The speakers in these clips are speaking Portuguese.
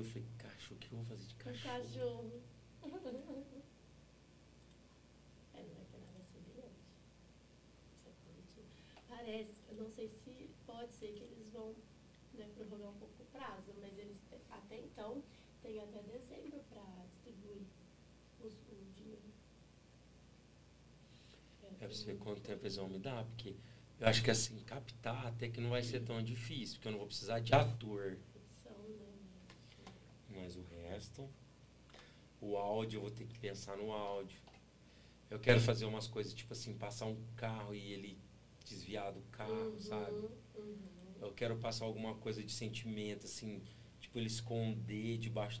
Eu falei, cachorro, o que eu vou fazer de Um cachorro? cachorro. É, não vai ter nada sobre hoje. Isso é positivo. Parece, eu não sei se pode ser que eles vão né, prorrogar um pouco o prazo, mas eles até então têm até dezembro para distribuir os, o dinheiro. É pra você ver quanto tempo eles vão me dar, porque eu acho que assim, captar até que não vai ser tão difícil, porque eu não vou precisar de ator. Mas o resto, o áudio, eu vou ter que pensar no áudio. Eu quero fazer umas coisas, tipo assim, passar um carro e ele desviar do carro, Uhum, sabe? uhum. Eu quero passar alguma coisa de sentimento, assim, tipo, ele esconder debaixo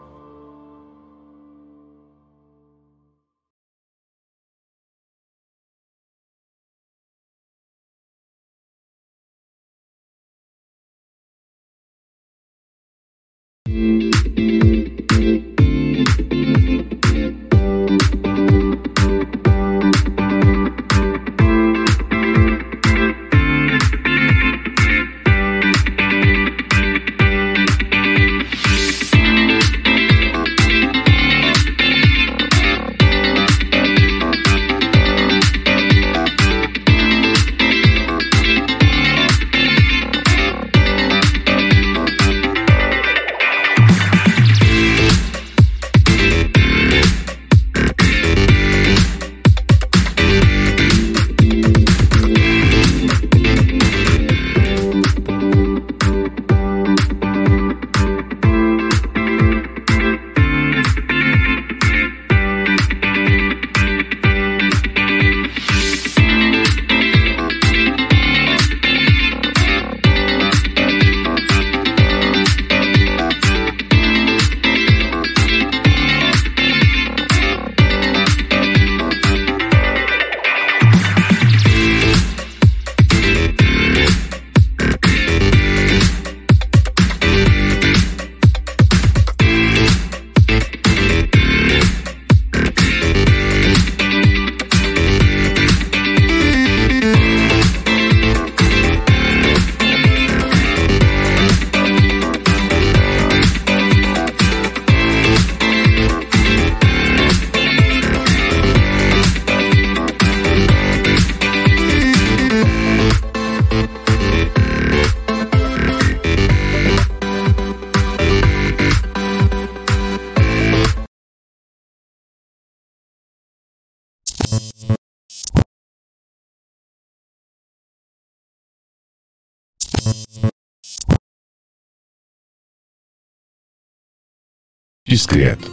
Discreto,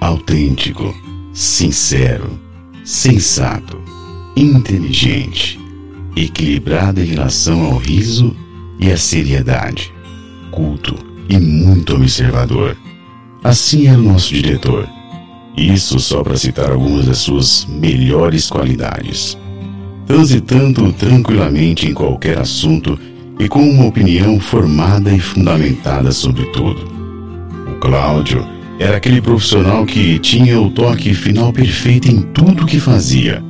autêntico, sincero, sensato, inteligente, equilibrado em relação ao riso e à seriedade, culto e muito observador. Assim era o nosso diretor. Isso só para citar algumas das suas melhores qualidades. Transitando tranquilamente em qualquer assunto e com uma opinião formada e fundamentada sobre tudo. O Cláudio era aquele profissional que tinha o toque final perfeito em tudo que fazia,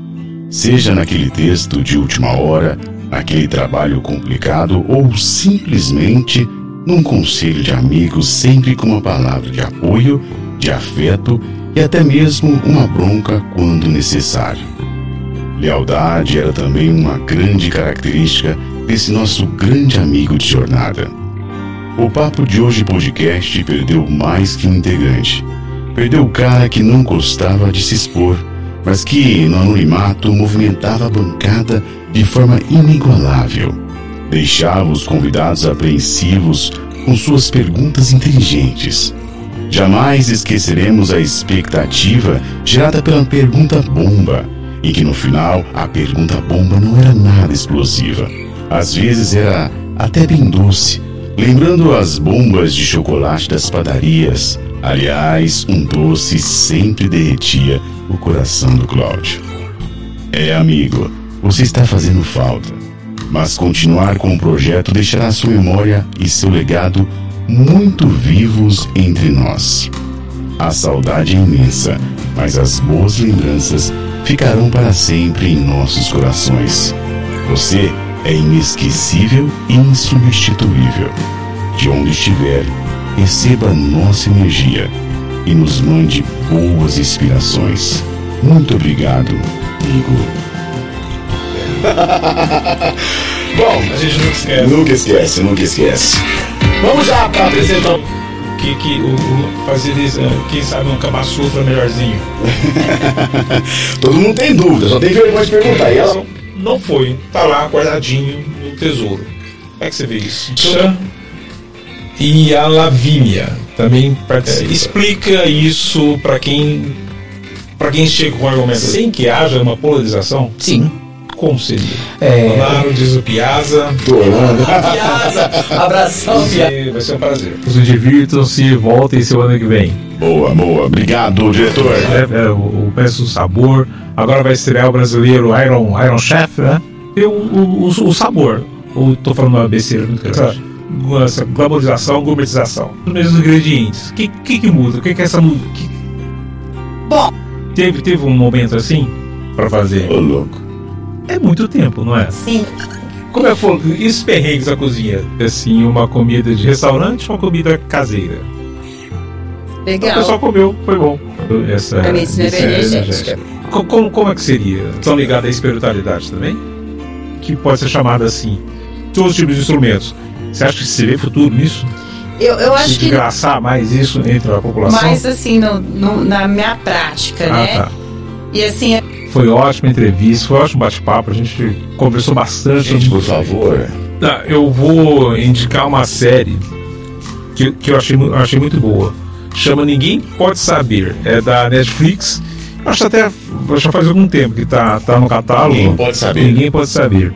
seja naquele texto de última hora, naquele trabalho complicado ou simplesmente num conselho de amigos, sempre com uma palavra de apoio, de afeto e até mesmo uma bronca quando necessário. Lealdade era também uma grande característica desse nosso grande amigo de jornada. O Papo de Hoje podcast perdeu mais que um integrante. Perdeu o cara que não gostava de se expor, mas que, no anonimato, movimentava a bancada de forma inigualável. Deixava os convidados apreensivos com suas perguntas inteligentes. Jamais esqueceremos a expectativa gerada pela pergunta bomba, em que no final a pergunta bomba não era nada explosiva. Às vezes era até bem doce, lembrando as bombas de chocolate das padarias. Aliás, um doce sempre derretia o coração do Cláudio. É, amigo, você está fazendo falta. Mas continuar com o projeto deixará sua memória e seu legado muito vivos entre nós. A saudade é imensa, mas as boas lembranças ficarão para sempre em nossos corações. Você é inesquecível e insubstituível. De onde estiver, receba nossa energia e nos mande boas inspirações. Muito obrigado, Igor. Bom, a gente nunca esquece. Nunca esquece, nunca esquece. Vamos já para apresentar que, que o, o fazer isso, eh, quem sabe um Kama melhorzinho. Todo mundo tem dúvida, só tem vergonha de perguntar. E ela... Não foi, tá lá guardadinho no tesouro. Como é que você vê isso? Chan e a Lavínia também participa. explica isso para quem para quem chega com argumento sem que haja uma polarização. Sim. Como seria? É. Claro, diz o Piazza. Piazza, abração, Piazza. Vai ser um prazer. Divirtam-se, voltem seu ano que vem. Boa, boa. Obrigado, diretor. É, é, o, o Peço do Sabor. Agora vai estrear o brasileiro Iron, Iron Chef, né? E o, o, o, o sabor. Ou tô falando uma besteira muito grande. Essa glamorização, gourmetização. Os mesmos ingredientes. O que, que, que muda? O que, que é essa muda? Que... Bom. Teve, teve um momento assim pra fazer. Ô, louco. É muito tempo, não é? Sim. Como é que foi? Isso perrengues da cozinha? Assim, uma comida de restaurante ou uma comida caseira? O Legal. pessoal comeu, foi bom. Essa, é essa- energética. Co- Como, como é que seria? Estão ligados à espiritualidade também? Que pode ser chamada assim. Todos os tipos de instrumentos. Você acha que se vê futuro nisso? Eu, eu Se acho que desgraçar mais isso entre a população? mais assim no, no- na minha prática, ah, né? tá. E assim, Foi ótima entrevista, foi ótimo bate-papo. A gente conversou bastante. Gente, por favor. Tá, eu vou indicar uma série que, que eu achei, achei muito boa. Chama Ninguém Pode Saber. É da Netflix. Acho até já faz algum tempo que tá, tá no catálogo. Ninguém pode saber. Ninguém pode saber.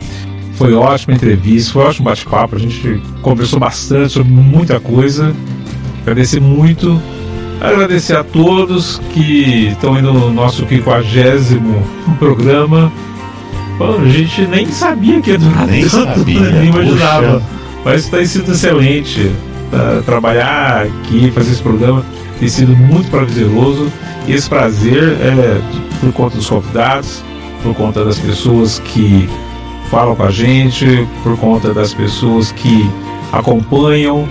Foi ótima entrevista, foi ótimo bate-papo. A gente conversou bastante sobre muita coisa. Agradecer muito. Agradecer a todos que estão indo no nosso 50 programa. Pô, a gente nem sabia que ia durar Nem tanto, sabia, né? nem imaginava. puxa. Mas tem sido excelente. Tá? Trabalhar aqui, fazer esse programa tem sido muito prazeroso. E esse prazer é por conta dos convidados, por conta das pessoas que falam com a gente, por conta das pessoas que acompanham.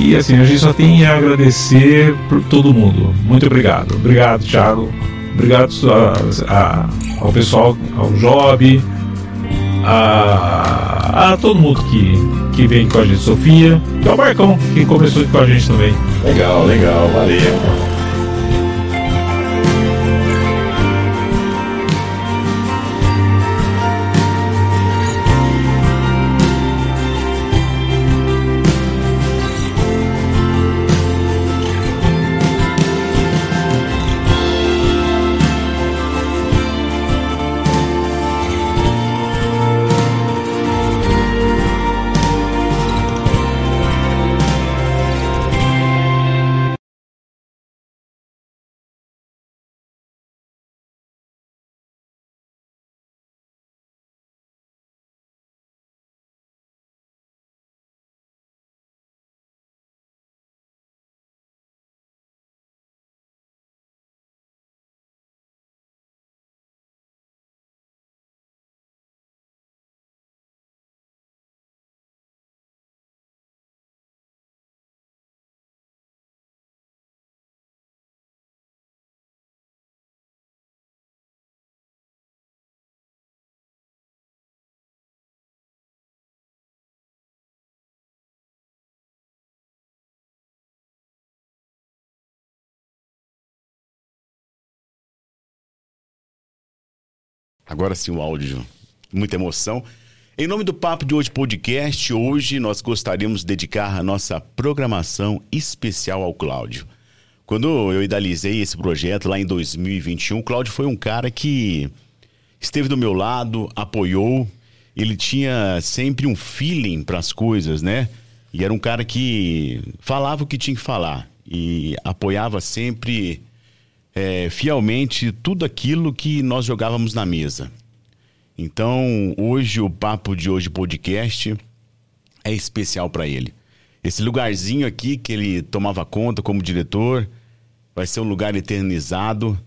E assim, a gente só tem a agradecer por todo mundo. Muito obrigado. Obrigado, Thiago. Obrigado a- a- ao pessoal, ao Job, a, a todo mundo que, que vem com a gente, Sofia, e ao Marcão, que começou com a gente também. Legal, legal. Valeu. Agora sim o áudio. Muita emoção. Em nome do Papo de Hoje Podcast, hoje nós gostaríamos de dedicar a nossa programação especial ao Cláudio. Quando eu idealizei esse projeto lá em 2021, o Cláudio foi um cara que esteve do meu lado, apoiou, ele tinha sempre um feeling para as coisas, né? E era um cara que falava o que tinha que falar e apoiava sempre é, fielmente tudo aquilo que nós jogávamos na mesa. Então, hoje, o Papo de Hoje podcast é especial para ele. Esse lugarzinho aqui que ele tomava conta como diretor vai ser um lugar eternizado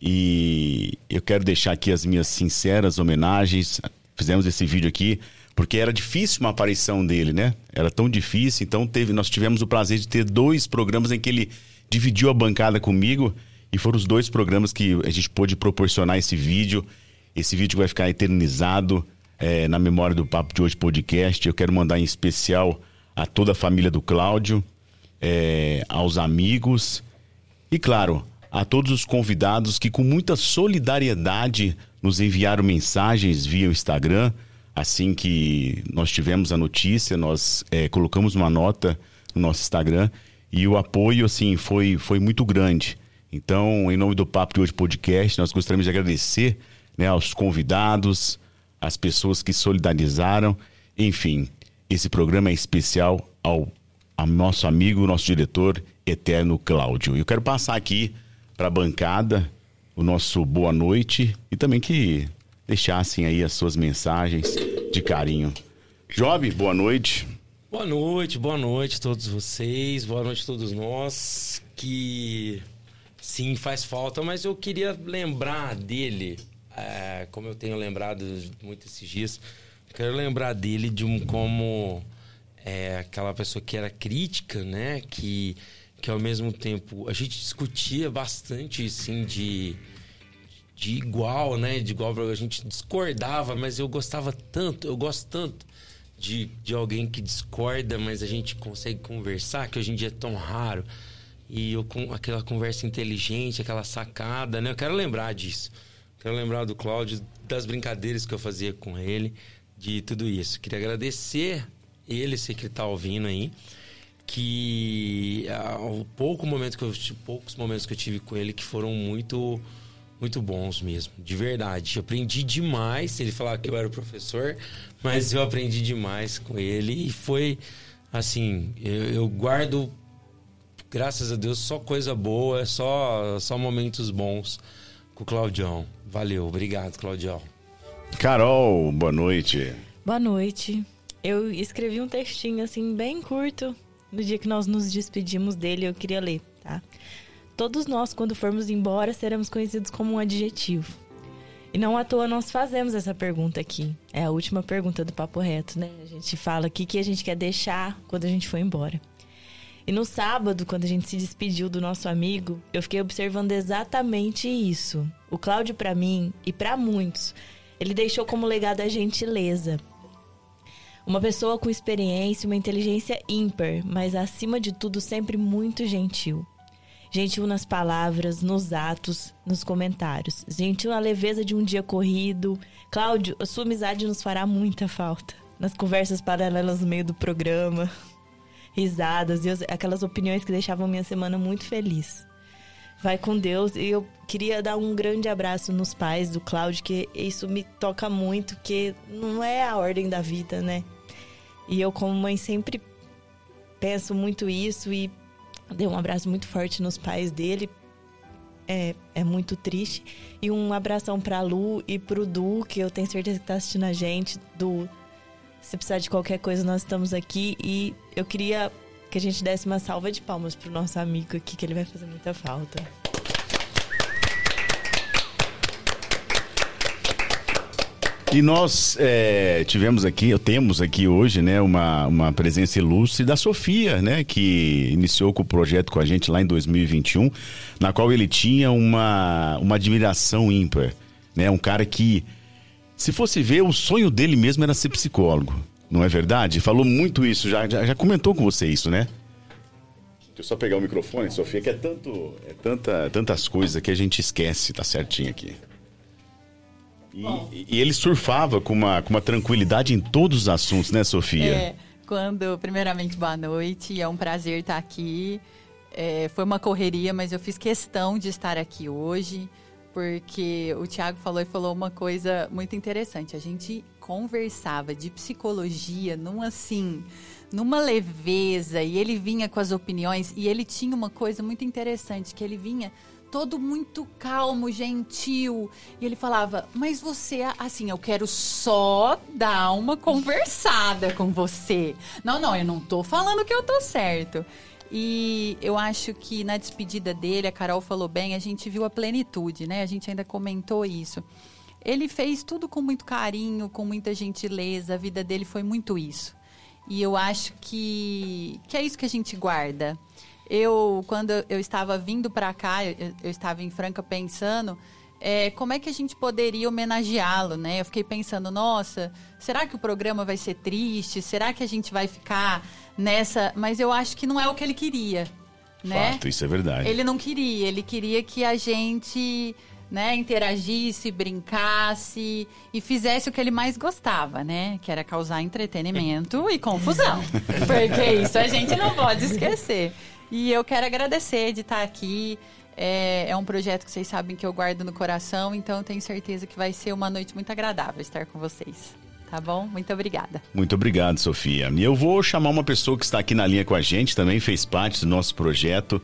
e eu quero deixar aqui as minhas sinceras homenagens. Fizemos esse vídeo aqui porque era difícil uma aparição dele, né? Era tão difícil, então teve, nós tivemos o prazer de ter dois programas em que ele dividiu a bancada comigo e foram os dois programas que a gente pôde proporcionar esse vídeo. Esse vídeo vai ficar eternizado é, na memória do Papo de Hoje podcast. Eu quero mandar em especial a toda a família do Cláudio, é, aos amigos e, claro, a todos os convidados que, com muita solidariedade, nos enviaram mensagens via o Instagram assim que nós tivemos a notícia, nós é, colocamos uma nota no nosso Instagram e o apoio, assim, foi, foi muito grande. Então, em nome do Papo de Hoje Podcast, nós gostaríamos de agradecer né, aos convidados, às pessoas que solidarizaram. Enfim, esse programa é especial ao, ao nosso amigo, nosso diretor eterno Cláudio. Eu quero passar aqui para a bancada o nosso boa noite e também que deixassem aí as suas mensagens de carinho. Job, boa noite. Boa noite, boa noite a todos vocês, boa noite a todos nós. Que sim, faz falta, mas eu queria lembrar dele, é, como eu tenho lembrado muito esses dias, quero lembrar dele de um como é, aquela pessoa que era crítica, né? Que, que ao mesmo tempo a gente discutia bastante, assim, de de igual, né? De igual, a gente discordava, mas eu gostava tanto, eu gosto tanto de, de alguém que discorda, mas a gente consegue conversar, que hoje em dia é tão raro. E eu com aquela conversa inteligente, aquela sacada, né? Eu quero lembrar disso. Quero lembrar do Cláudio, das brincadeiras que eu fazia com ele, de tudo isso. Queria agradecer ele, se que tá ouvindo aí, que ah, o pouco momento que eu, poucos momentos que eu tive com ele que foram muito muito bons mesmo, de verdade. Eu aprendi demais. Ele falava que eu era o professor, mas eu aprendi demais com ele e foi assim. Eu, eu guardo, graças a Deus, só coisa boa, só, só momentos bons com o Claudião. Valeu, obrigado, Claudião. Carol, boa noite. Boa noite. Eu escrevi um textinho assim bem curto no dia que nós nos despedimos dele. Eu queria ler, tá? Todos nós, quando formos embora, seremos conhecidos como um adjetivo. E não à toa nós fazemos essa pergunta aqui. É a última pergunta do Papo Reto, né? A gente fala o que, que a gente quer deixar quando a gente for embora. E no sábado, quando a gente se despediu do nosso amigo, eu fiquei observando exatamente isso. O Cláudio, para mim e para muitos, ele deixou como legado a gentileza. Uma pessoa com experiência, uma inteligência ímpar, mas acima de tudo sempre muito gentil. Gentil nas palavras, nos atos, nos comentários. Gentil na leveza de um dia corrido. Cláudio, a sua amizade nos fará muita falta. Nas conversas paralelas no meio do programa. Risadas e aquelas opiniões que deixavam minha semana muito feliz. Vai com Deus. E eu queria dar um grande abraço nos pais do Cláudio, que isso me toca muito, que não é a ordem da vida, né? E eu, como mãe, sempre penso muito isso e Dei um abraço muito forte nos pais dele. É, é muito triste. E um abração pra Lu e pro Du, que eu tenho certeza que tá assistindo a gente. Du, se precisar de qualquer coisa, nós estamos aqui. E eu queria que a gente desse uma salva de palmas pro nosso amigo aqui, que ele vai fazer muita falta. E nós é, tivemos aqui, temos aqui hoje, né, uma, uma presença ilustre da Sofia, né, que iniciou com o projeto com a gente lá em 2021, na qual ele tinha uma, uma admiração ímpar, né, um cara que, se fosse ver, o sonho dele mesmo era ser psicólogo, não é verdade? Falou muito isso, já, já, já comentou com você isso, né? Deixa eu só pegar o microfone, Sofia, que é tanto, é tanta, tantas coisas que a gente esquece, tá certinho aqui. E, e ele surfava com uma, com uma tranquilidade em todos os assuntos, né, Sofia? É, quando, primeiramente, boa noite. É um prazer estar aqui. É, foi uma correria, mas eu fiz questão de estar aqui hoje, porque o Tiago falou e falou uma coisa muito interessante. A gente conversava de psicologia num assim, numa leveza, e ele vinha com as opiniões, e ele tinha uma coisa muito interessante, que ele vinha todo muito calmo, gentil. E ele falava: Mas você, assim, eu quero só dar uma conversada com você. Não, não, eu não tô falando que eu tô certo. E eu acho que na despedida dele, a Carol falou bem, a gente viu a plenitude, né? A gente ainda comentou isso. Ele fez tudo com muito carinho, com muita gentileza, a vida dele foi muito isso. E eu acho que, que é isso que a gente guarda. Eu, quando eu estava vindo para cá, eu, eu, estava em Franca pensando é, como é que a gente poderia homenageá-lo, né? Eu fiquei pensando, nossa, será que o programa vai ser triste? Será que a gente vai ficar nessa? Mas eu acho que não é o que ele queria, né? Fato, isso é verdade. Ele não queria, ele queria que a gente né, interagisse, brincasse e fizesse o que ele mais gostava, né? Que era causar entretenimento e confusão. Porque isso a gente não pode esquecer. E eu quero agradecer de estar aqui. É, é, um projeto que vocês sabem que eu guardo no coração, então tenho certeza que vai ser uma noite muito agradável estar com vocês. Tá bom? Muito obrigada. Muito obrigado, Sofia. E eu vou chamar uma pessoa que está aqui na linha com a gente, também fez parte do nosso projeto.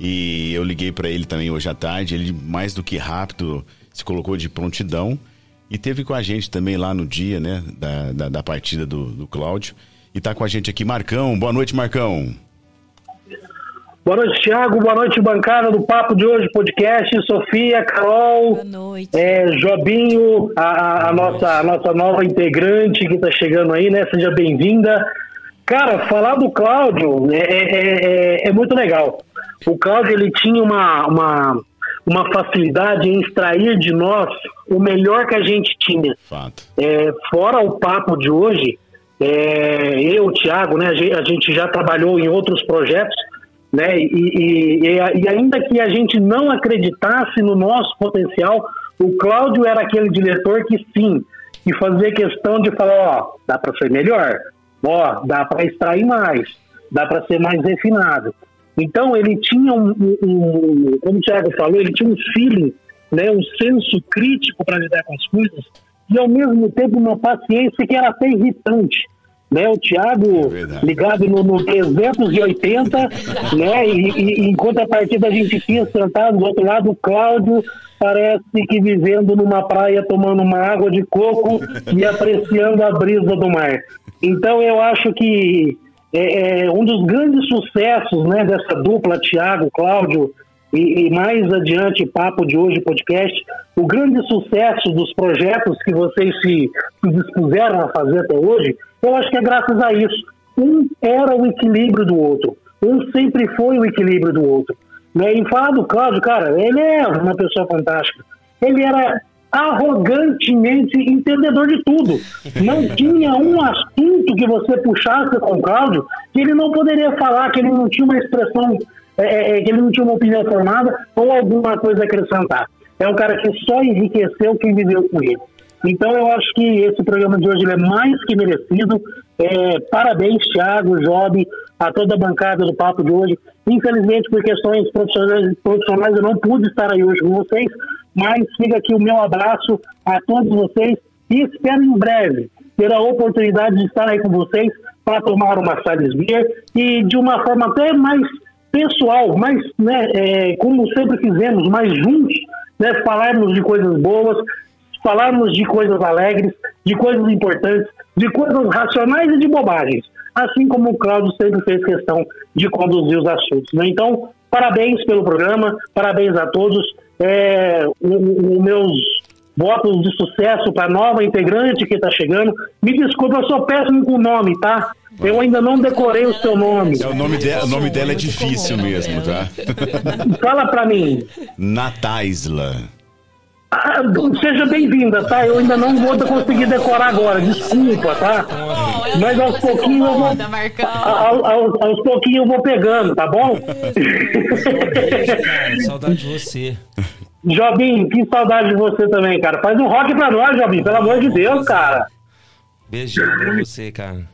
E eu liguei para ele também hoje à tarde. Ele, mais do que rápido, se colocou de prontidão. E teve com a gente também lá no dia, né, da, da, da partida do, do Cláudio. E tá com a gente aqui, Marcão. Boa noite, Marcão. Boa noite, Thiago. Boa noite, bancada do Papo de Hoje Podcast. Sofia, Carol, Boa noite. É, Jobinho, a, a, nossa, a nossa nova integrante que está chegando aí, né? Seja bem-vinda. Cara, falar do Cláudio é, é, é, é, muito legal. O Cláudio ele tinha uma, uma, uma facilidade em extrair de nós o melhor que a gente tinha. Fato. É, fora o papo de hoje, é, eu, o Thiago, né, a gente já trabalhou em outros projetos né? E, e, e, ainda que a gente não acreditasse no nosso potencial, o Cláudio era aquele diretor que sim, que fazia questão de falar, ó, dá para ser melhor, ó, dá para extrair mais, dá para ser mais refinado. Então ele tinha um, um, como o Thiago falou, ele tinha um feeling, né, um senso crítico para lidar com as coisas e ao mesmo tempo uma paciência que era até irritante né? O Thiago é ligado no, no 380, né? E, e, enquanto a partida a gente tinha sentado do outro lado, o Cláudio parece que vivendo numa praia tomando uma água de coco e apreciando a brisa do mar. Então eu acho que é, é um dos grandes sucessos, né? Dessa dupla Thiago, Cláudio e, e, mais adiante, papo de hoje, podcast, o grande sucesso dos projetos que vocês se, se dispuseram a fazer até hoje eu acho que é graças a isso. Um era o equilíbrio do outro. Um sempre foi o equilíbrio do outro. Né? E falar do Cláudio, cara, ele é uma pessoa fantástica. Ele era arrogantemente entendedor de tudo. Não tinha um assunto que você puxasse com o Cláudio que ele não poderia falar, que ele não tinha uma expressão, é, é, é que ele não tinha uma opinião formada ou alguma coisa a acrescentar. É um cara que só enriqueceu quem viveu com ele. Então eu acho que esse programa de hoje é mais que merecido. É, parabéns, Thiago, Job, a toda a bancada do papo de hoje. Infelizmente, por questões profissionais, profissionais, eu não pude estar aí hoje com vocês, mas fica aqui o meu abraço a todos vocês e espero em breve ter a oportunidade de estar aí com vocês para tomar uma Salles Beer e de uma forma até mais pessoal, mais, né, é, como sempre fizemos, mais juntos, né, falarmos de coisas boas, falarmos de coisas alegres, de coisas importantes, de coisas racionais e de bobagens, assim como o Cláudio sempre fez questão de conduzir os assuntos. Né? Então, parabéns pelo programa, parabéns a todos. É, os meus votos de sucesso para a nova integrante que está chegando. Me desculpa, eu sou péssimo com o nome, tá? Eu ainda não decorei o seu nome. É, o, nome de, o nome dela é difícil mesmo, tá? Fala para mim. Nataisla. Ah, seja bem-vinda, tá? Eu ainda não vou conseguir decorar agora, desculpa, tá? Mas aos pouquinhos eu vou. Aos, aos, aos pouquinhos eu vou pegando, tá bom? Saudade de você. Jobim, que saudade de você também, cara. Faz um rock pra nós, Jobim, pelo amor de Deus, cara. Beijão pra você, cara.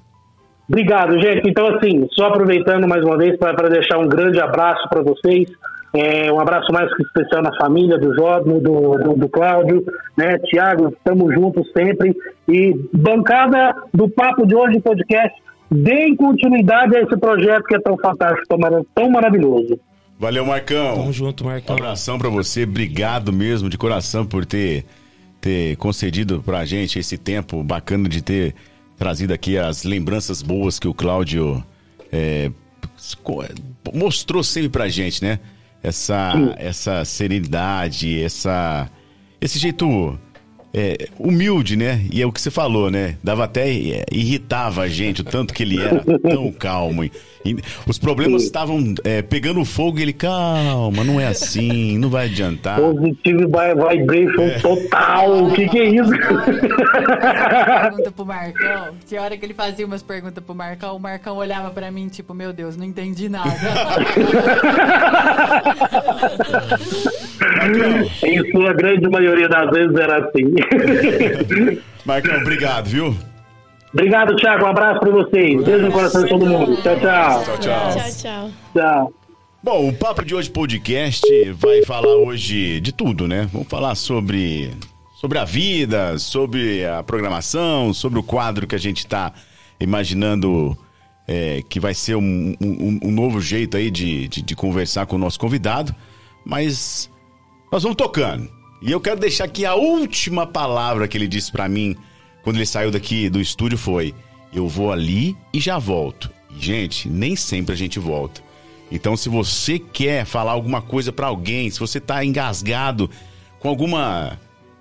Obrigado, gente. Então, assim, só aproveitando mais uma vez para deixar um grande abraço para vocês. É, um abraço mais que especial na família do Jovem, do, do, do Cláudio, né? Tiago, estamos juntos sempre. E bancada do Papo de Hoje Podcast, deem continuidade a esse projeto que é tão fantástico, tão, tão maravilhoso. Valeu, Marcão. Tamo junto, Marcão. Um abração pra você, obrigado mesmo de coração por ter, ter concedido pra gente esse tempo bacana de ter trazido aqui as lembranças boas que o Cláudio é, mostrou sempre pra gente, né? Essa, essa serenidade, essa, esse jeito é, humilde, né? E é o que você falou, né? Dava até é, irritava a gente, o tanto que ele era tão calmo. Os problemas estavam é, pegando fogo e ele, calma, não é assim, não vai adiantar. Positive vi- vibration total. O que, que é isso? pergunta pro Marcão. Tinha hora que ele fazia umas perguntas pro Marcão, o Marcão olhava pra mim, tipo, meu Deus, não entendi nada. em sua grande maioria das vezes era assim. Marcão, obrigado, viu? Obrigado, Thiago. Um abraço para vocês. Beijo no coração de todo mundo. Tchau, tchau. Tchau, tchau. Tchau, tchau. Tchau. Bom, o Papo de Hoje Podcast vai falar hoje de tudo, né? Vamos falar sobre, sobre a vida, sobre a programação, sobre o quadro que a gente tá imaginando é, que vai ser um, um- um novo jeito aí de, de, de conversar com o nosso convidado. Mas nós vamos tocando. E eu quero deixar aqui a última palavra que ele disse pra mim quando ele saiu daqui do estúdio foi: Eu vou ali e já volto. E, gente, nem sempre a gente volta. Então, se você quer falar alguma coisa pra alguém, se você tá engasgado com alguma,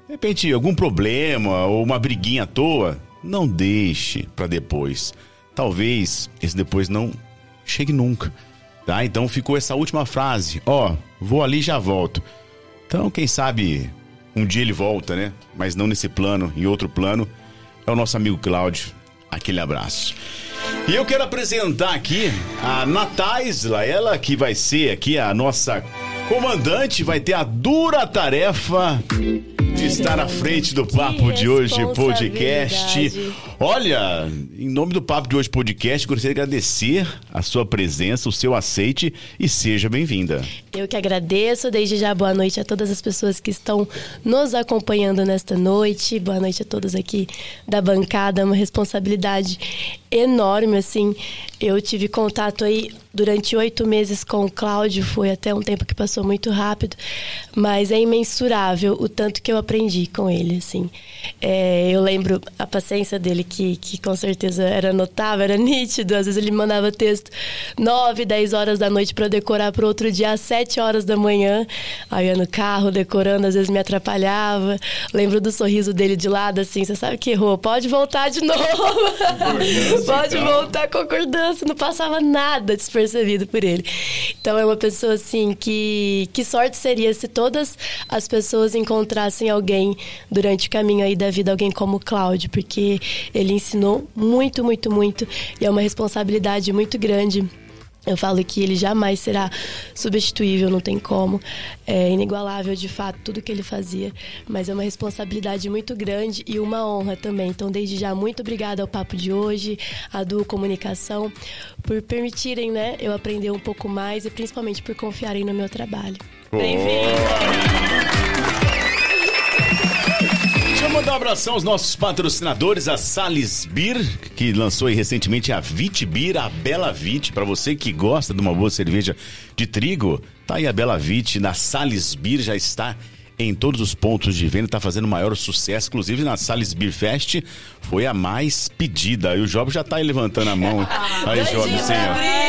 de repente, algum problema ou uma briguinha à toa, não deixe pra depois. Talvez esse depois não chegue nunca, tá? Então ficou essa última frase, ó, vou ali e já volto. Então, quem sabe um dia ele volta, né? Mas não nesse plano, em outro plano. É o nosso amigo Cláudio. Aquele abraço. E eu quero apresentar aqui a Nataisla, ela que vai ser aqui a nossa comandante, vai ter a dura tarefa de estar à frente do Papo de Hoje Podcast. Olha, em nome do Papo de Hoje Podcast, gostaria de agradecer a sua presença, o seu aceite e seja bem-vinda. Eu que agradeço, desde já boa noite a todas as pessoas que estão nos acompanhando nesta noite. Boa noite a todos aqui da bancada, é uma responsabilidade enorme, assim. Eu tive contato aí durante oito meses com o Cláudio, foi até um tempo que passou muito rápido, mas é imensurável o tanto que eu aprendi com ele, assim. É, eu lembro a paciência dele, que, que com certeza era notável, era nítido. Às vezes ele mandava texto 9, 10 horas da noite para decorar para outro dia às 7 horas da manhã. Aí eu ia no carro decorando, às vezes me atrapalhava. Lembro do sorriso dele de lado, assim, você sabe que errou, pode voltar de novo. Pode voltar concordância, não passava nada despercebido por ele. Então é uma pessoa assim que que sorte seria se todas as pessoas encontrassem alguém durante o caminho aí da vida, alguém como o Cláudio, porque ele ensinou muito, muito, muito e é uma responsabilidade muito grande. Eu falo que ele jamais será substituível, não tem como. É inigualável, de fato, tudo que ele fazia. Mas é uma responsabilidade muito grande e uma honra também. Então, desde já, muito obrigada ao papo de hoje, a Du Comunicação, por permitirem né, eu aprender um pouco mais e principalmente por confiarem no meu trabalho. Eu mandar um abração aos nossos patrocinadores, a Sales Beer, que lançou recentemente a Vit Beer, a Bela Vit. Pra você que gosta de uma boa cerveja de trigo, tá aí a Bela Vit na Sales Beer, já está em todos os pontos de venda, tá fazendo maior sucesso. Inclusive na Sales Beer Fest foi a mais pedida. E o Job já tá aí levantando a mão. Aí, Job, sim, ó.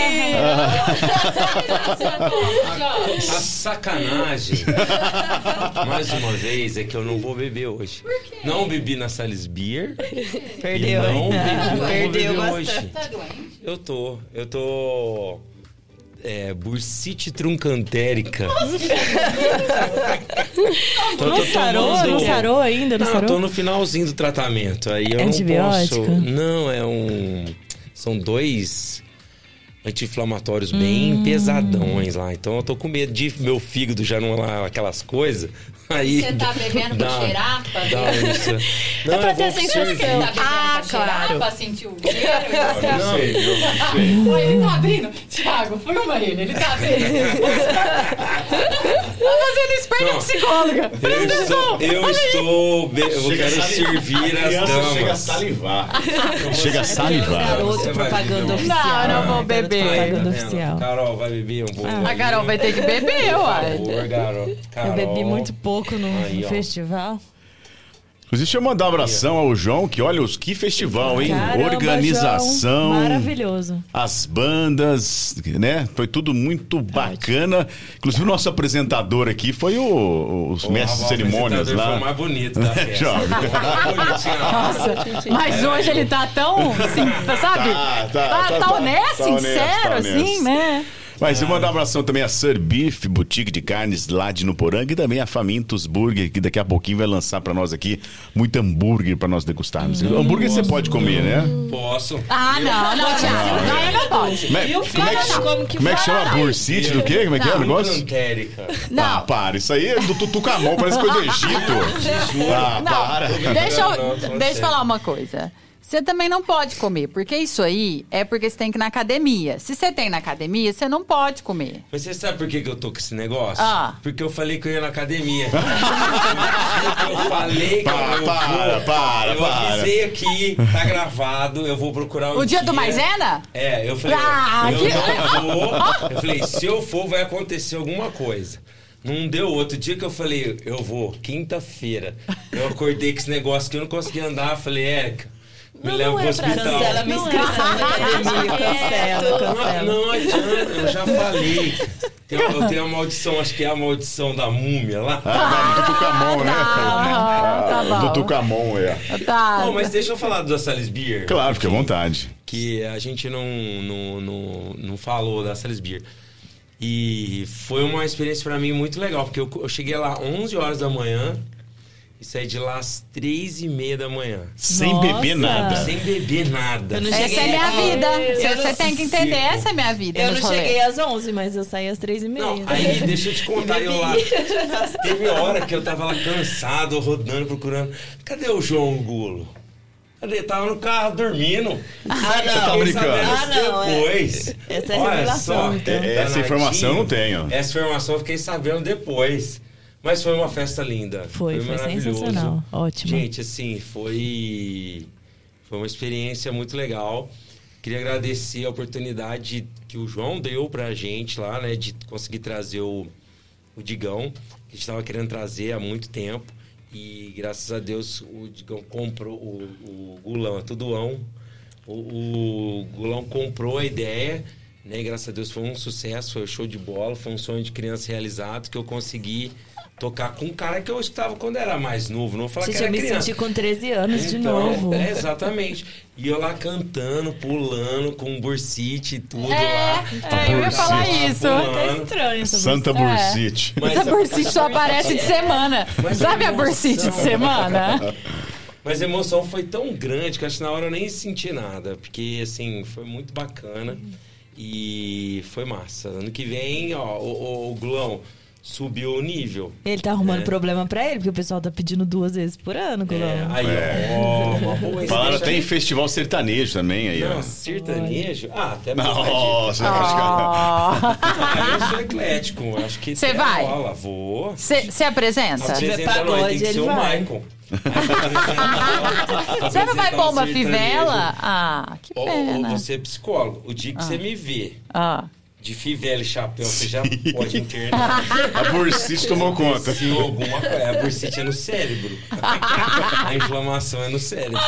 A sacanagem, mais uma vez, é que eu não vou beber hoje. Não bebi na Sales Beer. Perdeu, E não bebi, não vou Perdeu beber bastante. hoje. Eu tô, eu tô... É, bursite truncantérica. Tô- Não tô sarou? tomando- Não sarou ainda? Não, Não, sarou? tô no finalzinho do tratamento. Aí eu Antibiótico? não posso. Não, é um. São dois. Anti-inflamatórios bem pesadões lá. Então eu tô com medo de meu fígado já não lá aquelas coisas. Aí Você tá bebendo dá- com xerapa? dá isso. Não, É pra ter vou sensação. servir. Tá bebendo Ah, claro. xerapa? Sentiu o cheiro? Não, Olha, ele tá abrindo. Tiago, filma ele, ele tá abrindo. tá fazendo espelho Não. psicóloga. eu estou, eu estou, be- eu quero servir as Chega a damas. salivar. Chega a salivar. Garoto, Você propaganda beber oficial. Não, não vou Garoto, beber. Propaganda Tá oficial. Carol, vai beber um pouco. A Carol vai ter que beber, Por uai. favor, Carol. Eu bebi Carol. muito pouco no, Aí, no festival. Inclusive, deixa eu mandar um abração ao João, que olha os que festival, hein? Caramba, Organização. João, maravilhoso. As bandas, né? Foi tudo muito bacana. Inclusive, o nosso apresentador aqui foi o, os O mestres de cerimônias apresentador Foi o lá. mais bonito da festa. Bonitinho. Nossa, mas hoje ele tá tão, assim, sabe? Tá, tá, tá, tá, tá tá. honesto, Tá honesto, sincero, tá assim, né? Mas eu mandar um abração também a Sir Beef, boutique de carnes lá de Nuporanga, e também a Famintos Burger, que daqui a pouquinho vai lançar pra nós aqui muito hambúrguer pra nós degustarmos. hambúrguer você pode comer, né? Posso? Ah, não, não, Thiago. Não, ele não pode. Como é, o como é que, como que como é que chama? Bursite do quê? Como é que é o Não. negócio? Cantérica. Ah, para. Isso aí é do Tutucamão, parece coisa do Egito. Ah, para. Deixa Não, eu, não, deixa eu falar uma coisa. Você também não pode comer, porque isso aí é porque você tem que ir na academia. Se você tem na academia, você não pode comer. Mas você sabe por que, que eu tô com esse negócio? Ah. Porque eu falei que eu ia na academia. eu falei que Para, eu para, vou. para, eu para. avisei aqui, tá gravado, eu vou procurar O dia do Maisena? É, eu falei, Ah, eu que- não vou. Eu falei, se eu for, vai acontecer alguma coisa. Não deu outro dia que eu falei, eu vou, quinta-feira. Eu acordei com esse negócio que eu não conseguia andar. Falei, Érica, me Não, leva não pro é hospital. cancela minha inscrição na academia. Cancela, Não, cancela. não adianta, eu já falei. Tem- eu tenho a maldição, acho que é a maldição da múmia lá. Ah, do Tutucamão, né? Ah, tá bom. Do Tucamão, é. Tá. Bom, mas deixa eu falar do Sales Beer. Claro, fique à vontade. que a gente não, não, não, não falou da Sales Beer. E foi uma experiência pra mim muito legal, porque eu, eu cheguei lá 11 horas da manhã e saí de lá às 3 e meia da manhã. Sem Nossa. beber nada. Sem beber nada. Não Essa é minha vida. Eu Você, não- tem que entender, essa é minha vida. Eu não cheguei às 11, mas eu saí às 3 e meia. Não, aí deixa eu te contar, eu lá. Teve hora que eu tava lá cansado, rodando, procurando. Cadê o João Gulo? Cadê? Tava no carro dormindo. Ah, Você tá brincando. Ah, não, é. depois. Essa é a Olha revelação, só, então. É, essa informação eu não tenho. Essa informação eu fiquei sabendo depois. Mas foi uma festa linda. Foi, foi maravilhoso. sensacional. Ótimo. Gente, assim, foi, foi uma experiência muito legal. Queria agradecer a oportunidade que o João deu pra gente lá, né? De conseguir trazer o, o Digão, que a gente estava querendo trazer há muito tempo. E graças a Deus o Digão comprou, o, o Gulão, é tudoão. O, o Gulão comprou a ideia, né? E graças a Deus foi um sucesso, foi um show de bola, foi um sonho de criança realizado que eu consegui tocar com um cara que eu estava quando era mais novo. Não vou falar Gente, que eu era me criança. senti com 13 anos de Então, novo. É, exatamente. E eu lá cantando, pulando, com bursite e tudo É, lá. é, eu ia falar isso. Tá pulando. estranho essa Santa. Bursite. Mas Essa a- bursite só aparece de semana. Mas Sabe a emoção. bursite de semana? Mas a emoção foi tão grande que acho que na hora eu nem senti nada. Porque, assim, foi muito bacana. E foi massa. Ano que vem, ó, o, o, o Glão subiu o nível. Ele tá arrumando É. problema pra ele, porque o pessoal tá pedindo duas vezes por ano, É, Gulão. aí, ó, uma boa Falaram até em festival sertanejo também aí, ó. Não, sertanejo? Ah, até. Nossa, Ó. Ah, eu sou eclético, acho que Cê até vai? rola, vou. Você apresenta? Apresenta nós, tem que ser o vai. Michael. Você não vai um bomba sertanejo. fivela? Ah, que Ou, ou pena. você é psicólogo. O dia que você me vê Ah. De fivela e chapéu, você já pode internar. A bursite tomou conta. Se alguma coisa. A bursite é no cérebro. A inflamação é no cérebro.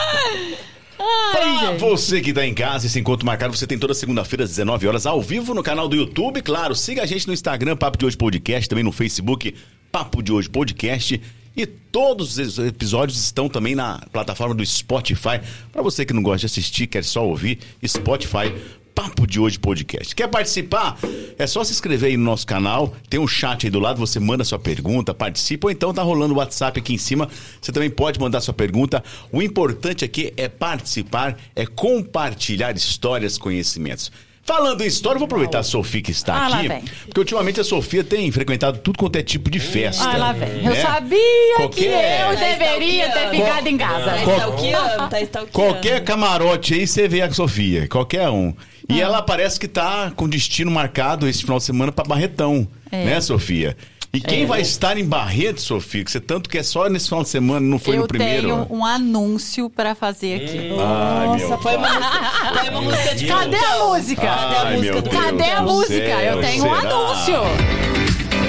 Pra você que tá em casa, esse encontro marcado, você tem toda segunda-feira às 19 horas ao vivo no canal do YouTube. Claro, siga a gente no Instagram, Papo de Hoje Podcast, também no Facebook, Papo de Hoje Podcast. E todos os episódios estão também na plataforma do Spotify. Pra você que não gosta de assistir, quer só ouvir, Spotify. Papo de Hoje Podcast. Quer participar? É só se inscrever aí no nosso canal. Tem um chat aí do lado, você manda sua pergunta, participa. Ou então tá rolando o WhatsApp aqui em cima. Você também pode mandar sua pergunta. O importante aqui é participar, é compartilhar histórias, conhecimentos. Falando em história, eu vou aproveitar a Sofia que está Ah, aqui. vem. Porque ultimamente a Sofia tem frequentado tudo quanto é tipo de festa. Ah, lá vem. Eu né? sabia que Qualquer- eu deveria ter ficado em casa. Tá Qual- tá. Qualquer camarote aí você vê a Sofia, qualquer um. E Ah. ela parece que tá com destino marcado esse final de semana para Barretão, É. né, Sofia? E quem É. vai estar em Barreto, Sofia, que você tanto quer só nesse final de semana, não foi eu no primeiro? tenho um anúncio pra fazer aqui. Ai, meu Nossa, foi uma música, foi uma música de Cadê a música? Cadê a Ai, música Cadê a música? céu, eu tenho um anúncio.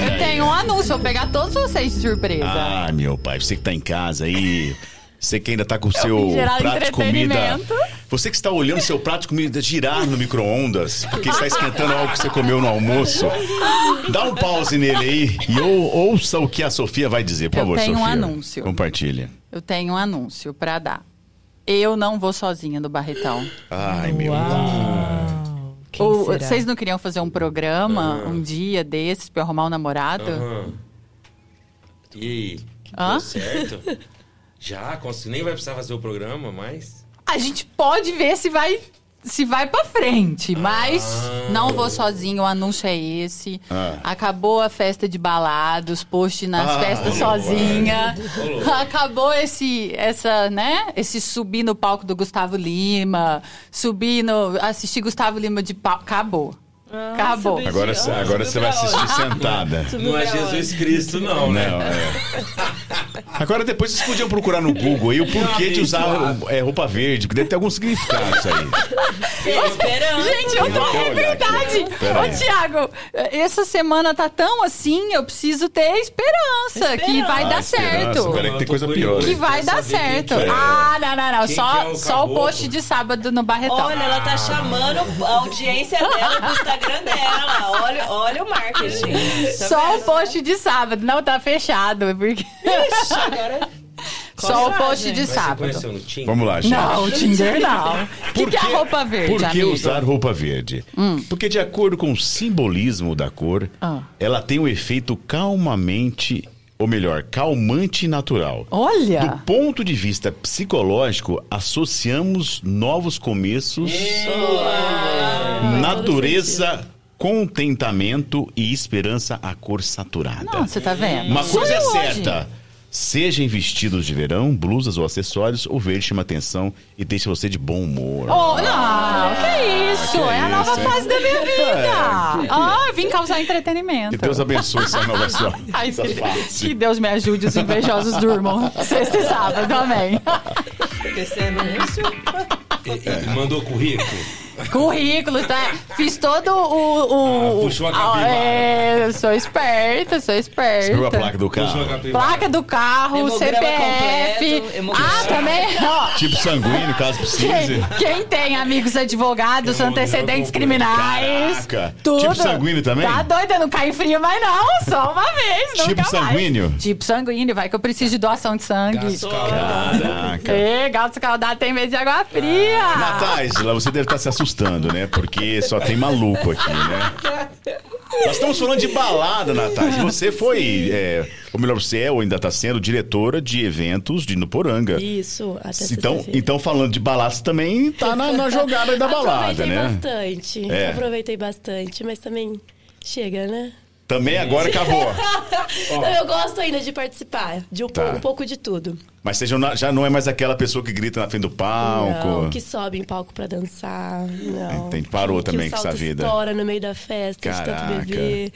Eu tenho um anúncio. Vou pegar todos vocês de surpresa. Ai, meu pai, você que tá em casa aí, você que ainda tá com o seu prato de comida. Você que está olhando seu prato de comida girar no micro-ondas, porque está esquentando algo que você comeu no almoço. Dá um pause nele aí e ou- ouça o que a Sofia vai dizer, por Eu favor, tenho um Sofia. anúncio. Compartilha. Eu tenho um anúncio pra dar. Eu não vou sozinha do Barretão. Ai, meu será? vocês não queriam fazer um programa um dia desses pra eu arrumar um namorado? E aí? Hã? Deu certo? Já? Nem vai precisar fazer o programa mais? A gente pode ver se vai se vai para frente, mas Ah. não vou sozinho, o anúncio é esse. Ah. Acabou a festa de balados, post nas Ah, festas sozinha. Acabou esse essa, né? Esse subir no palco do Gustavo Lima, subir no assistir Gustavo Lima de palco, acabou. Ah, Acabou. Agora, de- agora você vai assistir sentada. Não é Jesus Cristo, não, né? Não, é. Agora depois vocês podiam procurar no Google aí o porquê de usar é, roupa verde, porque deve ter algum significado isso aí. Esperança. Gente, eu tô. É verdade. Pera aí. Ô, Tiago, essa semana tá tão assim, eu preciso ter esperança, que Esperança. vai Ah, dar certo. peraí que tem coisa pior. Que vai dar certo. que é? Ah, não, não, não. Quem Só, que é o só o post de sábado no Barretão. Olha, ela tá chamando a audiência dela pro Instagram dela. Olha, olha o marketing. Tá Só o vendo? post de sábado. Não, tá fechado. Porque... Ixi, agora... Só o post de sábado. Vamos lá, gente. Não, o Tinder não. O que, que é a roupa verde, Por que amigo? Hum. usar roupa verde? Porque de acordo com o simbolismo da cor, Ah. ela tem um efeito calmamente, ou melhor, calmante natural. Do Olha. ponto de vista psicológico, associamos novos começos, natureza, contentamento e esperança à cor saturada. Não, você tá vendo? Uma coisa é Sonho hoje. Seja em vestidos de verão, blusas ou acessórios, o verde chama atenção e deixa você de bom humor. Oh, não, que isso? que é a nova fase da minha vida. Ah, eu vim causar entretenimento. Que Deus abençoe essa nova sua, Ai, essa que, que Deus me ajude, os invejosos durmam. Sexta e sábado, amém. Esse anúncio. E Mandou currículo? Currículo, tá? Fiz todo o. o Ah, puxou a ah, capivara. É, sou esperta, sou esperta. Você pegou a placa do Puxou a carro? Placa do carro, Hemograma CPF. completo, hemograma. Ah, também, ó. Tipo sanguíneo, caso precise. Quem, quem tem amigos advogados, Hemograma antecedentes criminais. Caraca. Tudo. Tipo sanguíneo também? Tá doida, não cai frio mais não. Só uma vez, nunca Tipo mais. sanguíneo? Tipo sanguíneo, vai que eu preciso de doação de sangue. Caraca. É, gato escaldado tem medo de água fria. Natália, você deve estar se assustando, né? Porque só tem maluco aqui, né? Nós estamos falando de balada, Natália. Você foi, é, ou melhor, você é ou ainda está sendo diretora de eventos de Nuporanga. Isso, até Então, então, falando de balada, você também tá na, na jogada da balada, Aproveitei né? bastante. É. Aproveitei bastante, mas também chega, né? Também agora acabou. Eu gosto ainda de participar, de um, Tá. pouco, um pouco de tudo. Mas você já não- já não é mais aquela pessoa que grita na frente do palco. Não, que sobe em palco pra dançar. Não. Entendi, parou que, também que com essa vida. estoura no meio da festa, de Caraca. tanto beber.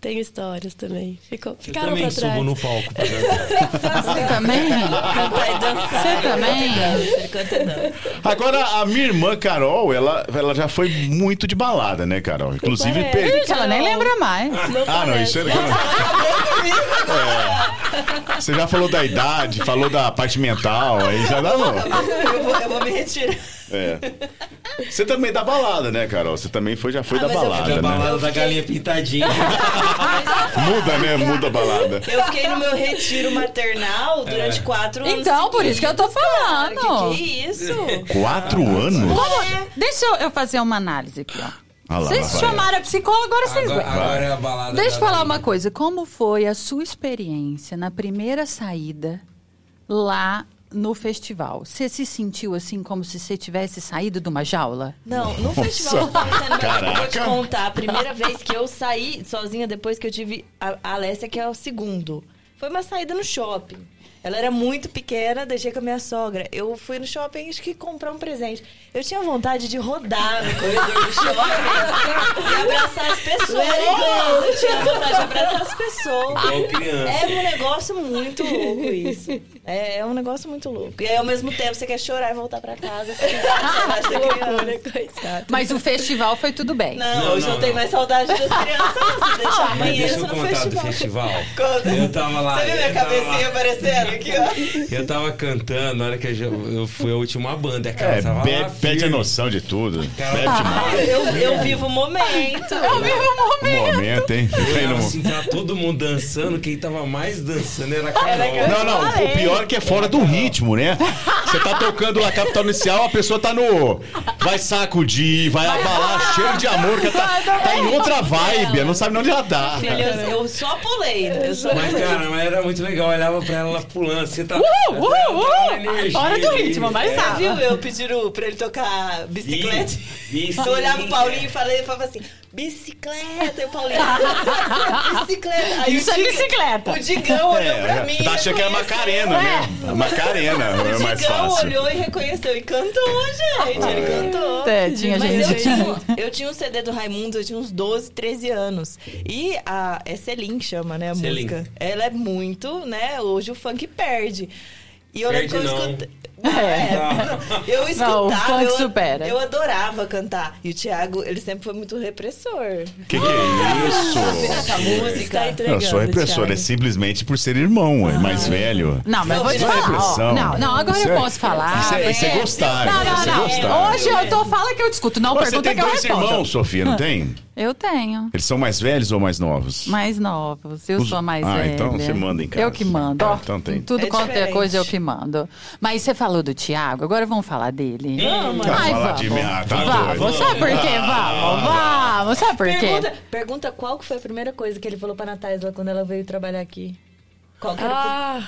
Tem histórias também. Ficou, Eu ficaram também pra trás. subo no palco pra dançar. Você também? Cantar e dançar. Você também? Dança. Agora, a minha irmã Carol, ela, ela já foi muito de balada, né, Carol? Inclusive, Parece. per- Gente, ela nem lembra mais. Não Ah, não, isso é. é. Você já falou da idade, falou da parte mental, aí já dá não. Eu vou, eu vou me retirar. É. Você também da balada, né, Carol? Você também foi, já foi Ah, da balada, Da né? balada da galinha pintadinha. Muda, né? Muda a balada. Eu fiquei no meu retiro maternal durante quatro anos. Então, por isso que eu tô falando. Que, que isso? Quatro anos? Como- Deixa eu, fazer uma análise aqui, ó. Ah lá, vocês vai. chamaram a psicóloga, agora vocês Agora, vão. agora é a balada Deixa eu falar uma coisa. Como foi a sua experiência na primeira saída lá no festival, você se sentiu assim como se você tivesse saído de uma jaula? Não, no Nossa, festival eu vou te contar. A primeira vez que eu saí sozinha depois que eu tive a, a Alessia, que é o segundo. Foi uma saída no shopping. Ela era muito pequena, deixei com a minha sogra. Eu fui no shopping, acho que comprar um presente. Eu tinha vontade de rodar no corredor do shopping e abraçar as pessoas. Eu tinha vontade de abraçar as pessoas. É um negócio muito louco isso. É, é um negócio muito louco. E aí, ao mesmo tempo, você quer chorar e voltar pra casa. Você criança. Mas o festival foi tudo bem. Não, Não, hoje não, eu tenho não. mais saudade das crianças. Deixa Mas amanhã deixa eu no contar festival. do festival. Conta. Eu tava lá. Você viu minha cabecinha lá. Aqui, ó? Eu tava cantando, na hora que eu, fui a última banda. Cara É, tava lá perde a noção de tudo. Cara, demais. Eu, eu vivo o momento. Eu vivo o Um momento, hein? Eu assim, tava todo mundo dançando. Quem tava mais dançando era a Carol. Não, não, o pior é que é fora do ritmo, né? Você tá tocando lá Capital Inicial, a pessoa tá no. Vai sacudir, vai abalar, cheio de amor, que tá, tá em outra vibe, não sabe nem onde ela tá. Filho, eu, só pulei. Eu só Mas, cara, mas era muito legal. Eu olhava pra ela lá pulando. Você tá. Uh, uh, tá na uh! energia Fora do ritmo, mas É. Viu eu pedindo pra ele tocar bicicleta? Isso, eu olhava o Paulinho e falei, falava assim, bicicleta, e o Paulinho, bicicleta. Aí Isso o é bicicleta. O Digão olhou pra mim. É, tá achando que era reconheceu. Macarena, né? Macarena, é O mais Digão fácil. olhou e reconheceu e cantou, gente. Ele cantou. É, tinha Mas gente. eu tinha, eu tinha um CD do Raimundo, eu tinha uns 12, 13 anos. E a é Selim que chama, né, a Selim. música. Ela é muito, né, hoje o funk perde. E eu lembro que eu escutei... É, eu escutava, Não, o funk eu, supera. eu adorava cantar. E o Thiago, ele sempre foi muito repressor. Que que é isso? Essa música. Tá entregando, Eu sou repressor, Thiago. é simplesmente por ser irmão, é mais velho. Não, mas vou te é falar. ó. Não, não, agora Isso eu é- posso falar. Isso é, isso é gostar. Não, não, é não. gostar. Hoje eu tô fala que eu discuto. Não, Você pergunta tem que eu dois respondo. irmãos, Sofia, não tem? Eu tenho. Eles são mais velhos ou mais novos? Mais novos. Eu Os- sou mais Ah, velha. então você manda em casa. Eu que mando. Ó, Então tem. Tudo É quanto é coisa eu que mando. Mas você falou do Thiago, agora vamos falar dele. Vamos. Ai, falar vamos. de mim? Ah, tá Vamos, doido. sabe por quê? Vamos, vamos. Sabe por quê? Pergunta, pergunta qual que foi a primeira coisa que ele falou pra Natália quando ela veio trabalhar aqui. Qual que era o Ah,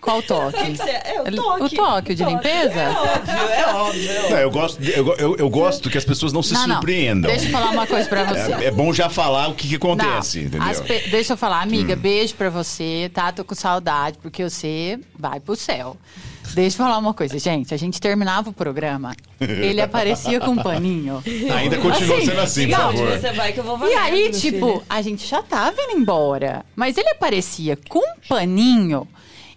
Qual toque? que que você- é, o toque. o toque, o de limpeza? É óbvio, é óbvio. é óbvio. Não, eu, gosto, eu, eu, eu gosto que as pessoas não se Não, não. surpreendam. Deixa eu falar uma coisa pra você. É, é bom já falar o que, que acontece, Não, entendeu? pe- Deixa eu falar, amiga, beijo pra você, tá? Tô com saudade, porque você vai pro céu. Deixa eu falar uma coisa, gente. A gente terminava o programa, ele aparecia com um paninho. Ainda continua Assim, sendo assim, por favor. você vai que eu vou E aí, tipo, filho. a gente já tava indo embora. Mas ele aparecia com um paninho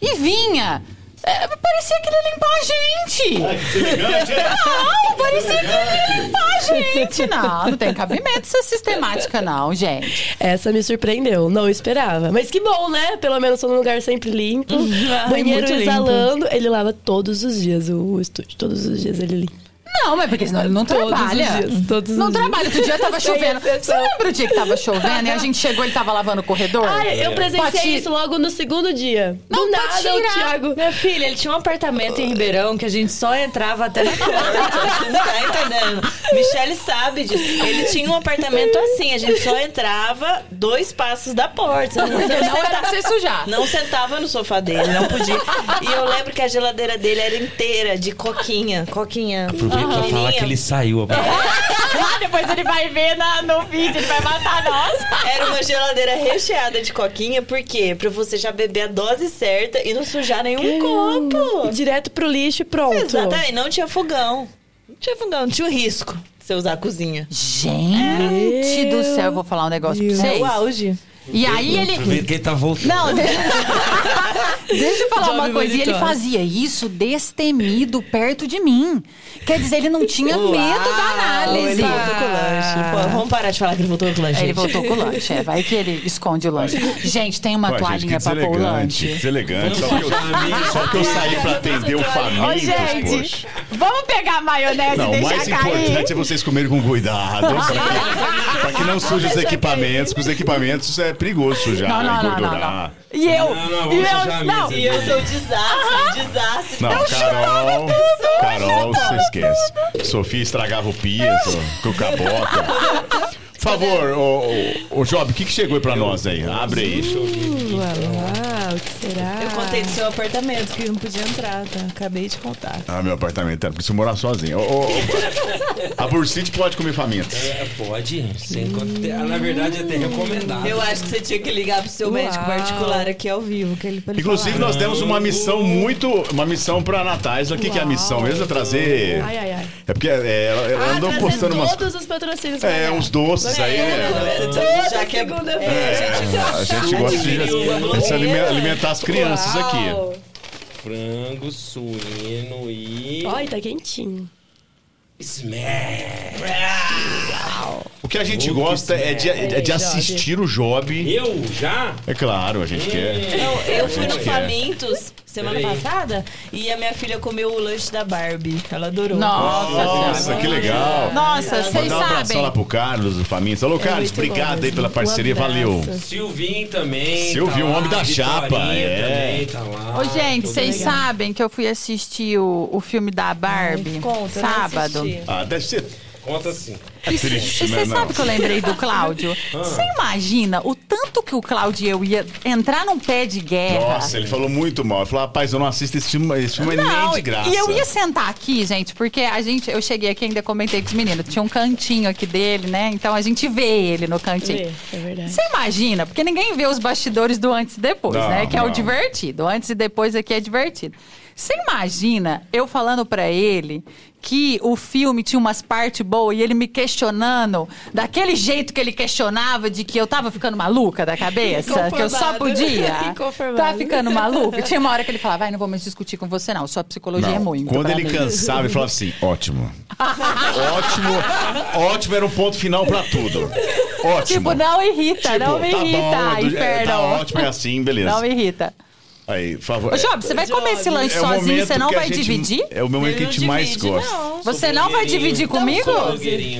e vinha. É, parecia que ele ia limpar a gente. Não, parecia que ele ia limpar a gente. Não, não tem cabimento essa sistemática, não, gente. essa me surpreendeu. Não esperava. Mas que bom, né? Pelo menos tô num lugar sempre limpo. Ai, banheiro muito limpo. exalando. Ele lava todos os dias o, o estúdio. Todos os dias ele limpa. Não, mas porque senão ele não Todos os trabalha. dias, todos os não dias. trabalha. Outro dia tava chovendo. Você lembra o dia que tava chovendo e a gente chegou e ele tava lavando o corredor? Ah, eu presenciei Pode- isso logo no segundo dia. Não, Do nada, o tirar. Thiago. Minha filha, ele tinha um apartamento em Ribeirão que a gente só entrava até na porta. Você não tá entendendo? Michele sabe disso. Ele tinha um apartamento assim, a gente só entrava dois passos da porta. Você não, não era sentava- pra você sujar. Não sentava no sofá dele, não podia. E eu lembro que a geladeira dele era inteira de coquinha. Coquinha. Aproveita pra falar pequenininha. que ele saiu. Ah, depois ele vai ver na- no vídeo, ele vai matar nós. Era uma geladeira recheada de coquinha, por quê? Pra você já beber a dose certa e não sujar nenhum copo. Direto pro lixo e pronto. Exatamente, não tinha fogão. Não tinha fogão, não tinha o risco de você usar a cozinha. Gente do céu, eu vou falar um negócio pra É vocês. o auge. E aí ele. Aproveita que ele tá voltando. Não, deixa, deixa eu falar uma coisa. E ele fazia isso destemido perto de mim. Quer dizer, ele não tinha medo da análise. Ele voltou com o lanche. Pô, vamos parar de falar que ele voltou com o lanche. Ele gente. voltou com o lanche, é. Vai que ele esconde o lanche. Gente, tem uma Pô, gente, toalhinha que pra pôr o que lanche. deselegante. Só que eu, só que eu saí pra atender o Ô, faminto, gente, poxa. vamos pegar a maionese Não, e o deixar mais cair. importante é vocês comerem com cuidado. Pra que, pra que não suje os equipamentos, porque os equipamentos é perigoso sujar, Não, não, não, não, engordurar. não. E eu, Não, não, e eu, não. E eu sou desastre, desastre. Não, Carol, Carol, você esquece. Sofia estragava o piso, com o cabota. Por favor, ô, ô, ô Job, o que, que chegou aí pra nós aí? Abre aí. Uau, O que será? Eu contei do seu apartamento que não podia entrar, tá? Acabei de contar. Ah, meu apartamento porque se eu morar sozinho. Ô, ô, ô, a Bursite pode comer faminta. É, pode. Sem, conte- Na verdade, é até recomendado. Eu acho que você tinha que ligar pro seu médico Uau. particular aqui ao vivo, que ele Inclusive, falar. nós temos uma missão muito. Uma missão pra Natais. O que, que é a missão mesmo? É trazer. Ai, ai, ai. É porque é, ela, ela Ah, andou postando umas. todos os patrocínios. É, uns doces aí, né? Toda Já que é- segunda-feira. É, a gente gosta de, de se alime- alimentar as crianças aqui. Uau. Frango, suíno e. Ai, tá quentinho. Smash! O que a gente Oh, gosta é de, é de assistir o Job. Eu já? É claro, a gente quer. Não, eu fui gente no quer. Semana Peraí. passada e a minha filha comeu o lanche da Barbie. Ela adorou. Nossa, Nossa, que legal. Nossa, vocês Mandar um abração lá sabem. pro Carlos, do Famintos. Alô, Carlos, muito obrigado bom aí pela parceria, Um abraço. valeu. Silvinho também. Silvinho, tá lá, homem da Vitorinha chapa, é. Também, tá lá, Ô, gente, vocês sabem que eu fui assistir o, o filme da Barbie Ai, conta, eu não sábado. assisti. Ah, deve ser Conta assim. E triste, você né? Não. sabe que eu lembrei do Cláudio? Ah. Você imagina o tanto que o Cláudio e eu ia entrar num pé de guerra? Nossa, ele falou muito mal. Ele falou, rapaz, eu não assisto esse filme, esse filme é nem Não, de graça. e eu ia sentar aqui, gente, porque a gente, eu cheguei aqui e ainda comentei com os meninos, tinha um cantinho aqui dele, né? Então a gente vê ele no cantinho. Vê, é verdade. Você imagina, porque ninguém vê os bastidores do antes e depois, Não, né? Que é o não. divertido. O antes e depois aqui é divertido. Você imagina eu falando pra ele que o filme tinha umas partes boas e ele me questionando daquele jeito que ele questionava de que eu tava ficando maluca da cabeça, que eu só podia. Tá ficando maluca. Tinha uma hora que ele falava, vai, não vou mais discutir com você não, sua psicologia é Não, muito. quando ele mim." cansava, ele falava assim: ótimo. ótimo. Ótimo era um ponto final pra tudo. Ótimo. Tipo, não irrita, não me tá irrita, bom, é do- é, inferno. tá ótimo, é assim, beleza. Não me irrita. Aí, por favor. Ô, Job, você vai comer esse lanche é o sozinho, momento você não a vai gente- dividir? É o momento que a gente mais gosta. Você não vai dividir comigo?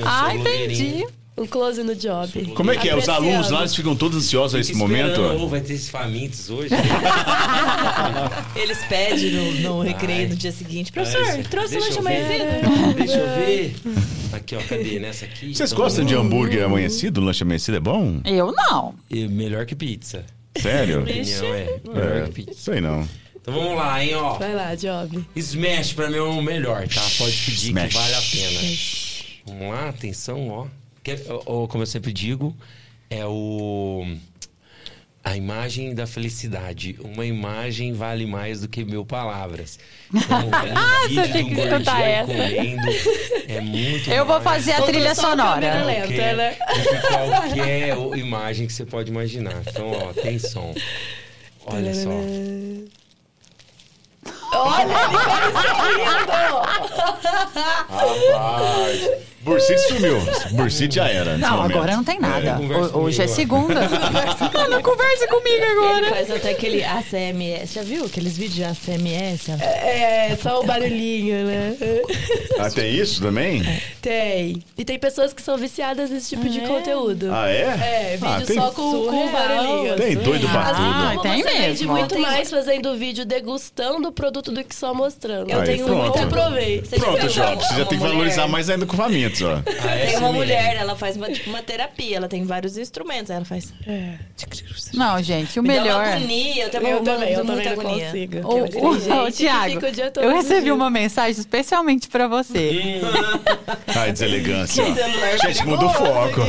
Ah, entendi. Um close no job. Como é que é? Os alunos lá eles ficam todos ansiosos nesse momento? Esperando, ou vai ter esses famintos hoje. Eles pedem no, no recreio no dia seguinte. Professor, Ai, trouxe lanche amanhecido? Deixa eu ver. Aqui, ó, cadê? Nessa aqui? Vocês Então, gostam de hambúrguer amanhecido? Lanche amanhecido é bom? Eu não. e Melhor que pizza. Sério? Opinião é. Melhor É, sei não. Então vamos lá, hein, ó. Vai lá, job. Smash pra mim é o melhor, tá? Pode pedir Smash. que vale a pena. Vamos lá, atenção, ó. Que- ó, Como eu sempre digo, é o. A imagem da felicidade. Uma imagem vale mais do que mil palavras. Então, um Você vídeo tem que escutar essa. comendo é muito Eu vou fazer a trilha sonora. lenta, qualquer- né? do que qualquer imagem que você pode imaginar. Então, ó, tem som. Olha só. Olha ele Rapaz. Bursite sumiu. Bursite já era. Não, momento. agora não tem nada. É, conversa Ho- Hoje é segunda. Não, não converse comigo Ele agora. faz até aquele ACMS. Já viu aqueles vídeos de ACMS? É, só o barulhinho, né? Ah, tem isso também? Tem. E tem pessoas que são viciadas nesse tipo de É? conteúdo. Ah, é? É, vídeo Ah, tem- só com, com Surreal. barulhinho. Tem doido pra Ah, tudo. tem você vende mesmo. muito Tem- mais fazendo vídeo degustando o produto do que só mostrando. Eu Aí, tenho pronto. Eu comprovei. Você já Pronto, viu uma- Você já tem que valorizar mais ainda com famintos, ó. A Tem uma SMR. mulher, ela faz uma, tipo, uma terapia, ela tem vários instrumentos, ela faz. Não, gente, o Me dá uma melhor. agonia, eu tenho Eu uma, também, eu muita também não agonia. consigo. Ô, Tem ô, gente ô, que Thiago, fica o dia todo eu recebi uma mensagem especialmente pra você. Ai, deselegância. Gente, muda o foco.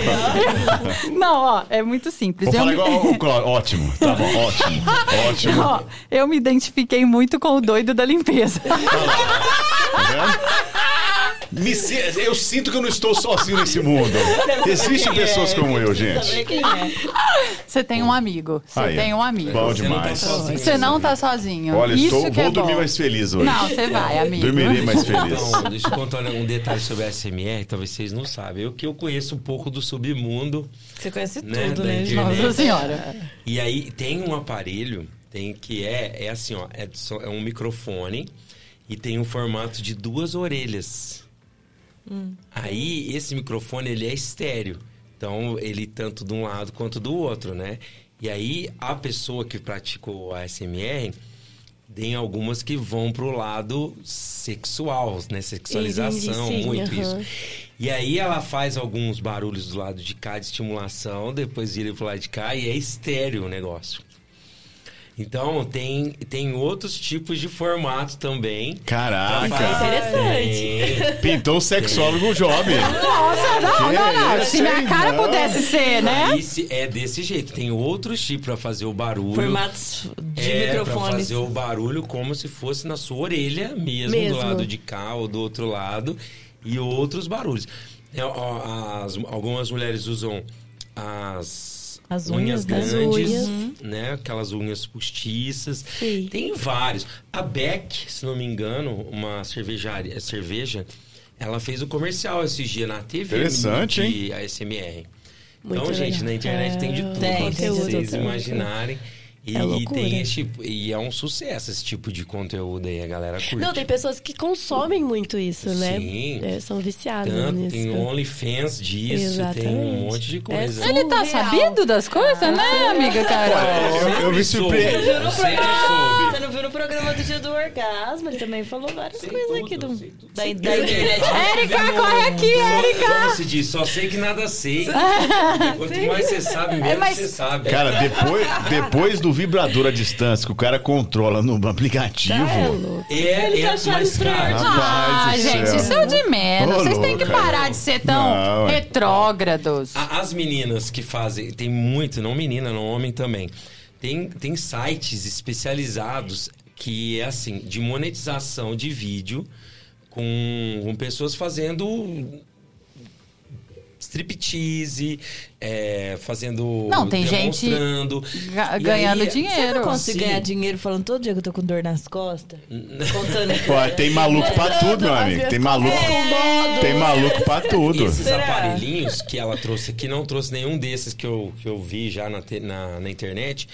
Não, ó, é muito simples. Vou falar igual o Cláudio. Ótimo. Tá bom, ótimo. Ótimo. Ó, eu me identifiquei muito com o doido da limpeza. Tá? Me eu sinto que eu não estou sozinho nesse mundo. Existem pessoas como eu, gente. quem é. Você tem um amigo. Você Aí, tem um amigo. Bom Você não tá demais. sozinho. Você não tá sozinho. Olha, Isso estou, que vou é dormir bom. mais feliz hoje. Não, você vai, amigo. Dormirei mais feliz. Então, deixa eu contar um detalhe sobre a SMR, talvez vocês não sabem. Eu que eu conheço um pouco do submundo, Você conhece Né, tudo, né? Nossa senhora. e aí tem um aparelho, tem que é, é assim, ó, é, é um microfone e tem um formato de duas orelhas. Aí esse microfone ele é estéreo, então ele tanto de um lado quanto do outro, né? E aí a pessoa que praticou a ASMR tem algumas que vão pro lado sexual, né? Sexualização, Entendi, sim, muito aham. isso. E aí ela faz alguns barulhos do lado de cá de estimulação, depois vira pro lado de cá e é estéreo o negócio. Então, tem, tem outros tipos de formato também. Caraca. Interessante. Pintou o sexólogo jovem. Nossa, não, não, não. Se minha cara pudesse ser, né? Aí se- é desse jeito. Tem outros tipos pra fazer o barulho. Formatos de é, pra microfones. fazer o barulho como se fosse na sua orelha mesmo, Mesmo. do lado de cá ou do outro lado. E outros barulhos. É, ó, as- algumas mulheres usam as, As unhas unhas? As grandes, unhas. né? Aquelas unhas postiças. Sim. Tem vários. A Beck, se não me engano, uma cervejaria, é cerveja, ela fez o comercial esses dias na TV Interessante, de ASMR. Muito então, gente, legal. na internet tem de tudo, tem, pra tem vocês tudo. imaginarem. E, É e loucura. tem esse tipo, e é um sucesso esse tipo de conteúdo aí, a galera curte. Não, tem pessoas que consomem muito isso, né? Sim. É, são viciadas Tanto, nisso. tem OnlyFans disso, tem um Exatamente. monte de coisa. É Ele tá sabido das coisas, né, amiga Carol? Eu, eu me surpreendi. Eu sempre soube. Viu no programa do dia do orgasmo? Ele também falou várias Sei coisas tudo, aqui do, tudo. da, da internet. Érica, corre aqui, Só- Érica! Se diz, só sei que nada sei. Quanto mais você sabe, menos É, mas- você sabe. Cara, depois, depois do vibrador à distância que o cara controla no aplicativo. É louco. é, Ele é, tá Rapaz Ah, gente, isso é o de menos. Vocês têm que parar de ser tão Não, é. retrógrados. As meninas que fazem, tem muito, não menina, não homem também. Tem, tem sites especializados que é assim, de monetização de vídeo com, com pessoas fazendo striptease, é, fazendo. Não, tem gente E ganhando aí, Você dinheiro. não consigo Sim. ganhar dinheiro falando todo dia que eu tô com dor nas costas? Contando tem maluco pra tudo, meu amigo. Tem maluco, tem maluco pra tudo. Esses Será? aparelhinhos que ela trouxe aqui, não trouxe nenhum desses que eu, que eu vi já na, na, na internet.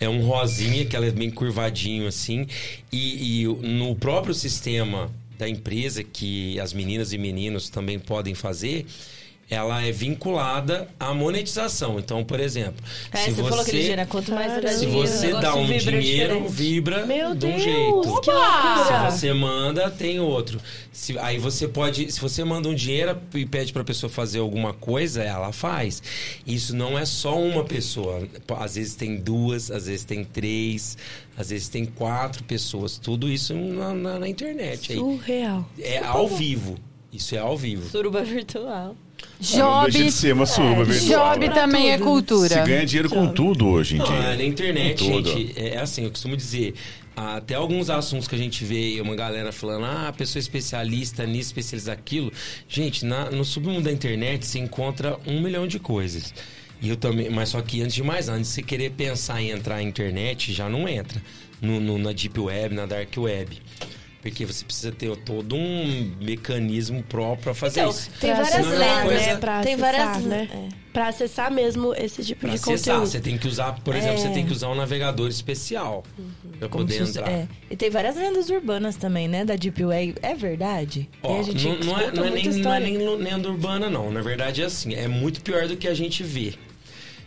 É um rosinha, que ela é bem curvadinho assim. E, e no próprio sistema da empresa, que as meninas e meninos também podem fazer, ela é vinculada à monetização. Então, por exemplo, É, se você, falou dia, né? Quanto mais dá se você dá um vibra dinheiro, diferente. vibra Meu de um Deus, jeito. que loucura. Se você manda, tem outro. Se- aí você pode. Se você manda um dinheiro e pede pra pessoa fazer alguma coisa, ela faz. Isso não é só uma pessoa. Às vezes tem duas, às vezes tem três, às vezes tem quatro pessoas. Tudo isso na, na- na internet. Aí. Surreal. É ao vivo. Isso é ao vivo. Suruba virtual. Job, de ser uma suruba virtual. job também é cultura. Se ganha dinheiro com tudo hoje em Não, dia. é, na internet, gente, é assim, eu costumo dizer, até alguns assuntos que a gente vê uma galera falando, ah, a pessoa é especialista nisso, especialista naquilo. Gente, na- no submundo da internet se encontra um milhão de coisas. E eu também, mas só que antes de mais antes de você querer pensar em entrar na internet, já não entra no, no- na Deep Web, na Dark Web. Porque você precisa ter todo um mecanismo próprio para fazer Então, isso. tem Pra várias lendas. coisa- né? Pra Tem acessar, várias- né? é. Pra acessar mesmo esse tipo Pra de acessar, conteúdo. você tem que usar, por exemplo, você tem que usar um navegador especial para Como poder se- entrar. é. E tem várias lendas urbanas também, né? Da Deep Web. É verdade? Ó, E a gente não, não é, não é nem, não é nem lenda urbana, não. Na verdade é assim, é muito pior do que a gente vê.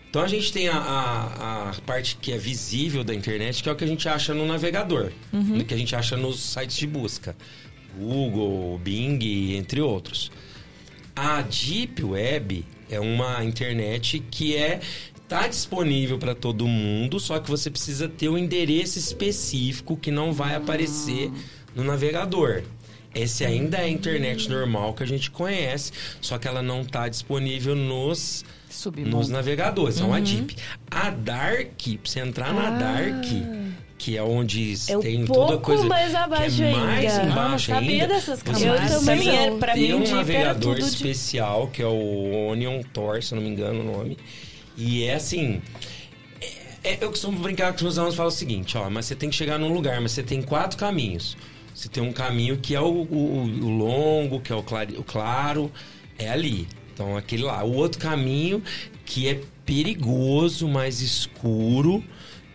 Então a gente tem a, a, a parte que é visível da internet, que é o que a gente acha no navegador, Uhum. o que a gente acha nos sites de busca. Google, Bing, entre outros. A Deep Web é uma internet que é tá disponível para todo mundo, só que você precisa ter um endereço específico que não vai aparecer no navegador. Esse ainda é a internet normal que a gente conhece, só que ela não está disponível nos Submundo. nos navegadores, então a Deep. A Dark, pra você entrar na Dark, que é onde É um tem toda a pouco coisa mais abaixo que é mais ainda. embaixo Ah, sabia ainda, dessas camadas. Eu também era- pra mim, um navegador tudo de- especial, que é o Onion Tor, se eu não me engano o nome. E é assim... é- é- eu costumo brincar com os meus alunos e falo o seguinte, ó, mas você tem que chegar num lugar, mas você tem quatro caminhos. Você tem um caminho que é o, o- o longo, que é o, o claro, é ali. Então, aquele lá. O outro caminho que é perigoso, mais escuro,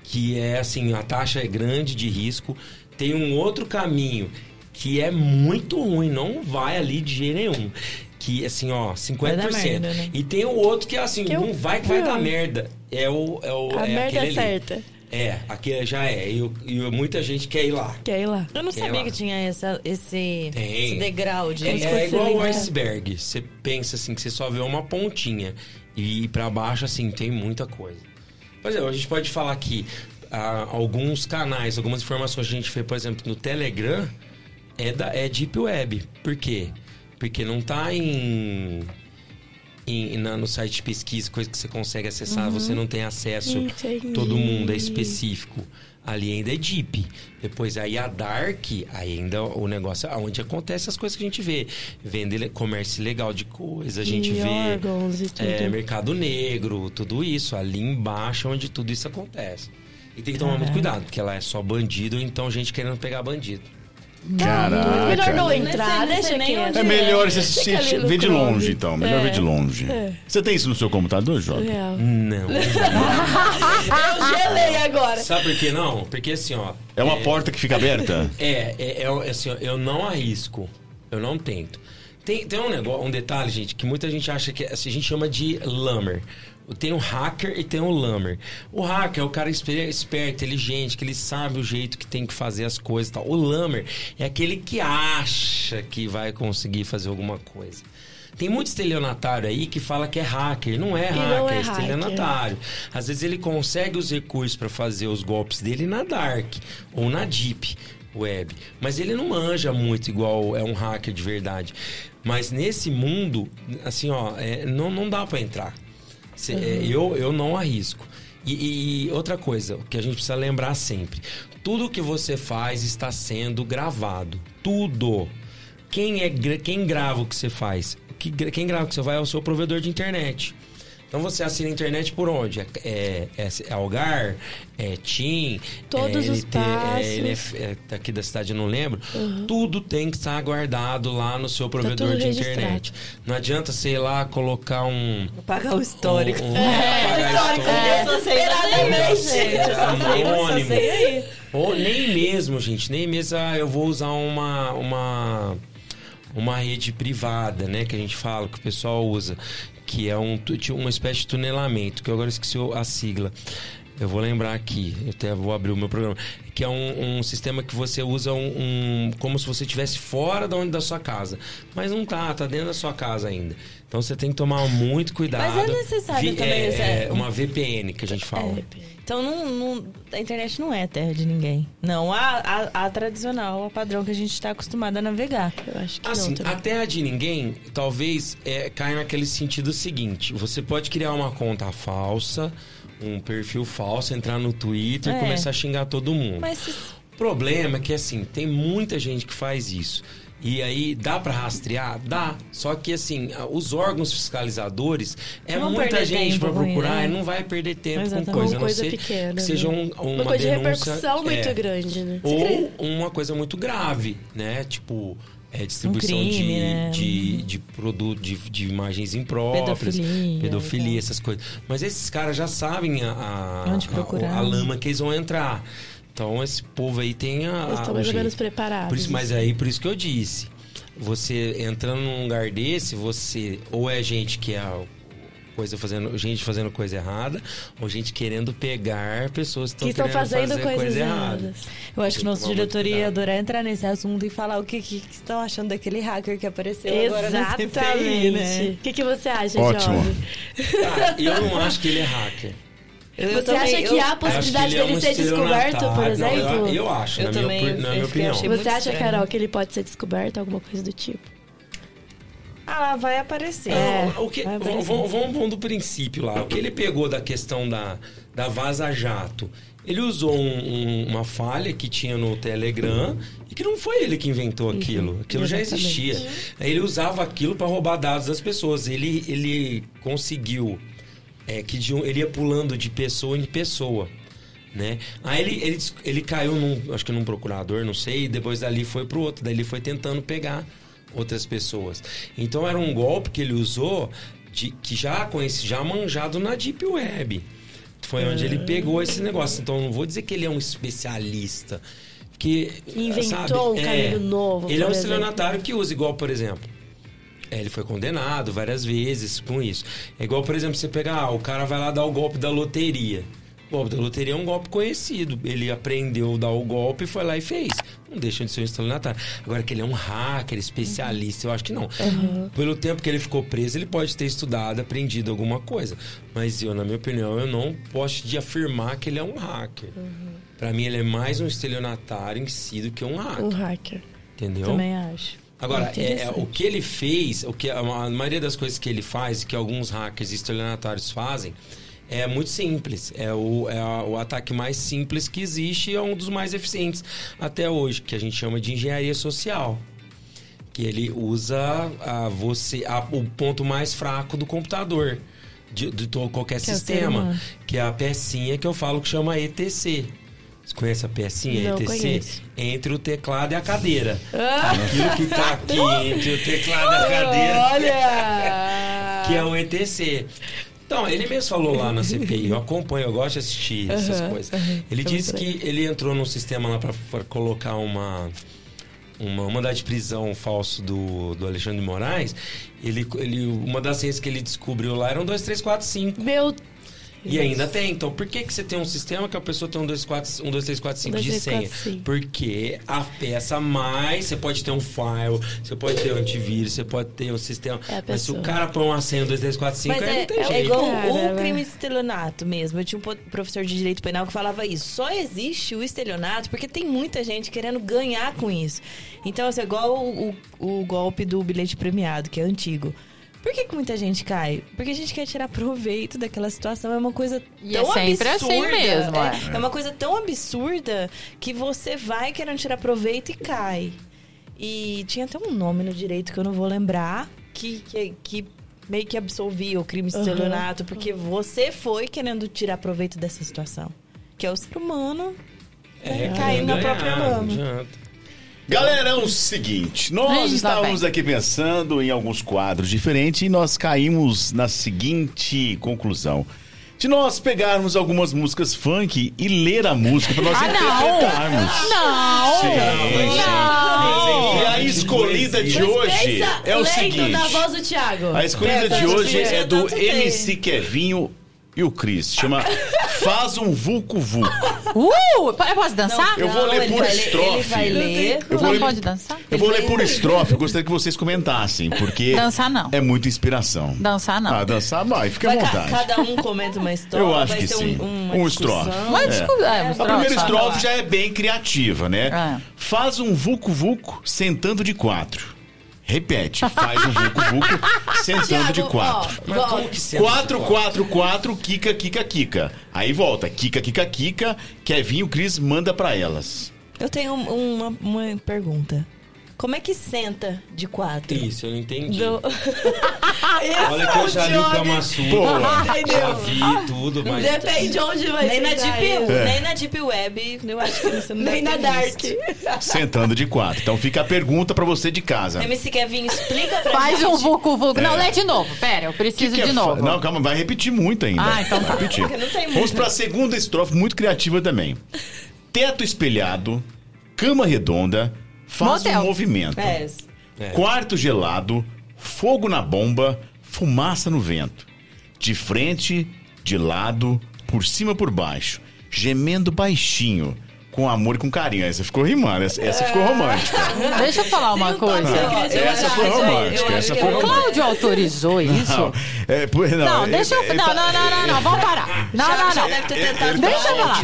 que é assim, a taxa é grande de risco. Tem um outro caminho que é muito ruim, não vai ali de jeito nenhum. Que assim, ó, 50%. dar merda, né? E tem o outro que é assim, Que é não vai que vai dar merda. É o. É o A é merda é certa. É, aquele já é. E, e muita gente quer ir lá. Quer ir lá? Eu não Quer sabia que tinha essa, esse, Tem. esse degrau de... É, é igual o iceberg. Você pensa assim, que você só vê uma pontinha. E pra baixo, assim, tem muita coisa. Por exemplo, a gente pode falar aqui. a- alguns canais, algumas informações que a gente fez, por exemplo, no Telegram, é, da, é Deep Web. Por quê? Porque não tá em... em- na- no site de pesquisa, coisa que você consegue acessar, Uhum. você não tem acesso Entendi. todo mundo, é específico. Ali ainda é deep. Depois aí a dark, ainda o negócio é onde acontece as coisas que a gente vê. Vende comércio ilegal de coisa, a gente E vê órgãos e tudo. é, mercado negro, tudo isso. Ali embaixo é onde tudo isso acontece. E tem que tomar muito cuidado, porque ela é só bandido, então gente querendo pegar bandido. Caraca. Melhor não entrar, sei- deixa quieto. É melhor você assistir, ver de Chrome. longe, então. Melhor É. ver de longe. É. Você tem isso no seu computador, Jovem? Real. Não. Eu gelei agora. Sabe por que não? Porque assim, ó. É uma porta que fica aberta? É, é, é assim, ó, eu não arrisco. Eu não tento. Tem, tem um negócio, um detalhe, gente, que muita gente acha que assim, a gente chama de lamer. Tem o hacker e tem o lamer. O hacker é o cara esper- esperto, inteligente, que ele sabe o jeito que tem que fazer as coisas e tal. O lamer é aquele que acha que vai conseguir fazer alguma coisa. Tem muito estelionatário aí que fala que é hacker. Não é E hacker, não é, é hacker. estelionatário. Às vezes ele consegue os recursos para fazer os golpes dele na Dark ou na Deep Web. Mas ele não manja muito igual é um hacker de verdade. Mas nesse mundo, assim, ó, é, não, não dá para entrar. Cê- é, eu, eu não arrisco. E, e outra coisa, que a gente precisa lembrar sempre: tudo que você faz está sendo gravado. Tudo. Quem, é, quem grava o que você faz? Quem grava o que você faz é o seu provedor de internet. Então você assina a internet por onde? É, é, é, é Algar? É TIM? Todos é os passos. É, é, daqui da cidade eu não lembro. Tudo tem que estar guardado lá no seu provedor tudo de registrado. internet. Não adianta, sei lá, colocar um... Pagar o histórico. um- um- apagar histórico. Eu só sei, só Anônimo. Ou nem mesmo, gente, nem mesmo ah, eu vou usar uma, uma, uma rede privada, né? Que a gente fala, que o pessoal usa, que é um, uma espécie de tunelamento, que eu agora esqueci a sigla. Eu vou lembrar aqui, eu até vou abrir o meu programa. Que é um, um sistema que você usa um, um- como se você estivesse fora da, onde, da sua casa. Mas não tá, tá dentro da sua casa ainda. Então você tem que tomar muito cuidado. Mas é necessário também, é, é uma VPN que a gente fala. Então não, não- a internet não é terra de ninguém. Não, a, a, a tradicional, a padrão que a gente está acostumado a navegar. Eu acho que Assim, não a terra de ninguém talvez é, caia naquele sentido seguinte: você pode criar uma conta falsa, um perfil falso, entrar no Twitter e É. começar a xingar todo mundo. Mas se- O problema é que assim, tem muita gente que faz isso. E aí, dá pra rastrear? Dá. Só que assim, os órgãos fiscalizadores, é Não muita gente com procurar, isso, e não vai perder tempo Exatamente. com coisa. não coisa ser pequena, que seja né? um, uma, Uma coisa de denúncia, repercussão muito é, grande, né? ou uma coisa muito grave, né? Tipo, é, distribuição Um crime, de, né? de, de produto, de, de imagens impróprias, Pedofilia, pedofilia, então. essas coisas. Mas esses caras já sabem a, a, a- a lama que eles vão entrar. Então esse povo aí tem a. Eles estão mais ou menos preparados. Por isso, mas aí, por isso que eu disse. Você entrando num lugar desse, você ou é gente que é coisa fazendo, gente fazendo coisa errada, ou gente querendo pegar pessoas que Que estão fazendo fazer coisas coisa errada. erradas. eu acho que Tem nosso que tomar muito diretor ia adorar entrar nesse assunto e falar o que, que, que estão achando daquele hacker que apareceu agora na CPI, Exatamente. né? O que, que você acha, Ótimo. Jovem? Cara, eu não acho que ele é hacker. Eu Você também- acha que eu- há a possibilidade ele é dele um ser descoberto, por estelionatário. Não, exemplo? eu, eu acho, Eu na, minha, também, opi- na eu minha opinião. achei Você acha, estranho. Carol, que ele pode ser descoberto, alguma coisa do tipo? Ah, vai aparecer. Não, o que, aparecer. vamos, vamos do princípio lá. O que ele pegou da questão da, da Vaza Jato? Ele usou um- um- uma falha que tinha no Telegram e que não foi ele que inventou aquilo. Aquilo já existia. Ele usava aquilo para roubar dados das pessoas. Ele, ele conseguiu é, que de um- ele ia pulando de pessoa em pessoa. Né? Aí ele, ele, ele caiu num, acho que num procurador, não sei, e depois dali foi pro outro. Daí ele foi tentando pegar outras pessoas. Então era um golpe que ele usou de, que já conheci, já manjado na Deep Web. Foi onde ele pegou esse negócio. Então não vou dizer que ele é um especialista. Que, Inventou sabe, um é, caminho novo, Ele é um exemplo. estelionatário que usa, igual, por exemplo. É, ele foi condenado várias vezes com isso. É igual, por exemplo, você pegar, ah, o cara vai lá dar o golpe da loteria. O golpe da loteria é um golpe conhecido. Ele aprendeu a dar o golpe, foi lá e fez. Não deixa de ser um estelionatário. Agora que ele é um hacker, especialista, eu acho que não. Pelo tempo que ele ficou preso, ele pode ter estudado, aprendido alguma coisa. Mas eu, na minha opinião, eu não posso de afirmar que ele é um hacker. Pra mim, ele é mais um estelionatário em si do que um hacker. Um hacker. Entendeu? Também acho. Agora, é, é, o que ele fez, o que a, a maioria das coisas que ele faz, que alguns hackers e estelionatários fazem, é muito simples. É, o, é a- o ataque mais simples que existe e é um dos mais eficientes até hoje, que a gente chama de engenharia social. Que ele usa a, você, a- o ponto mais fraco do computador, de, de to- qualquer Que é sistema, humano. que é a pecinha que eu falo que chama ETC. Você conhece a pecinha Não ETC? conheço. Entre o teclado e a cadeira. Aquilo que tá aqui entre o teclado e a cadeira, Olha! que é o ETC. Então, ele mesmo falou lá na CPI, eu acompanho, eu gosto de assistir essas Aham, coisas. aham. Ele disse que ele entrou num sistema lá pra, pra colocar uma uma mandado de prisão falso do, do Alexandre de Moraes. Ele, ele, uma das senhas que ele descobriu lá eram 2, 3, 4, 5. Meu E ainda tem. Então, por que, que você tem um sistema que a pessoa tem um 2, 4, um 2 3, 4, 5 Um, dois, de senha? Porque a peça mais. Você pode ter um file, você pode ter um antivírus, você pode ter um sistema. É a mas se o cara põe uma senha 1, 2, 3, 4, 5, Mas aí é, não tem é jeito. igual Cara, o crime de estelionato mesmo. Eu tinha um professor de direito penal que falava isso. Só existe o estelionato porque tem muita gente querendo ganhar com isso. Então, assim, igual o, o- o golpe do bilhete premiado, que é antigo. Por que, que muita gente cai? Porque a gente quer tirar proveito daquela situação. É uma coisa E é tão sempre absurda. assim mesmo, é. é. É uma coisa tão absurda que você vai querendo tirar proveito e cai. E tinha até um nome no direito que eu não vou lembrar, que, que, que meio que absolvia o crime de Aham. estelionato, porque você foi querendo tirar proveito dessa situação. Que é o ser humano É, cair na ganhar, própria não lama. adianta. Galera, é o seguinte, nós Ih, estávamos vem. aqui pensando em alguns quadros diferentes e nós caímos na seguinte conclusão. De nós pegarmos algumas músicas funk e ler a música para nós Ah, interpretarmos. Não! Sim, Não! E a escolhida de hoje é o seguinte. da voz do Thiago. A escolhida de no hoje é do. MC Kevinho e o Cris. Chama Faz um Vulco Vulco. Uh! Eu posso dançar? Eu vou ler ele por estrofe. Ele vai ler. Eu vou não ler- pode dançar? Eu vou ler por estrofe, eu gostaria que vocês comentassem, porque Dançar não. é muita inspiração. Dançar não. Ah, dançar vai, fica à Vai ca- vontade. cada um comenta uma história. Eu acho vai que sim. Um, uma Um discussão. estrofe. Mas É. desculpa, é, A primeira só estrofe já é bem criativa, né? É. Faz um vulco-vulco sentando de quatro. Repete, faz um vulco-vulco sentando de quatro. ó, Mas ó, como que senta 4, esse 4, 4, Kika, Kika, Kika. Aí volta, Kika, Kika, Kika. Kevinho, Cris manda pra elas. Eu tenho um- uma, uma pergunta. Como é que senta de quatro? Isso, eu não entendi. Do- Olha que eu já li o Kama Sutra, já vi tudo, mas... Depende de onde vai nem, na sentar deep. É. nem na Deep Web, eu acho que você não Nem na Dark. visto. Sentando de quatro. Então fica a pergunta pra você de casa. MC Kevin, explica pra Faz gente. um vucu vucu. Não, lê de novo. Pera, eu Que preciso que é de fa- novo. Não, calma, vai repetir muito ainda. Ah, então tá. Repetir. Porque não tem Vamos pra segunda estrofe, muito criativa também. Teto espelhado, cama redonda, faz Motel. um movimento. É, É. Quarto gelado, fogo na bomba, fumaça no vento. De frente, de lado, por cima por baixo, gemendo baixinho, com amor e com carinho. Essa ficou rimando, essa, essa ficou romântica. Deixa eu falar uma coisa. Essa foi romântica, essa foi O romântica. Cláudio autorizou isso? Não, é, por- não, Não, é- deixa eu. é- Não, tá- não, não, não, não. Vamos parar. Não, não, não. Deixa eu falar.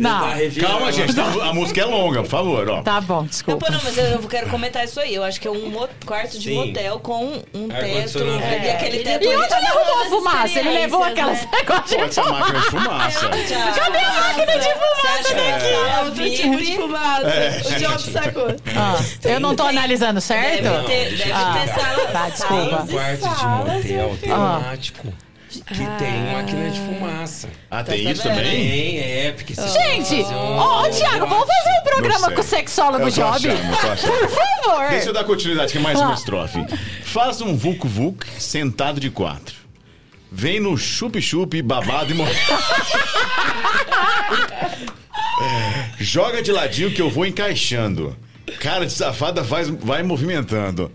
Não. tá Calma, gente, tá- a música é longa, por favor, ó. Tá bom, Não, desculpa. pô, não, mas eu quero comentar isso aí. Eu acho que é um mo- quarto de Sim. motel com um teto. Ar-condicionado. E aquele Ele- teto. E onde tá ele arrumou a fumaça? Ele levou aquelas experiências, negócios Pode ser máquina de fumaça. Cadê a máquina de fumaça É é outro tipo de fumaça. É. O Job sacou. Ah, eu não tô analisando certo? Deve ter, deve Ah, ter sala. tá, desculpa. um quarto de motel temático que tem máquina de fumaça. Ah, tem isso também? Tem, é, porque você Gente, fazer um- ô, ô, Thiago, vamos fazer um programa com o sexólogo Eu Job? achando. Por favor. Deixa eu dar continuidade, que é mais uma Ah. estrofe. Faz um vulco-vulco sentado de quatro. Vem no chup-chup, babado e morrer. Joga de ladinho que eu vou encaixando. Cara de safada vai, vai movimentando.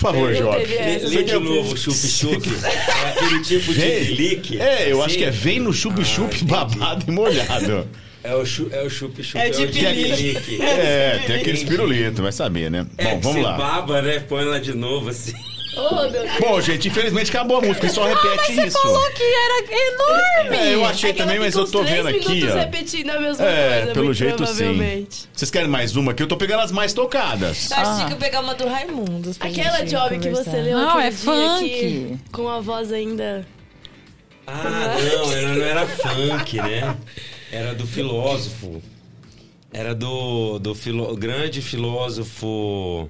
Por favor, essa, Lê de novo o chup-chup. É aquele tipo de Vem. clique. É, eu acho assim. que é vem no chup-chup entendi. babado e molhado. É o é chup-chup. É o de clique. É, tem aqueles pirulitos, vai saber, né? É, Bom, vamos lá. baba, né? Põe lá de novo, assim. Oh, meu Deus. Bom, gente, infelizmente acabou a música, e só repete Mas você isso. falou que era enorme. É, eu achei É ela também, mas eu tô vendo aqui, minutos ó. repetindo a mesma É, coisa, pelo jeito sim. Vocês querem mais uma aqui? Eu tô pegando as mais tocadas. Eu acho que tinha que pegar uma do Raimundos. pra Aquela job que você leu Não, é funk. que- com a voz ainda... Ah, não, era, não era funk, né? Era do filósofo. Era do, do filo, grande filósofo.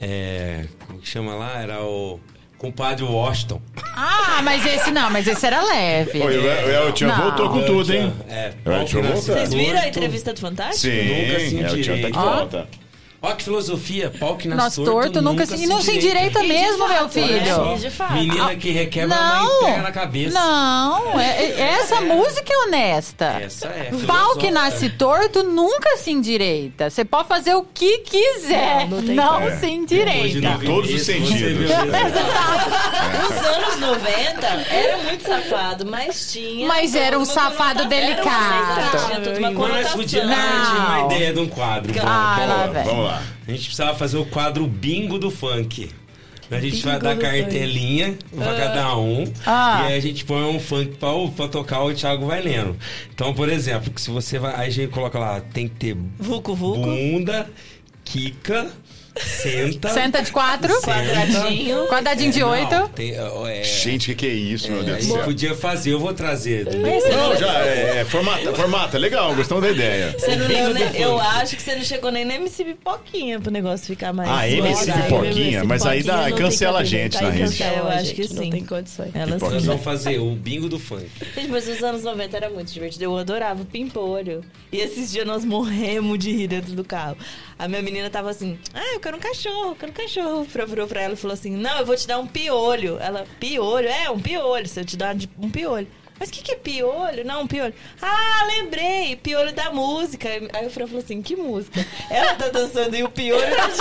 É, como que chama lá? Era o compadre Washington. Ah, mas esse não, mas esse era leve. Oi, o El- o Tchan Não. voltou com tudo, hein? É, voltar. Vocês viram a entrevista do Fantástico? Sim, Nunca se é, o Tchan tá de volta. Ó que filosofia, pau que nasce Nós torto nunca se... E não se endireita mesmo, meu fato, né? filho. De fato. Menina que requebra, Não. mas pega na cabeça. Não, é- é- essa música é honesta. Essa é. Pau que nasce torto nunca se endireita. Você pode fazer o que quiser, Não, não, não se endireita. nove Todos os sentidos. Nos anos 90, era muito safado, mas tinha. Mas era um uma safado delicado. Tinha toda uma Mas nós conotação. ah, tinha uma ideia de um quadro. Ah, lá vem. Lá. A gente precisava fazer o quadro bingo do funk. A gente vai Bingo dar do cartelinha pra cada um. Ah. E aí a gente põe um funk pra, pra tocar, o Thiago vai lendo. Então, por exemplo, que se você vai. Aí a gente coloca lá, tem que ter Vucu Vucu. bunda, quica, senta. Senta de quatro, senta. Quadradinho. quadradinho de Não, oito. tem, é, Gente, o que, que é isso, meu a Deus do céu? podia fazer, eu vou trazer. Não, já, é, é, formata, formata, legal, gostamos da ideia. Você não leu, né? Eu acho que você não chegou nem na MC Pipoquinha pro negócio ficar mais. Ah, MC. Pipoquinha, mas aí dá- cancela a gente na rede. cancela Eu acho que sim. Não tem condições. Ela Nós vamos fazer o bingo do funk. Gente, mas os anos 90 era muito divertido. Eu adorava o pimpolho. E esses dias nós morremos de rir dentro do carro. A minha menina tava assim: Ah, eu quero um cachorro, eu quero um cachorro. Pra virou pra ela e falou assim: Não, eu vou te dar um piolho. Ela, piolho? É, um piolho. Se eu te dar um piolho. Mas o que, que é piolho? Não, um piolho. Ah, lembrei, piolho da música. Aí o Fran falou assim: que música? Ela tá dançando e o piolho tá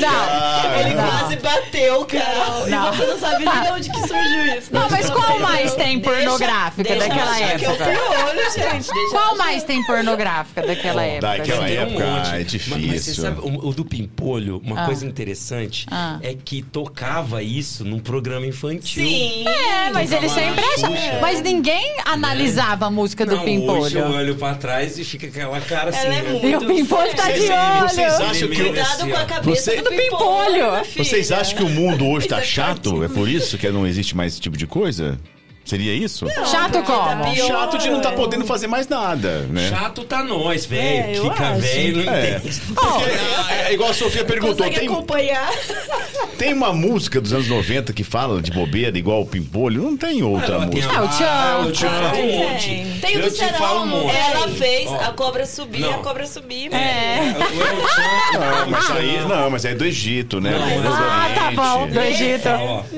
Não, ele quase bateu, cara. Não. Você não sabe nem de onde que surgiu isso. Não, mas qual mais tem pornográfica Deixa daquela achar que é o época? piolho, gente. Deixa Qual mais tem pornográfica daquela época? Daquela Tem um época monte. é Mas- difícil. Mas, você sabe, o, o do Pimpolho, uma Ah. coisa interessante Ah. é que tocava isso num programa infantil. Sim. É, mas ele Tocava sempre acha. Mas ninguém analisava a música do Não, hoje eu Pimpolho. olho pra trás e fica aquela cara assim. Ela é né? muito E o Pimpolho tá de Vocês- vocês olho. acham que o- Cuidado com a cabeça Você- do pimpolho. minha Vocês acham que o mundo hoje tá é chato? É por isso que não existe mais esse tipo de coisa? Seria isso? Chato Tá como? pior. Chato de não tá podendo fazer mais nada, né? Chato tá nós, É, velho. eu Fica velho não É. entende. Porque, é, é igual a Sofia perguntou, tem, acompanhar. tem uma música dos anos 90 que fala de bobeira igual o Pimpolho? Não tem outra Ah, música. a- Ah, o Tchan. Ah, um Tem. monte. Tem o eu do falo um não. Ela fez Ó. a cobra subir, Não. a cobra subir. É. El Chan- Não, mas aí não, mas é do Egito, né? Não, Do Ah, tá bom. Do. Egito.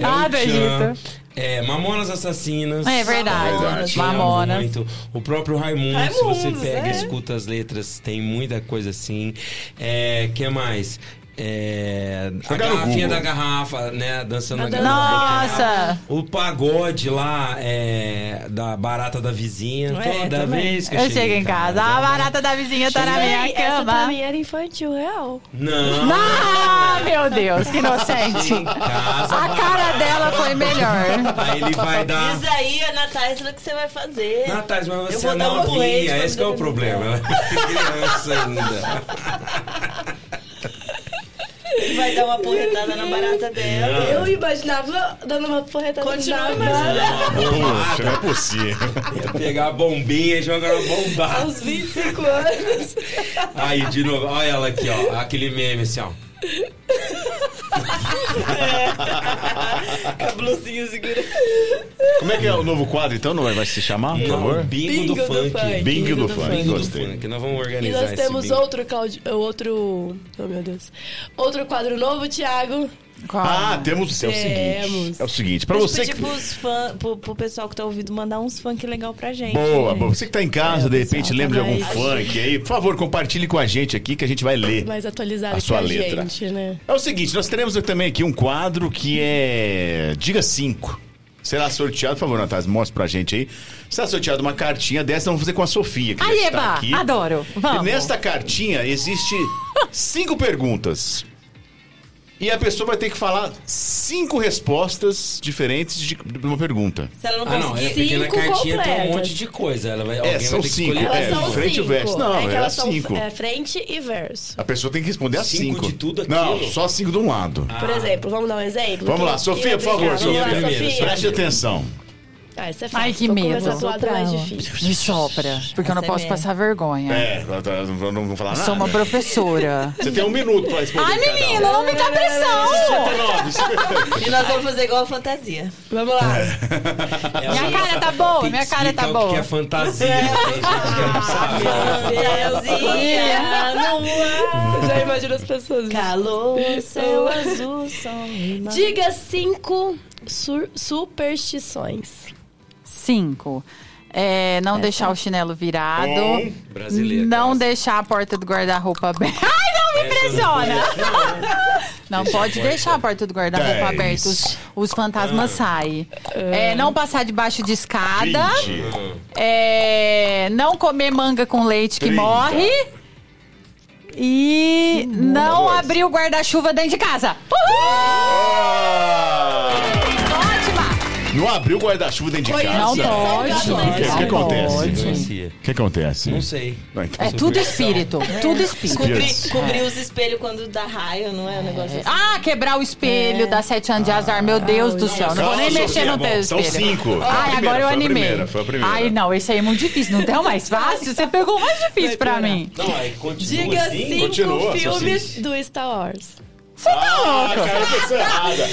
Ah, do Egito. É, Mamonas Assassinas. É verdade. Verdade. Tinha Mamonas. muito. O próprio Raimundo, se você pega e é. escuta as letras, tem muita coisa assim. É, que mais? É, a garrafinha da garrafa, né? Dançando na garrafa. Nossa! O pagode lá é, da barata da vizinha. É, toda também. vez que Eu chego em casa, a barata da vizinha tá na minha Essa pra cama. mim era infantil real. Não. Ah, meu Deus, que inocente. Casa, A cara dela foi melhor. Aí ele vai dar. Diz aí, Ana Thaís, o que você vai fazer. Natais, mas Eu você é novinha, leite pra esse que é o problema. Ela é criança ainda. Vai dar uma porretada na barata dela. Eu imaginava dando uma porretada Continua na imaginando. Poxa, não é possível. Ia pegar a bombinha e jogar uma bombada. aos 25 anos. Aí, de novo, olha ela aqui, ó. Aquele meme assim, ó. Com a blusinha segurando. Como é que é o novo quadro, então? Não vai vai se chamar, por favor? bingo, Bingo do do funk. funk. Bingo do do funk, Bingo do gostei. funk. Nós vamos E organizar nós esse temos bingo. outro, Claudio, outro. Oh, meu Deus. Outro quadro novo, Thiago. Ah, temos. É o seguinte. É o seguinte, pra Deixa você que. pros fã, pro, pro pessoal que tá ouvindo mandar uns funk legal pra gente. Boa, boa. Você que tá em casa, É, de repente pessoal, lembra de algum funk aí, por favor, compartilhe com a gente aqui que a gente vai ler. Mais atualizado A sua que a letra. gente, né? É o seguinte, nós teremos também aqui um quadro que é Diga 5. Será sorteado, por favor, Natália, mostra pra gente aí. Será sorteado uma cartinha dessa, vamos fazer com a Sofia, que Aí, Eba, aqui. adoro. E Vamos. nesta cartinha existe cinco perguntas. E a pessoa vai ter que falar cinco respostas diferentes de de uma pergunta. Se ela não Ah, não, é conseguir. porque na Cinco cartinha tem um completas. monte de coisa. Ela vai, É, alguém são vai ter que cinco, escolher é, uma. São frente e cinco. verso. Não, é que era elas são cinco. é, frente e verso. A pessoa tem que responder as Cinco cinco. de tudo Não, aquilo? só cinco de um lado. Por exemplo, vamos dar um exemplo? Vamos lá, Sofia, por favor? Sofia. Lá, primeiro, Preste atenção. Ah, isso é fácil. Ai, que Vou medo. lado mais difícil. Me sopra, porque eu não Essa é posso minha. passar vergonha. É, não, não vou falar Eu nada. Sou uma professora. Você tem um minuto pra responder. Ai, um. menina, não me dá pressão. 59. E nós vamos fazer igual a fantasia. Vamos lá. É, Minha cara tá boa, minha cara tá explicar o que boa. é fantasia. Tem gente que não sabe. Fantasia no ar. Já imagino as pessoas. Calor, céu azul, sol mar. Diga cinco sur- superstições. Cinco. É, não deixar o chinelo virado. Brasileira. Não deixar a porta do guarda-roupa aberta. Ai, não me impressiona! Não pode deixar a porta do guarda-roupa Dez. aberta. Os, os fantasmas saem. É, não passar debaixo de escada. 20. É, não comer manga com leite que 30. morre. E não abrir o guarda-chuva dentro de casa. Ótima! Não abriu o guarda-chuva dentro de casa? Não O pode. que, que acontece? O que acontece? Não sei. Então É você- tudo espírito. Tudo espírito. Cobrir, os espelhos quando dá raio, não é um negócio assim? Ah, quebrar o espelho, dar sete anos de azar. Meu Deus do céu. Não vou nem mexer no teu são espelho. cinco. Foi a Ai, agora eu animei. foi a primeira. Ai, não, esse aí é muito difícil. Não tem o mais fácil? Você pegou o mais difícil pra mim. Não, aí continua Diga assim. cinco filmes do Star Wars. Ah, cara, eu tô errada.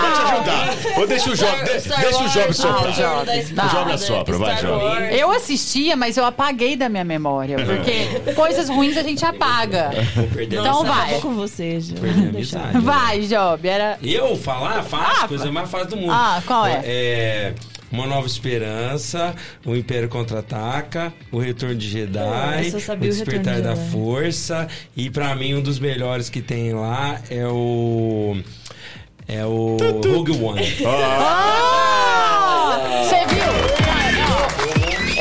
Vou te ajudar. Vou deixar o Job, de- Star deixa o Job Wars, soprar. não, Job. O Job assopra, vai, Star Job. Wars. Eu assistia, mas eu apaguei da minha memória. Porque coisas ruins a gente apaga. Vou perder Então vai. Vou com você, a amizade. Vai, Job. Era. Eu falar fácil, Ah, coisa mais fácil do mundo. Ah, qual é? É. Uma Nova Esperança, O Império Contra-Ataca, O Retorno de Jedi, Ah, O Despertar de da Jedi. Força. E pra mim, um dos melhores que tem lá é o. É o Rogue One. Ah! Você viu?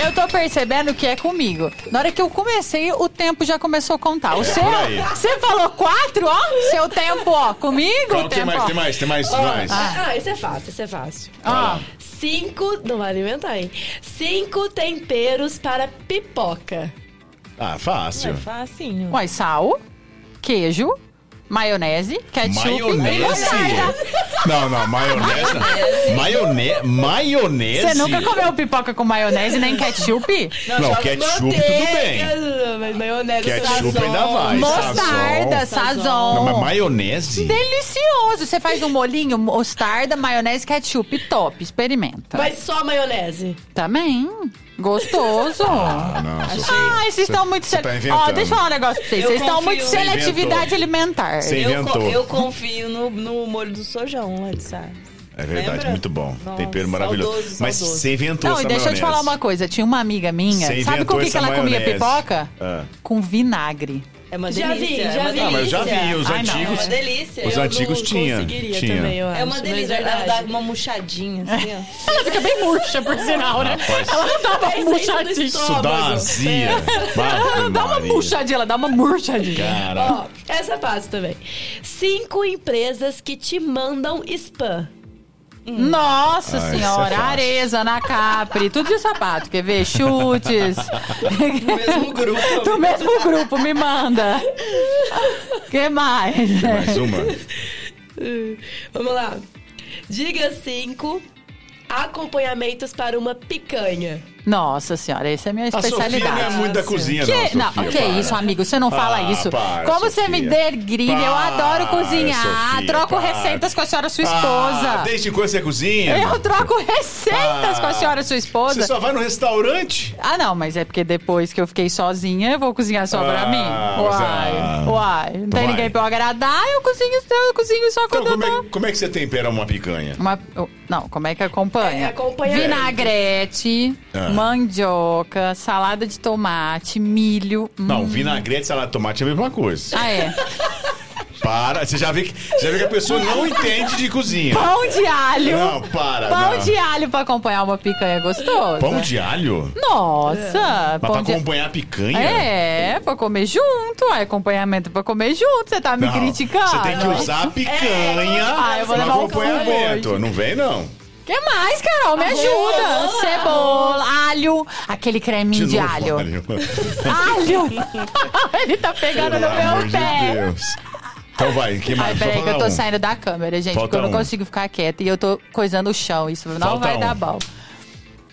Eu tô percebendo que é comigo. Na hora que eu comecei, o tempo já começou a contar. O seu, por aí. você falou quatro, ó. Seu tempo, ó. Comigo, Calma, o tem tempo, mais, ó. tem mais, tem mais, mais. Ah, isso é fácil, isso é fácil. Ó. Cinco. Não vai alimentar, hein? Cinco temperos para pipoca. Ah, É fácil. facinho. Uai, sal, queijo, maionese, ketchup e Maionese? mostarda. Não, não, maionese. Maionese. Maionese. Você nunca comeu pipoca com maionese nem ketchup? Não, joga ketchup, manteiga, tudo bem. mas Maionese, Ketchup sazon. ainda vai. Mostarda, sazon. sazon. Não, mas maionese? Delicioso. Você faz um molinho, mostarda, maionese, ketchup, top. Experimenta. Mas só maionese. Também. Gostoso. Ah, não. Ai, vocês estão muito... você tá. Ó, deixa eu falar um negócio pra vocês. Eu Vocês estão muito Você seletividade inventou. alimentar. Você Eu, inventou. eu confio no, no molho do sojão lá de. É verdade, Lembra? muito bom. Nossa, Tempero maravilhoso. saudoso, Mas saudoso. você inventou Não, essa e deixa eu te maionese. falar uma coisa. Tinha uma amiga minha. Você Sabe com o que, que ela comia maionese. pipoca? Ah. Com vinagre. É uma Já delícia. vi, é já vi. Ah, mas eu já vi, os Ai. É antigos. uma delícia. Os Eu antigos tinha, conseguiria tinha. também, eu É uma acho, delícia. mas Ela dá uma murchadinha assim, ó. Ela fica bem murcha, por sinal, né? Rapaz. Ela não dá uma murchadinha. Isso dá uma azia. Ela não dá uma murchadinha, ela dá uma murchadinha. Cara. Ó, essa é fácil também. Cinco empresas que te mandam spam. Nossa Ah, é senhora, fácil. Areza, na Capri, tudo de sapato. Quer ver? Chutes. Do mesmo grupo. Do mesmo grupo, me manda. que mais? Mais uma. Vamos lá. Diga cinco acompanhamentos para uma picanha. Nossa senhora, essa é a minha A Sofia especialidade. não é muito da cozinha, Que, não, não, Sofia, que para. isso, amigo? Você não fala Ah, isso. para, Como você Sofia. me dergrilha? Eu adoro cozinhar. Sofia, troco para. receitas com a senhora, sua Ah, esposa. desde quando você cozinha? Eu troco receitas Ah, com a senhora, sua esposa. Você só vai no restaurante? Ah, não, mas é porque depois que eu fiquei sozinha, eu vou cozinhar só pra Ah, mim. Uai, ah. uai. Não tem Vai. ninguém pra eu agradar, eu cozinho, eu cozinho só Então, quando como eu tô... é, como é que você tempera uma picanha? Uma- oh, não, como é que acompanha? É, acompanha Vinagrete, Ah. Mandioca, salada de tomate, milho. Não, hum. vinagrete e salada de tomate é a mesma coisa. Ah, é. Para, você já vê que, você já vê que a pessoa não entende de cozinha. Pão de alho. Não, para, Pão não. de alho pra acompanhar uma picanha gostosa. Pão de alho? Nossa, Mas pra de acompanhar a picanha? É, pra comer junto. É acompanhamento pra comer junto. Você tá me Não, criticando. Você tem que usar a picanha Ah, eu vou levar um acompanhamento. combo Não vem, não. Que mais, Carol? Me ajuda. Cebola, alho, aquele creminho de, novo, alho. alho. Ele tá pegando Pelo no meu amor de pé. Deus. Então vai, que mais? Ai, peraí que eu tô um. saindo da câmera, gente, Falta porque eu não um. consigo ficar quieta e eu tô coisando o chão. Isso não Falta vai um. dar bom.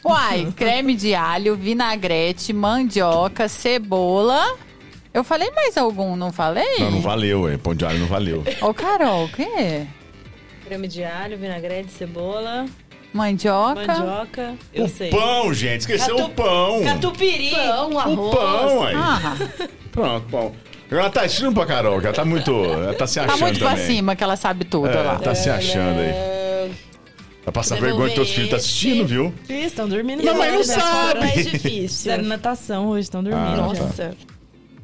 Uai, creme de alho, vinagrete, mandioca, cebola. Eu falei mais algum, não falei? Não, não valeu, é. Pão de alho não valeu. Ô, Carol, o quê? Creme de alho, vinagrete, cebola, Mandioca. mandioca. Eu o sei. pão, gente. Esqueceu Catu- o pão. Catupiry. Pão, O arroz. pão aí. Ah, Pronto, pão. Ela tá assistindo pra Carol, que ela tá muito. Ela tá se achando tá muito pra também. cima que ela sabe tudo É, lá. tá se achando aí. Vai passar vergonha que teus filhos tá assistindo, viu? Estão dormindo. Não, mas não já. sabe. mais difícil. Fizeram natação hoje, estão dormindo. Ah. Nossa.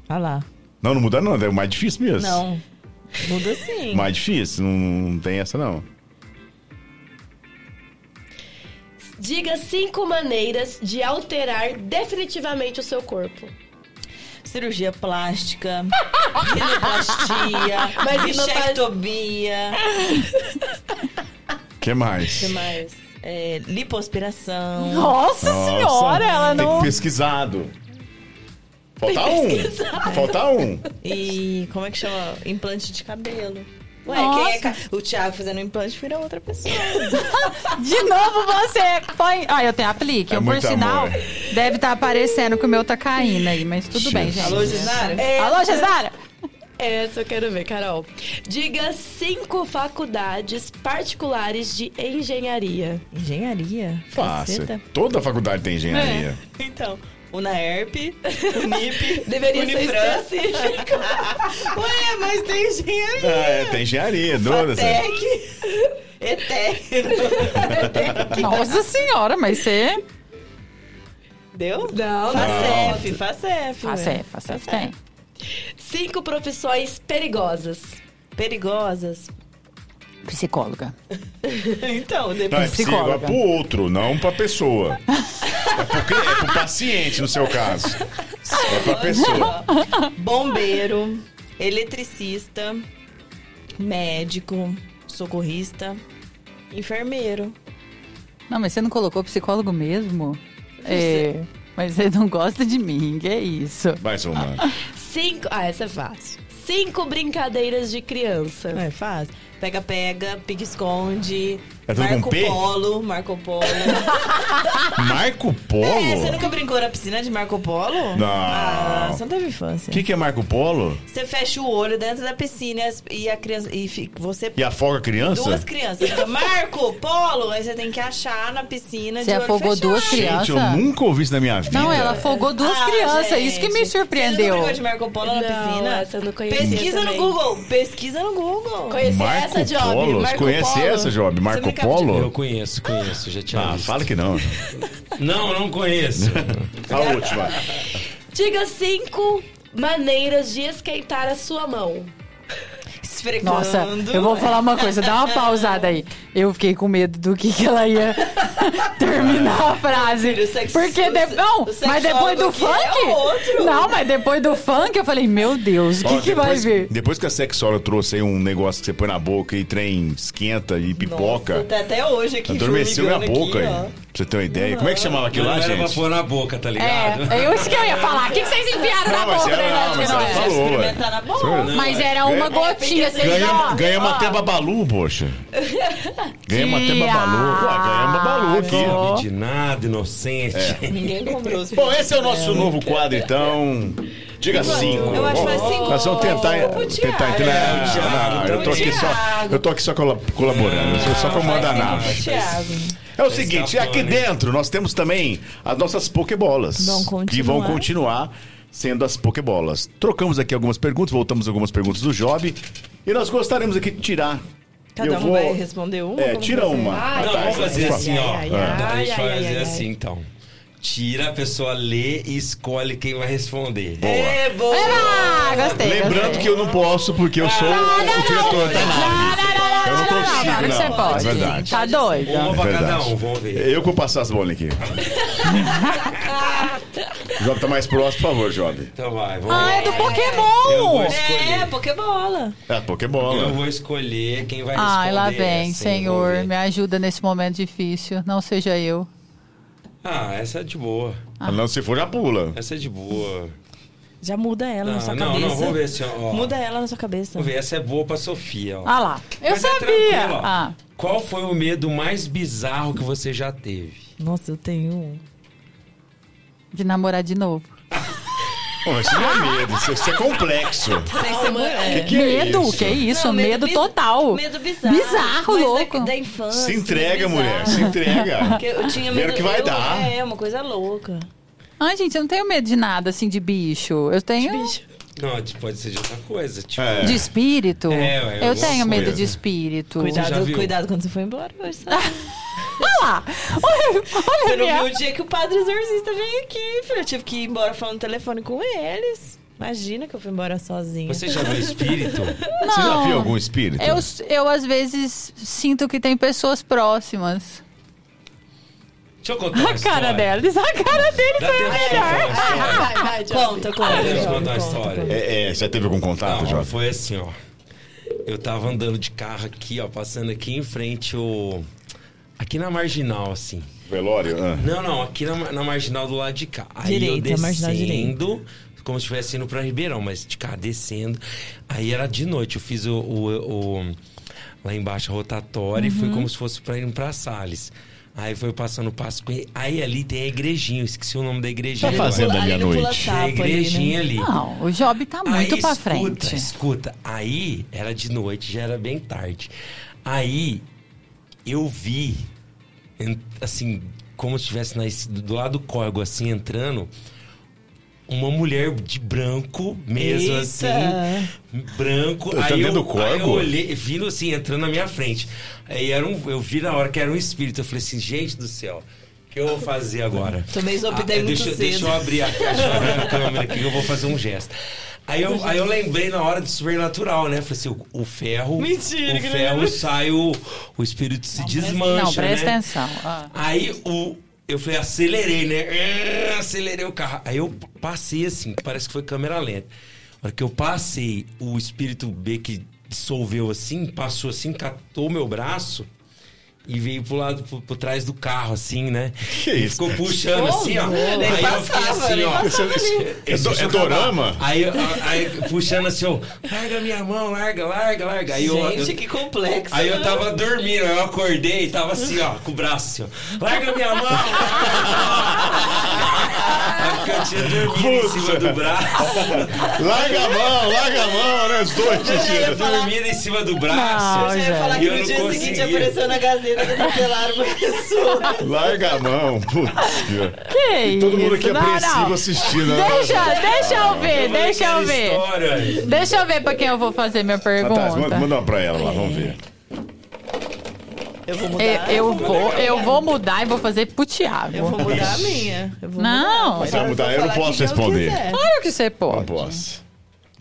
Ah lá. Não, não muda não, é o mais difícil mesmo. Não. Muda sim. Mais difícil, não, não tem essa não. Diga cinco maneiras de alterar definitivamente o seu corpo. Cirurgia plástica, rinoplastia, Mas bichectomia, O que mais? que mais? É, lipoaspiração. Nossa, senhora, ela tem não. pesquisado. Falta um. Falta um. E como é que chama? Implante de cabelo. Ué, Nossa. quem é ca- o Thiago fazendo implante vira outra pessoa. De novo você põe. Ah, eu tenho aplique. É um por sinal, amor. deve estar aparecendo que o meu tá caindo aí, mas tudo bem, gente. Alô, Gisara? Alô, Gisara? Essa eu quero ver, Carol. Diga cinco faculdades particulares de engenharia. Engenharia? Fácil. Caceta. Toda faculdade tem engenharia. Então, UNAERP, Unip, Deveria ser Unifran. específico. Ué, mas tem engenharia. É, tem engenharia, é. Fatec, Eterno. Nossa senhora, mas você. Deu? Não, Facef, Facef. Facef, Facef tem. Cinco profissões perigosas. Perigosas. Psicóloga. Então, Não, é depois... psicóloga. É Psicóloga. pro outro, não pra pessoa. É pro, cli- é pro paciente, no seu caso. É pra pessoa. Bombeiro, eletricista, médico, socorrista, enfermeiro. Não, mas você não colocou psicólogo mesmo? É. Mas você não gosta de mim, que é isso? Mais uma. Cinco. Ah, essa é fácil. Cinco brincadeiras de criança. Não é fácil. Pega-pega, pique-esconde, É tudo com Marco P? Polo, Marco Polo. Marco Polo? É, você nunca brincou na piscina de Marco Polo? Não. Ah, você não teve infância. O que, que é Marco Polo? Você fecha o olho dentro da piscina e a criança. E fica- você. E afoga a criança? Duas crianças. Fica, Marco, Polo! Aí você tem que achar na piscina Você de olho afogou fechado. duas Gente, eu nunca ouvi isso na minha vida. Não, ela afogou duas Ah, crianças, isso que me gente. Você surpreendeu. não brincou de Marco Polo na Não, piscina? essa eu não conhecia Pesquisa também. no Google. Pesquisa no Google. Conheci Marco essa, Job. Polo? Você Marco conhece Polo. essa, Job? Marco de- Eu conheço, conheço, já tinha Ah, visto. fala que não. Não, não conheço. A última. Diga cinco maneiras de esquentar a sua mão. Esfregando. Nossa, eu vou falar uma coisa, dá uma pausada aí. Eu fiquei com medo do que, que ela ia terminar a frase. filho, o sexo- Porque de... não, mas depois do aqui funk? é. Não, mas depois do funk eu falei, meu Deus, o que, que vai vir? Depois que a sexóloga trouxe aí um negócio que você põe na boca e trem esquenta e pipoca, Nossa, tá até hoje aqui. adormeceu minha boca aqui, aí. ó. Pra você ter uma ideia. Como é que chamava aquilo não lá, era pra gente? pôr na boca, tá ligado? É, é isso que eu ia falar. O que, que vocês enfiaram na Não, mas boca? era, né, não, mas ela é? falou, na Mas é- era uma É, gotinha Ganha, ó, ganha uma ó. até babalu, poxa. Ganha uma até babalu. Ué, ganha uma babalu aqui. Não de nada, inocente. Ninguém comprou Bom, esse é o nosso novo quadro, então. Diga cinco. Eu acho que foi cinco. Nós vamos tentar, tentar entrar. Não, eu tô aqui só, eu tô aqui só cola- colaborando. Eu sou só comando a nave. É o seguinte, aqui dentro nós temos também as nossas pokebolas. Vão continuar. Que vão continuar sendo as pokebolas. Trocamos aqui algumas perguntas, voltamos a algumas perguntas do Job. E nós gostaríamos aqui de tirar. Cada Eu um vou- vai responder uma? É, tira fazer? uma. Ai, Não, Tá, vamos fazer assim, ó. ai, ai, a gente ai, vai ai, fazer ai, assim, então. Tira, a pessoa lê e escolhe quem vai responder. É, boa. Ah, gostei. Lembrando gostei. que eu não posso, porque eu sou o diretor da nave. Eu não consigo, Claro que não. você pode. É verdade. Tá doido. Uma pra É cada um, vamos ver. Eu que vou passar as bolas aqui. Job tá mais próximo, por favor, Job. Então vai, vamos Ah, é do Eu vou Pokémon! É. Pokébola. É, Eu Pokébola. vou escolher quem vai responder. Ai, lá vem, assim, Senhor. Me ajuda nesse momento difícil. Não seja eu. Ah, essa é de boa. Não, se for, já pula. Essa é de boa. Já muda ela na Não, sua não, cabeça. não, vamos ver assim, ó. Muda ela na sua cabeça. Vamos ver, essa é boa pra Sofia, ó. Ah lá. Eu Mas é sabia. ó. ah. Qual foi o medo mais bizarro que você já teve? Nossa, eu tenho um. De namorar de novo. Pô, isso não é medo, isso, é complexo. Sem ser mulher. Que que é medo, isso? que isso? Não, medo biz- total. Medo bizarro. Bizarro, mas louco. Da, da infância. Se entrega, medo mulher, se entrega. Porque eu tinha medo. que vai eu- dar. É, uma coisa louca. Ai, gente, eu não tenho medo de nada, assim, de bicho. Eu tenho Não, tipo, pode ser de outra coisa. Tipo, É. de espírito. É, ué, eu tenho medo coisa. de espírito. Cuidado, cuidado quando você for embora hoje? Olha lá. Olha, Você olha não minha... viu o dia que o padre exorcista veio aqui, filho? Eu tive que ir embora falando no telefone com eles. Imagina que eu fui embora sozinha. Você já viu espírito? Você já viu algum espírito? Eu, eu, às vezes, sinto que tem pessoas próximas. Deixa eu contar uma A cara história. deles, a cara deles Dá foi a tempo de contar melhor. uma história? Vai, vai, conta, conta. Deixa eu João, contar uma conta, história. É, é, já teve algum contato, Não, Job? foi assim, ó. Eu tava andando de carro aqui, ó, passando aqui em frente o... Aqui na Marginal, assim. Velório? Ah. Não, não, aqui na, na Marginal do lado de cá. Aí Direita, eu Marginal descendo, como se estivesse indo pra Ribeirão, mas de cá descendo. Aí era de noite, eu fiz o... o- o- lá embaixo a rotatória e Uhum. fui como se fosse pra ir pra Salles. Aí foi passando o passo. Aí ali tem a igrejinha, eu esqueci o nome da igrejinha. Tá fazendo ali à noite? Tem a ali, igrejinha ali. Não, o Job tá muito Aí, pra escuta, frente. Escuta, aí era de noite, já era bem tarde. Aí eu vi, assim, como se estivesse na- do lado do córrego, assim, entrando, uma mulher de branco mesmo, Eita. assim, branco. Tá aí, dentro eu, do córrego? aí eu olhei, vindo assim, entrando na minha frente. Aí era um, eu vi na hora que era um espírito. Eu falei assim, gente do céu. O que eu vou fazer agora? Tomei Zolpidem muito deixa, cedo. deixa eu abrir a caixa a câmera aqui que eu vou fazer um gesto. Aí eu, aí eu lembrei na hora do sobrenatural, né? Falei assim, o, o ferro. Mentira, o ferro lembra. sai, o, o espírito se desmancha. Não, presta né? atenção. Ah. Aí o, eu falei, acelerei, né? Ah, Acelerei o carro. Aí eu passei assim, parece que foi câmera lenta. Na hora que eu passei, o espírito B que dissolveu assim, passou assim, catou meu braço e veio pro lado, pro, pro trás do carro, assim, né? Que E isso? ficou puxando Ô, assim, ó. nem Aí eu fiquei passava, assim, nem ó. passava Esse- ali. É, do- é eu dorama? Aí, aí puxando assim, ó, larga minha mão, larga, larga, larga. Aí eu, Gente, eu- que complexo. Aí eu tava dormindo, aí eu acordei e tava assim, ó, com o braço assim, ó. Larga minha mão! Porque eu tinha dormido em cima do braço. Larga a mão, larga a mão, né? Os dois, Eu tinha Titi. dormido em cima do braço. Não, Eu ia falar que eu no não dia conseguia. seguinte apareceu na Gazeta que atropelaram uma pessoa. Larga a mão. Putz. Que Todo mundo aqui isso? Não, apreensivo não. assistindo. né? Deixa, deixa eu ver, deixa eu ver. Deixa eu ver pra quem eu vou fazer minha Ah, tá, manda, pergunta. manda uma pra ela lá, vamos ver. Eu vou mudar. Eu, eu vou, eu vou mudar e vou fazer pro Thiago. Eu vou mudar a minha. Eu vou Não. mudar. Você vai mudar, eu não posso responder. Claro que você Não pode. posso.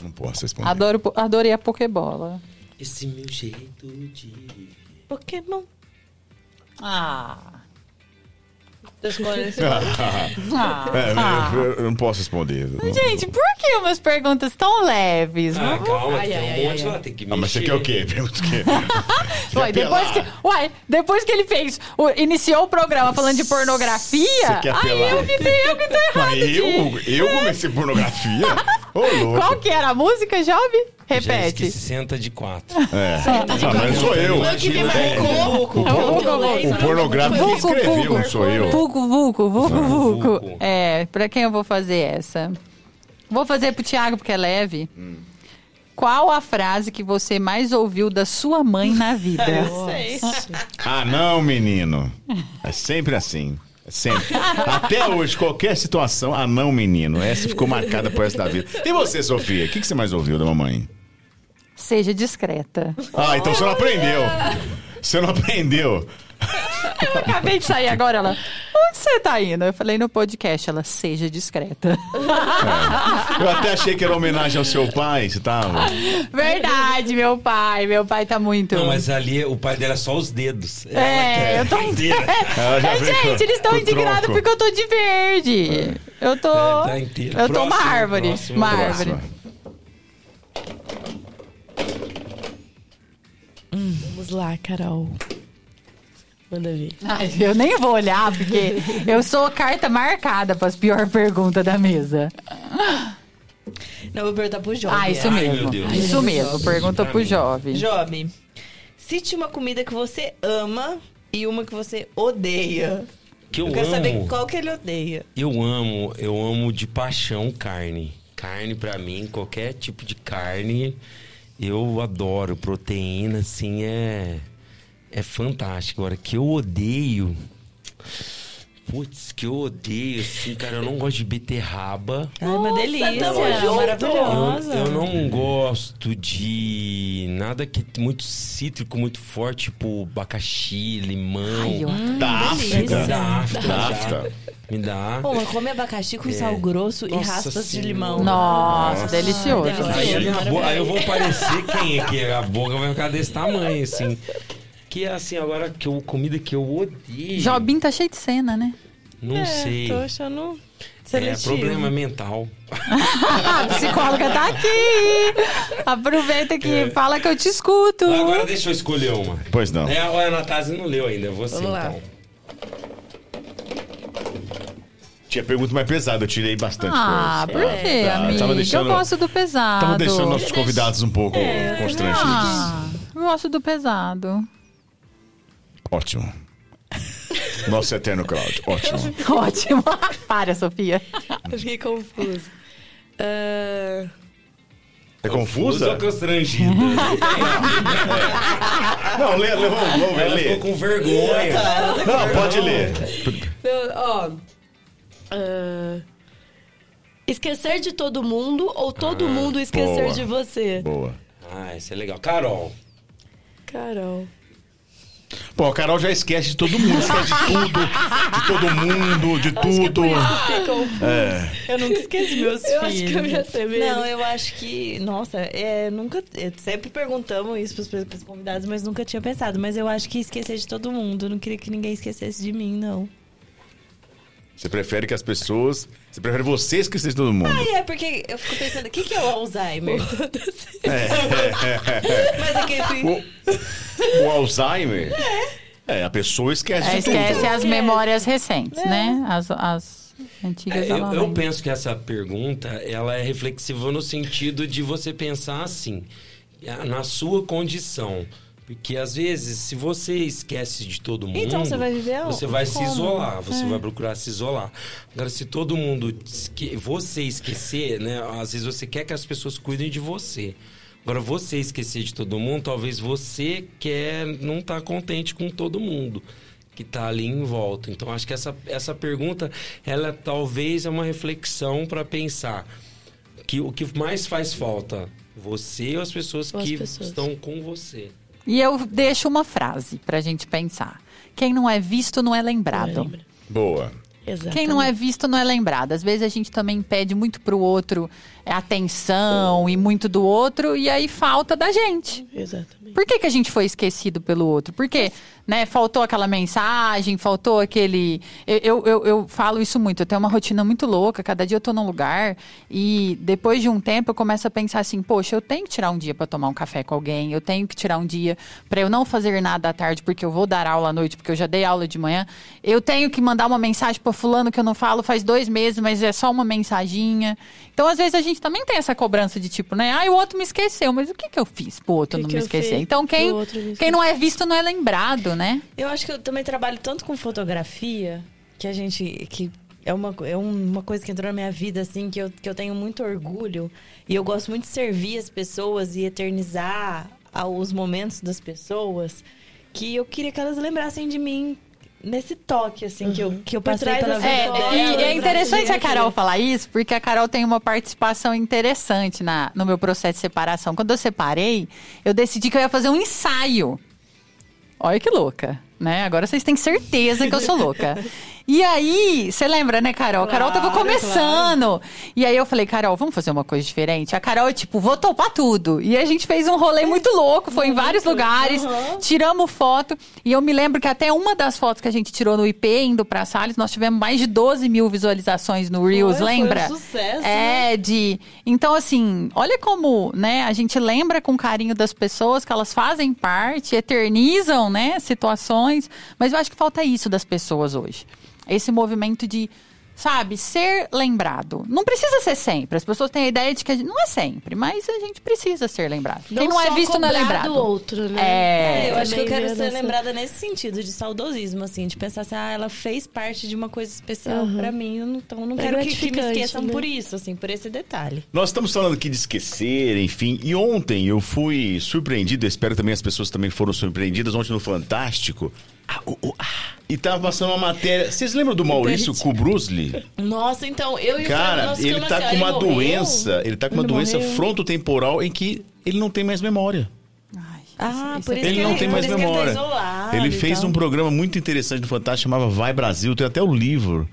Não posso responder. Adoro, adorei a Pokébola. Esse meu jeito de. Pokémon. Ah. Esse ah. É, ah. eu, eu não posso responder. Gente, por que umas perguntas tão leves? Ah, Vamos- calma, Ai, tem ai, um ai, monte ai, lá, tem que Ah, mexer. mas você quer o quê? Pergunta o quê? Uai, depois que, uai, depois que ele fez, o- iniciou o programa falando de pornografia, Você quer aí eu que, tenho, eu que tô errado. Mas eu, de- eu comecei pornografia? Ô, louco. Qual que era a música, Job? Repete. esqueci, senta de quatro. É. Não, mas sou eu. Foi o que me marcou. O, por- o pornográfico que Vulco, escreveu, não sou eu. Vulco, vulco, vulco, vulco. vulco. É, pra quem eu vou fazer essa? Vou fazer pro Thiago, porque é leve. Qual a frase que você mais ouviu da sua mãe na vida? Ah, não, menino. É sempre assim. Sempre. Até hoje, qualquer situação, ah, não, menino. Essa ficou marcada por essa da vida. E você, Sofia? O que, que você mais ouviu da mamãe? Seja discreta. Ah, então você não aprendeu. Você não aprendeu. Eu acabei de sair agora, ela. Onde você tá indo? Eu falei no podcast, ela seja discreta. Eu até achei que era homenagem ao seu pai. Você tava. Verdade, meu pai. Meu pai tá muito. Não, mas ali o pai dela é só os dedos. É, eu tô. Já É, gente, eles estão indignados porque eu tô de verde. Eu tô. É, tá eu tô uma Próximo, árvore. próximo, uma árvore. Vamos lá, Carol. Manda ver. Ai, eu nem vou olhar, porque eu sou carta marcada para as piores perguntas da mesa. Não, eu vou perguntar pro Job. Ah, isso Ai, mesmo. Deus. Isso mesmo. Pergunta pro jovem. Job, cite uma comida que você ama e uma que você odeia. Que eu, Eu quero amo. saber qual que ele odeia. Eu amo, eu amo de paixão carne. Carne pra mim, qualquer tipo de carne, eu adoro. Proteína, assim, é é fantástico. Agora que eu odeio, putz, que eu odeio, assim, cara, eu não gosto de beterraba. Ai, uma delícia. tamo junto. Maravilhosa. Eu, eu não gosto de nada que muito cítrico, muito forte, tipo abacaxi, limão. Ai, eu- Da. África. Da África. Da África. Me dá. Pô, mas come abacaxi com sal grosso e Nossa raspas de limão. Nossa, delicioso. delicioso. Aí, aí eu vou parecer quem é que a boca vai ficar desse tamanho, assim. Que é assim, agora que eu, comida que eu odeio. Jobim tá cheio de cena, né? Não sei. Tô achando É seletivo. problema mental. A psicóloga tá aqui. Aproveita que fala que eu te escuto. Agora deixa eu escolher uma. Pois não. É, a Anastasia não leu ainda, você Vamos lá. então. Tinha pergunta mais pesada, eu tirei bastante Ah, coisa. por quê, tá. amigo? Tava deixando- Eu gosto do pesado. Tava deixando nossos convidados um pouco constrangidos. Ah, eu gosto do pesado. Ótimo. Nosso eterno Cláudio, ótimo. Ótimo. Para, Sofia. Eu fiquei confusa. Ah, É Confusa ou constrangida? Não, lê, lê, vamos, vamos ver, lê. ficou com vergonha. Não, pode ler. Não, ó. ah, esquecer de todo mundo ou todo mundo esquecer boa. de você? Boa. Ah, isso é legal. Carol. Carol. Pô, a Carol já esquece de todo mundo, esquece de tudo, de todo mundo, de tudo. É. eu nunca esqueci meus Eu filhos. acho que eu mesmo. Não, eu acho que, nossa, é, nunca, é, sempre perguntamos isso pros, pros convidados, mas nunca tinha pensado. Mas eu acho que esquecer de todo mundo. Eu não queria que ninguém esquecesse de mim, não. Você prefere que as pessoas. Você prefere você esquecer de todo mundo. Ah, é, porque eu fico pensando, o que, que é o Alzheimer? É. mas é que eu fui... O Alzheimer? É. a pessoa esquece É, de tudo. esquece as memórias recentes, né? As, as antigas É, eu, eu penso que essa pergunta ela é reflexiva no sentido de você pensar assim, na sua condição. Porque às vezes, se você esquece de todo mundo, Então, você vai viver você vai se isolar, você É. vai procurar se isolar. Agora, se todo mundo esque... você esquecer, né? Às vezes você quer que as pessoas cuidem de você. Agora, você esquecer de todo mundo, talvez você quer não estar contente com todo mundo que está ali em volta. Então, acho que essa, essa pergunta, ela talvez é uma reflexão para pensar que o que mais faz falta, você ou as pessoas Ou as que pessoas. estão com você. E eu deixo uma frase pra gente pensar. Quem não é visto não é lembrado. Lembra. Boa. Exato. Quem não é visto não é lembrado. Às vezes a gente também pede muito pro outro é, atenção e muito do outro, e aí falta da gente. Exatamente. Por que, que a gente foi esquecido pelo outro? Porque, né, faltou aquela mensagem, faltou aquele. Eu, eu, eu, eu falo isso muito, eu tenho uma rotina muito louca, cada dia eu tô num lugar e depois de um tempo eu começo a pensar assim, poxa, eu tenho que tirar um dia para tomar um café com alguém, eu tenho que tirar um dia para eu não fazer nada à tarde porque eu vou dar aula à noite, porque eu já dei aula de manhã. Eu tenho que mandar uma mensagem para fulano que eu não falo faz dois meses, mas é só uma mensaginha. Então, às vezes, a gente também tem essa cobrança de tipo, né? Ah, o outro me esqueceu, mas o que, que eu fiz pro outro que não que me esquecer? fiz Então, quem, quem não é visto não é lembrado, né? Eu acho que eu também trabalho tanto com fotografia que a gente. que é uma, é uma coisa que entrou na minha vida, assim, que eu, que eu tenho muito orgulho. E eu gosto muito de servir as pessoas e eternizar os momentos das pessoas. Que eu queria que elas lembrassem de mim nesse toque, assim, que eu, que eu passei pela dessa vida. É, e, e é interessante a Carol aqui. falar isso, porque a Carol tem uma participação interessante na, no meu processo de separação. Quando eu separei, eu decidi que eu ia fazer um ensaio. Olha que louca, né? Agora vocês têm certeza que eu sou louca. E aí, você lembra, né, Carol? a Carol tava Claro, começando. E aí eu falei, Carol, vamos fazer uma coisa diferente? A Carol, tipo, vou topar tudo. E a gente fez um rolê muito louco, foi em vários lugares, tiramos foto. E eu me lembro que até uma das fotos que a gente tirou no IP, indo pra Salles, nós tivemos mais de 12 mil visualizações no Reels, Foi, foi um lembra? sucesso, É, de. Então, assim, olha como, né, a gente lembra com carinho das pessoas que elas fazem parte, eternizam, né, situações. Mas eu acho que falta isso das pessoas hoje. Esse movimento de, sabe, ser lembrado. Não precisa ser sempre. As pessoas têm a ideia de que a gente, não é sempre, mas a gente precisa ser lembrado. Quem não é visto não é lembrado. do outro, né? É. É, eu acho que eu quero ser essa- lembrada nesse sentido, de saudosismo, assim, de pensar assim, ah, ela fez parte de uma coisa especial Uhum. pra mim, eu não- então eu não É quero que, que me esqueçam né? por isso, assim, por esse detalhe. Nós estamos falando aqui de esquecer, enfim. E ontem eu fui surpreendido, espero também as pessoas também foram surpreendidas, ontem no Fantástico. Ah, oh, oh, ah. E tava passando uma matéria. Vocês lembram do Maurício Kubrusli? Nossa, então, eu e o Cara, ele tá assim, com uma ele morreu? doença. Ele tá com uma Ele doença morreu? frontotemporal em que ele não tem mais memória. Ai, Ah, isso- por isso Ele que não ele- tem por mais que ele tá memória. Ele fez tal. um programa muito interessante no Fantástico chamava Vai Brasil. Tem até o livro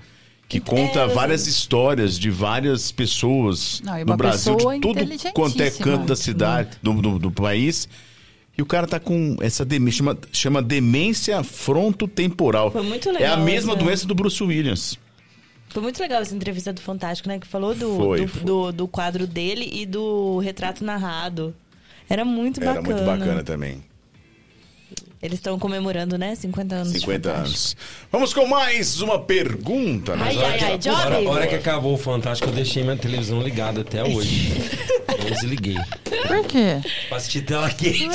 que conta É, várias histórias de várias pessoas Não, no Brasil, de tudo quanto é canto da cidade, do, do, do país. E o cara tá com essa demência, chama, chama demência frontotemporal. Foi muito É a legal mesma essa- doença do Bruce Williams. Foi muito legal essa entrevista do Fantástico, né? Que falou do, Foi, do, foi. do- do quadro dele e do retrato narrado. Era muito Era bacana. muito bacana também. Eles estão comemorando, né? 50 anos 50 de Fantástico. anos. Vamos com mais uma pergunta. né? Ai, ai, ai, hora, Job. a hora que acabou o Fantástico, eu deixei minha televisão ligada até hoje. Não desliguei. Por quê? Pra assistir tela quente.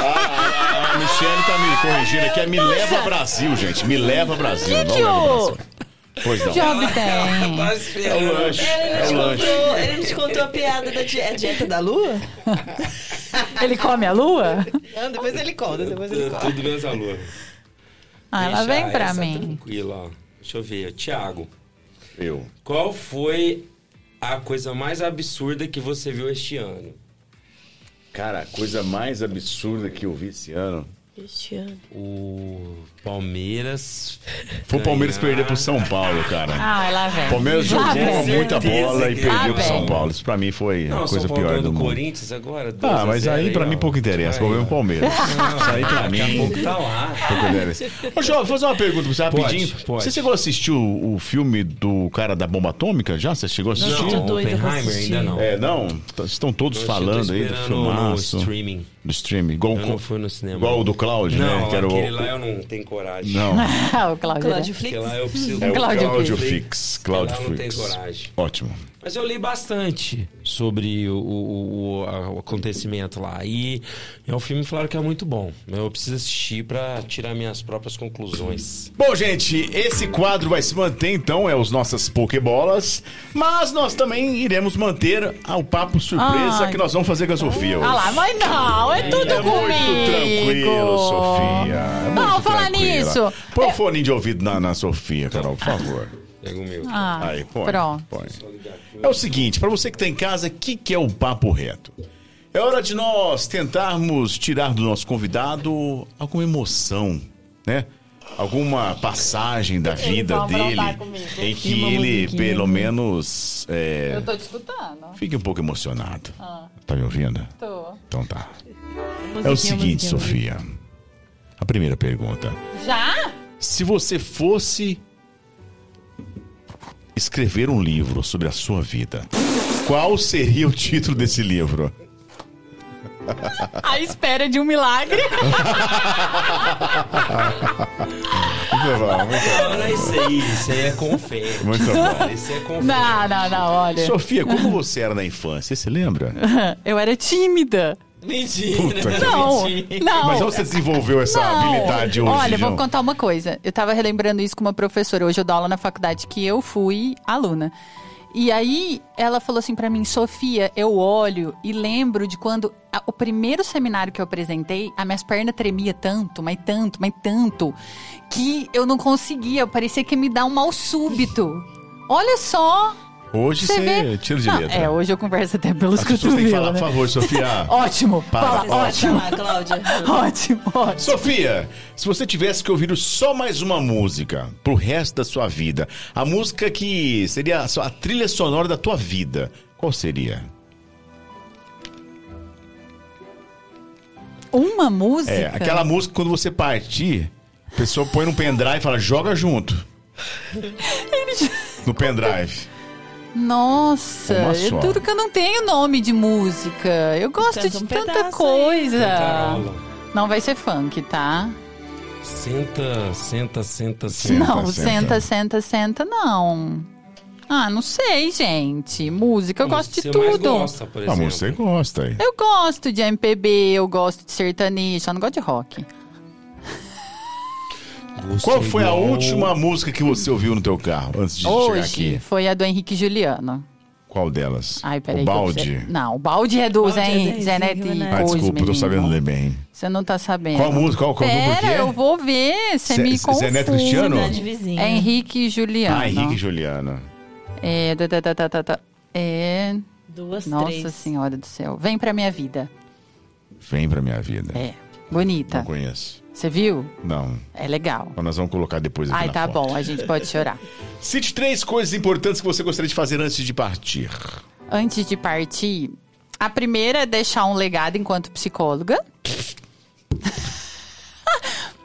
A, a Michelle tá me corrigindo aqui. É Me Leva Brasil, gente. Me Leva Brasil. não que Leva Brasil. Pois não. Job tem. Tava É o lanche. Ele É não, te o lanche. contou, ele te contou a piada da di- a dieta da lua? Ele come a lua? Não, depois ele conta, depois ele conta. Tudo menos a lua. Ah, ela Deixa vem pra essa mim. Tranquila, ó. Deixa eu ver. Tiago, Eu. qual foi a coisa mais absurda que você viu este ano? Cara, a coisa mais absurda que eu vi esse ano. Este ano. O Palmeiras. Foi o Palmeiras perder pro São Paulo, cara. Ah, lá vem. Palmeiras Lá jogou vem. muita bola e perdeu Lá pro São. Paulo. Isso pra mim foi Não, a coisa São Paulo pior do do mundo. Corinthians agora. 2 Ah, mas 0 aí pra ó. mim pouco interessa. O problema é o Palmeiras. Isso aí pra Daqui a mim. pouco tá lá. pouco interessa. Ô, João, vou fazer uma pergunta pra você Pode, rapidinho. pode. Você chegou a assistir o, o filme do cara da bomba atômica já? Você chegou a assistir? Não, Não, Oppenheimer ainda não. É, não? Estão todos Eu falando aí do filmaço. No streaming. Do streaming. Igual, Eu não fui no cinema. igual o do Cláudio, Não, né? Que era o- aquele lá eu não tenho coragem. Não. o Cláudio. Cláudio né? Flix. Porque lá eu preciso... É o Cláudio Cláudio Flix. Fix. Cláudio não coragem. Ótimo. Mas eu li bastante sobre o, o- o- acontecimento lá. E é um filme, falaram que é muito bom. Eu preciso assistir pra tirar minhas próprias conclusões. Bom, gente, esse quadro vai se manter, então, é os nossas Pokébolas. Mas nós também iremos manter o papo surpresa Ai. que nós vamos fazer com a Sofia hoje. Ah lá, mas não, é tudo é comigo. muito tranquilo, Sofia. É Não, falar nisso. Põe o fone de ouvido na, na Sofia, Carol, por favor. Pega o meu. Ah, Aí, põe. pronto. põe. É o seguinte, pra você que tá em casa, o que, que é o papo reto? É hora de nós tentarmos tirar do nosso convidado alguma emoção, né? Alguma passagem da vida dele em que ele, pelo menos, é, Eu tô te escutando. fique um pouco emocionado. Ah. Tá me ouvindo? Tô. Então tá. É o seguinte, Sofia. A primeira pergunta. Já? Se você fosse escrever um livro sobre a sua vida, qual seria o título desse livro? A espera de um milagre. Muito bom, muito bom. Isso aí, isso aí é confete. Muito bom. Isso é confete. Não, não, não, olha. Sofia, como você era na infância? Você lembra? Eu era tímida. Mentira. Puta que- Não, mentira. não. Mas onde você desenvolveu essa Não. habilidade hoje? Olha, vou contar uma coisa. Eu tava relembrando isso com uma professora. Hoje eu dou aula na faculdade que eu fui aluna. E aí ela falou assim pra mim, Sofia, eu olho e lembro de quando a- o primeiro seminário que eu apresentei, as minhas pernas tremia tanto, mas tanto, mas tanto, que eu não conseguia, parecia que me dá um mal súbito. Olha só! Hoje você, vê? tira de Não, letra. É, hoje eu converso até pelos As pessoas têm que falar, cotovelos, por né? favor, Sofia. Ótimo, Para, fala, ótimo, lá, Cláudia. ótimo, ótimo. Sofia, se você tivesse que ouvir só mais uma música pro resto da sua vida, a música que seria a sua- a trilha sonora da tua vida, qual seria? Uma música? É, aquela música quando você partir, a pessoa põe no pendrive e fala, joga junto. No pendrive. Nossa, é só. tudo que eu não tenho nome de música. Eu gosto Canta de um tanta aí. coisa. Carola. Não vai ser funk, tá? Senta, senta, senta, senta. não, senta. senta, senta, senta, não. Ah, não sei, gente. Música, eu gosto de você mais tudo. gosta, por A exemplo. música você gosta aí. Eu gosto de MPB, eu gosto de sertanejo, só não gosto de rock. Gosto Qual foi a última música que você ouviu no teu carro antes de chegar Hoje aqui? foi a do Henrique Juliano. Qual delas? Ai, peraí. o que eu balde? preciso- Não, o balde é do Balde é Zé, do Zé Zé Neto e Neto. Ah, desculpa, eu tô menino. sabendo ler bem. Você não tá sabendo. Qual música? Qual, qual grupo que Pera, é? eu vou ver. Você Zé- me Zé confunde. Neto Cristiano? Cidade vizinha. É Henrique e Juliano. Ah, Henrique e Juliana. É, tá, tá, tá, tá, tá, tá. é... Duas, Nossa três. Senhora do céu. Vem pra minha vida. Vem pra minha vida. É, bonita. Não conheço. Você viu? Não. É legal. Mas nós vamos colocar depois aqui Ai, tá foto. bom, a gente pode chorar. Cite três coisas importantes que você gostaria de fazer antes de partir. Antes de partir, a primeira é deixar um legado enquanto psicóloga.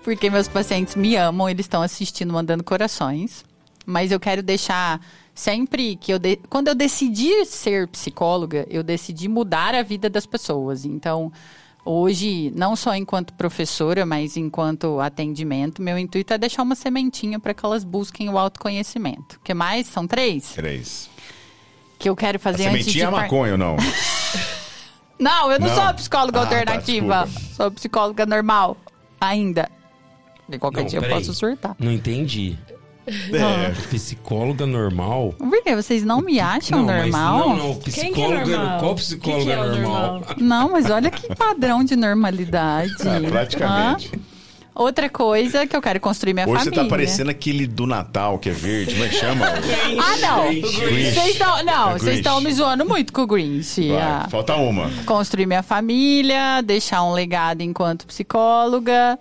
Porque meus pacientes me amam, eles estão assistindo, mandando corações. Mas eu quero deixar sempre que eu. de- Quando eu decidi ser psicóloga, eu decidi mudar a vida das pessoas. Então, hoje, não só enquanto professora, mas enquanto atendimento, meu intuito é deixar uma sementinha para que elas busquem o autoconhecimento. O que mais? São três? Três. Que eu quero A fazer antes de sementinha é par- maconha ou não? Não, eu não, Não? sou psicóloga Ah, tá, alternativa. desculpa. sou psicóloga normal. Ainda. De qualquer Não, dia eu posso surtar. Não entendi. É. Psicóloga normal? Por quê? Vocês não me acham não, normal? Mas, não, não. Quem que é Psicóloga. normal? Qual Que psicóloga que é o normal? normal? Não, mas olha que padrão de normalidade. Ah, praticamente. Hã? Outra coisa que eu quero construir minha Hoje você família. tá parecendo aquele do Natal, que é verde. Como é que chama? Ah, não. Vocês estão, não, É vocês estão me zoando muito com o Grinch. Vai, Ah. Falta uma. construir minha família, deixar um legado enquanto psicóloga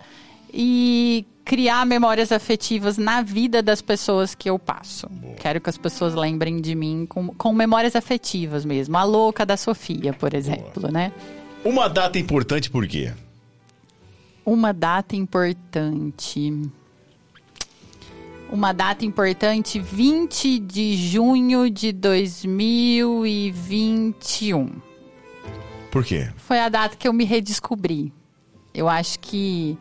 e criar memórias afetivas na vida das pessoas que eu passo. Quero que as pessoas lembrem de mim com, com memórias afetivas mesmo. A louca da Sofia, por exemplo, né? Uma data importante por quê? Uma data importante. Uma data importante, 20 de junho de 2021. Por quê? Foi a data que eu me redescobri. Eu acho que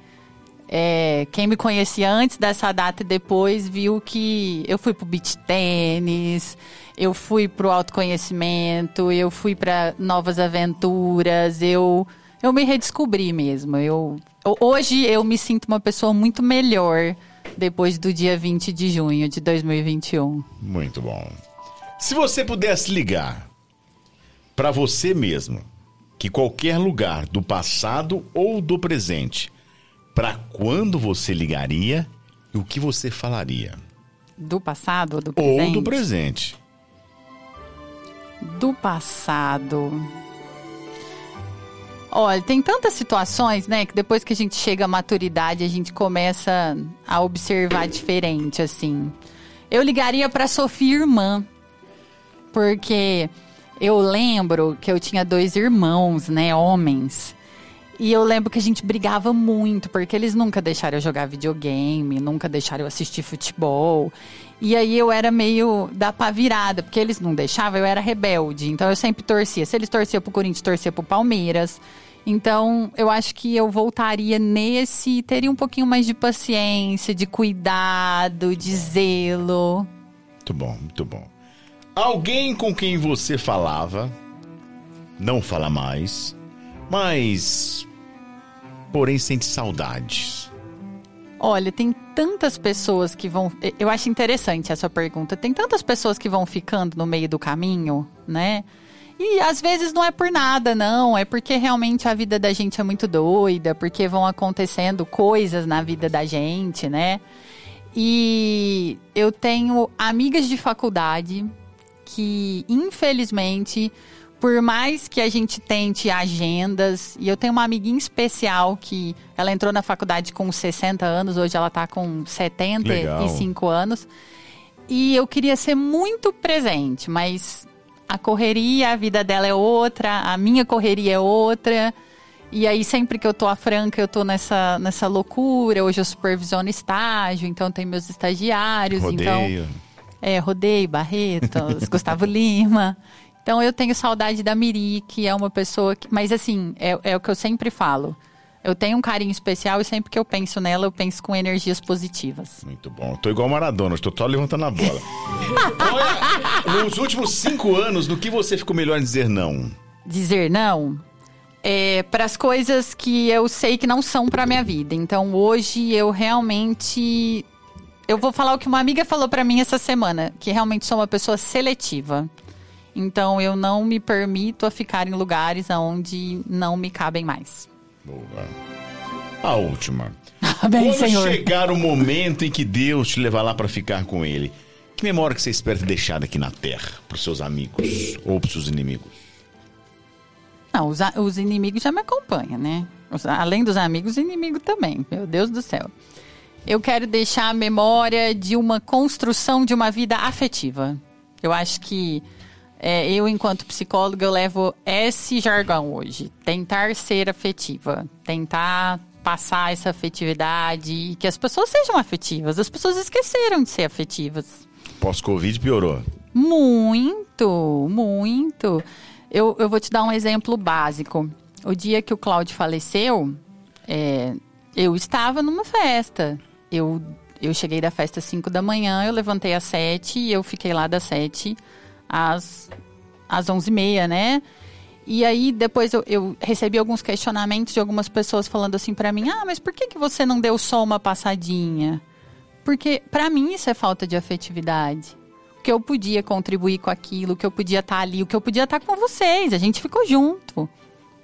é, quem me conhecia antes dessa data e depois viu que eu fui pro beach tênis, eu fui pro autoconhecimento, eu fui para novas aventuras, eu eu me redescobri mesmo. Eu hoje eu me sinto uma pessoa muito melhor depois do dia 20 de junho de 2021. Muito bom. Se você pudesse ligar pra você mesmo, que qualquer lugar do passado ou do presente, pra quando você ligaria e o que você falaria? Do passado ou do presente? Ou do presente. Do passado. Olha, tem tantas situações, né, que depois que a gente chega à maturidade, a gente começa a observar diferente, assim. Eu ligaria pra Sofia irmã, porque eu lembro que eu tinha dois irmãos, né, homens. E eu lembro que a gente brigava muito, porque eles nunca deixaram eu jogar videogame, nunca deixaram eu assistir futebol. E aí eu era meio da pá virada, porque eles não deixavam, eu era rebelde. Então eu sempre torcia. Se eles torciam pro Corinthians, torcia pro Palmeiras. Então, eu acho que eu voltaria nesse, teria um pouquinho mais de paciência, de cuidado, de zelo. Muito bom, muito bom. Alguém com quem você falava, não fala mais, mas. Porém sente saudades. Olha, tem tantas pessoas que vão. Eu acho interessante essa pergunta. Tem tantas pessoas que vão ficando no meio do caminho, né? E às vezes não é por nada, não. É porque realmente a vida da gente é muito doida, porque vão acontecendo coisas na vida da gente, né? E eu tenho amigas de faculdade que, infelizmente, por mais que a gente tente agendas, e eu tenho uma amiguinha especial que ela entrou na faculdade com 60 anos, hoje ela está com 75 Legal. anos. E eu queria ser muito presente, mas a correria, a vida dela é outra, a minha correria é outra. E aí, sempre que eu tô à franca, eu tô nessa, nessa loucura. Hoje eu supervisiono estágio, então tem meus estagiários. Rodeio. Então, é, rodeio, Barretos, Gustavo Lima. Então eu tenho saudade da Miri, que é uma pessoa que. Mas assim, é, é o que eu sempre falo. Eu tenho um carinho especial e sempre que eu penso nela, eu penso com energias positivas. Muito bom. Tô igual Maradona, estou só levantando a bola. Olha, nos últimos cinco anos, no que você ficou melhor em dizer não? Dizer não? É, para as coisas que eu sei que não são para minha vida. Então hoje eu realmente. Eu vou falar o que uma amiga falou para mim essa semana, que realmente sou uma pessoa seletiva. Então eu não me permito a ficar em lugares onde não me cabem mais. Boa. A última. Amém, Quando Senhor. chegar o momento em que Deus te levar lá para ficar com Ele, que memória que você espera ter deixado aqui na Terra para os seus amigos ou para os seus inimigos? Não, os, os inimigos já me acompanham, né? Os, além dos amigos, inimigo também. Meu Deus do céu. Eu quero deixar a memória de uma construção de uma vida afetiva. Eu acho que é, eu, enquanto psicóloga, eu levo esse jargão hoje. Tentar ser afetiva. Tentar passar essa afetividade que as pessoas sejam afetivas. As pessoas esqueceram de ser afetivas. Pós-Covid piorou? Muito, muito. Eu, eu vou te dar um exemplo básico. O dia que o Cláudio faleceu, é, eu estava numa festa. Eu, eu cheguei da festa às 5 da manhã, eu levantei às 7 e eu fiquei lá das 7 às, às 11h30, né? E aí, depois eu, eu, recebi alguns questionamentos de algumas pessoas falando assim para mim: ah, mas por que, que você não deu só uma passadinha? Porque, para mim, isso é falta de afetividade. O que eu podia contribuir com aquilo, o que eu podia estar tá ali, o que eu podia estar tá com vocês. A gente ficou junto,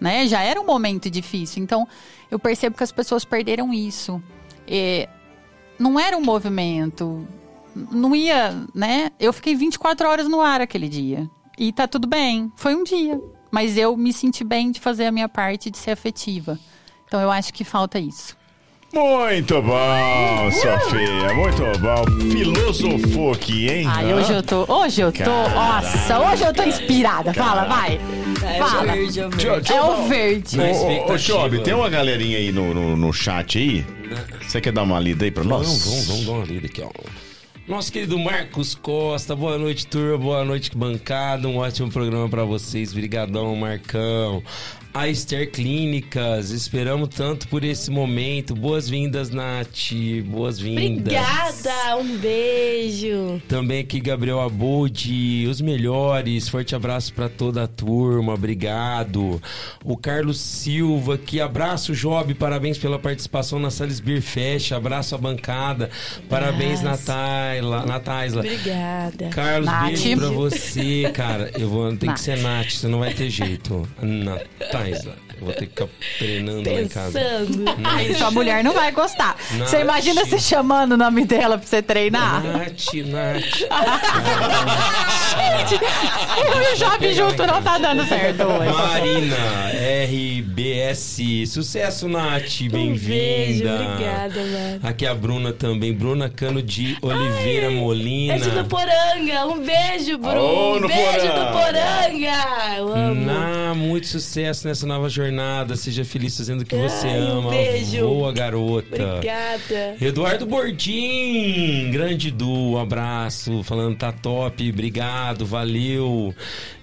né? Já era um momento difícil. Então, eu percebo que as pessoas perderam isso. E não era um movimento não ia, né? Eu fiquei 24 horas no ar aquele dia. E tá tudo bem. Foi um dia. Mas eu me senti bem de fazer a minha parte de ser afetiva. Então eu acho que falta isso. Muito bom, Sofia. Muito bom. Filosofou aqui, hein? Ai, hoje eu tô. Hoje eu tô. Nossa, hoje eu tô inspirada. Fala, vai. É Fala. o verde, é o verde. É o verde. Ô. Chob, tem uma galerinha aí no, no, no chat aí? Você quer dar uma lida aí pra nós? Vamos, vamos, vamos dar uma lida aqui, ó. Nosso querido Marcos Costa, boa noite, turma, boa noite, bancada. Um ótimo programa pra vocês. Brigadão, Marcão. A Esther Clínicas, esperamos tanto por esse momento. Boas-vindas, Nath. Boas-vindas. Obrigada, um beijo. Também aqui Gabriel Abode, os melhores. Forte abraço pra toda a turma, obrigado. O Carlos Silva, que abraço Job, parabéns pela participação na Sales Beer Fest, abraço à bancada. Parabéns Nataila, Nataisla. Obrigada. Carlos, Nath. beijo pra você, cara. Eu vou tem Nath. que ser Nath, você não vai ter jeito. Nataisla. Eu vou ter que ficar treinando lá em casa. Ai, sua mulher não vai gostar. Nath. Você imagina você chamando o nome dela pra você treinar? Nath, Nath. Eu e o Job junto não tá dando certo hoje. Marina, RBS. Sucesso, Nath. Um beijo, Bem-vinda. obrigada, mano. Aqui é a Bruna também. Bruna Cano de Oliveira Molina. É do Poranga. Um beijo, Bruno. No beijo Poranga. do Poranga. Eu amo. Muito sucesso nessa nova jornada. Seja feliz fazendo o que você Ai, um ama. beijo. Boa, garota. Obrigada. Eduardo Bordim, grande Du, um abraço, falando tá top, obrigado, valeu.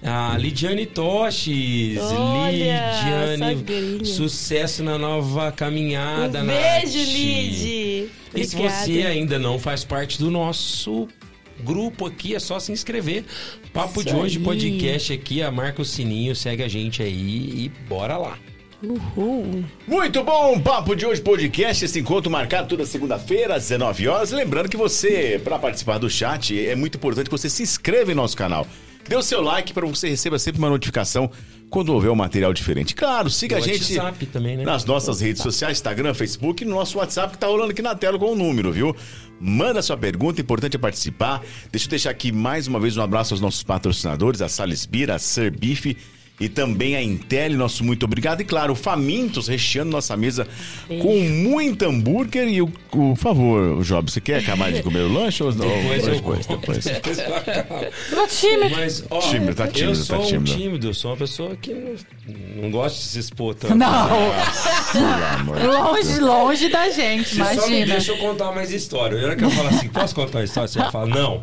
A Lidiane Toches, Olha, Lidiane, sucesso na nova caminhada, Um Nath. beijo, Lid. E se você ainda não faz parte do nosso grupo aqui, é só se inscrever. Papo Isso de hoje, aí. podcast aqui, a marca o sininho, segue a gente aí e bora lá. Uhul. Muito bom, Papo de Hoje Podcast, esse encontro marcado toda segunda-feira às 19 horas. Lembrando que você, para participar do chat, é muito importante que você se inscreva em nosso canal. Dê o seu like para você receber sempre uma notificação quando houver um material diferente. Claro, siga No a gente WhatsApp também, né? nas nossas redes sociais, Instagram, Facebook e no nosso WhatsApp que tá rolando aqui na tela com o número, viu? Manda sua pergunta, importante é participar. Deixa eu deixar aqui mais uma vez um abraço aos nossos patrocinadores, a Salisbira, a Beef e também a Intel, nosso muito obrigado. E claro, o Famintos recheando nossa mesa com muito hambúrguer e o, por favor, Job, você quer acabar de comer o lanche ou não? Depois eu depois, como. depois. Tô tímido. Mas, ó, Tímido, tá tímido, eu tá sou um tímido. tímido, eu sou uma pessoa que não, não gosta de se expor tanto. Não, longe, longe da gente, Você só me imagina. deixa eu contar mais história. E a hora que eu falo assim, posso contar uma história? Você vai falar, não.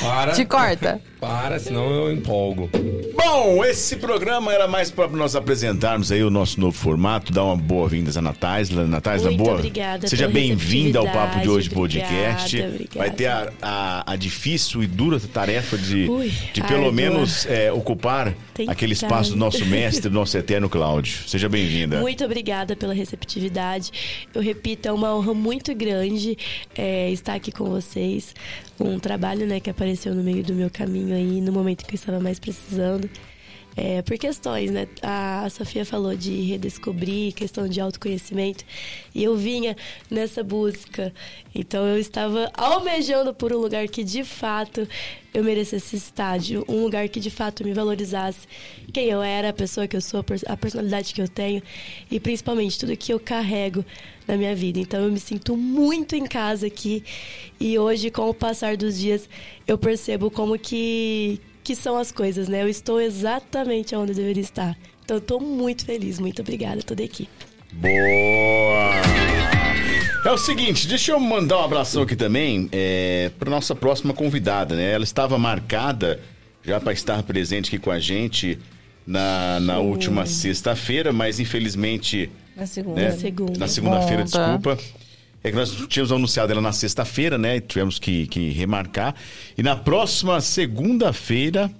Para. Te corta. Para, senão eu empolgo. Bom, esse programa era mais para nós apresentarmos aí o nosso novo formato, dar uma boa-vinda à Natália. Natália, Muito boa. obrigada Seja bem-vinda ao Papo de Hoje receptividade. Podcast. Obrigada, obrigada. Vai ter a, a- a difícil e dura tarefa de, Ui, de pelo árdua. menos é, ocupar Tentar. aquele espaço do nosso mestre, do nosso eterno Cláudio. Seja bem-vinda. Muito obrigada pela receptividade. Eu repito, é uma honra muito grande é, estar aqui com vocês. Um trabalho né, que apareceu no meio do meu caminho aí, no momento que eu estava mais precisando. É, por questões, né? A Sofia falou de redescobrir, questão de autoconhecimento. E eu vinha nessa busca. Então eu estava almejando por um lugar que de fato eu merecesse estágio. Um lugar que de fato me valorizasse quem eu era, a pessoa que eu sou, a personalidade que eu tenho. E principalmente tudo que eu carrego na minha vida. Então eu me sinto muito em casa aqui. E hoje, com o passar dos dias, eu percebo como que que são as coisas, né? Eu estou exatamente onde eu deveria estar. Então, eu estou muito feliz. Muito obrigada a toda a equipe. Boa! É o seguinte, deixa eu mandar um abração aqui também é, para nossa próxima convidada, né? Ela estava marcada já para estar presente aqui com a gente na, na última sexta-feira, mas infelizmente Na segunda. né? Na segunda. Na segunda-feira, Bom, tá. desculpa. É que nós tínhamos anunciado ela na sexta-feira, né? E tivemos que, que remarcar. E na próxima segunda-feira,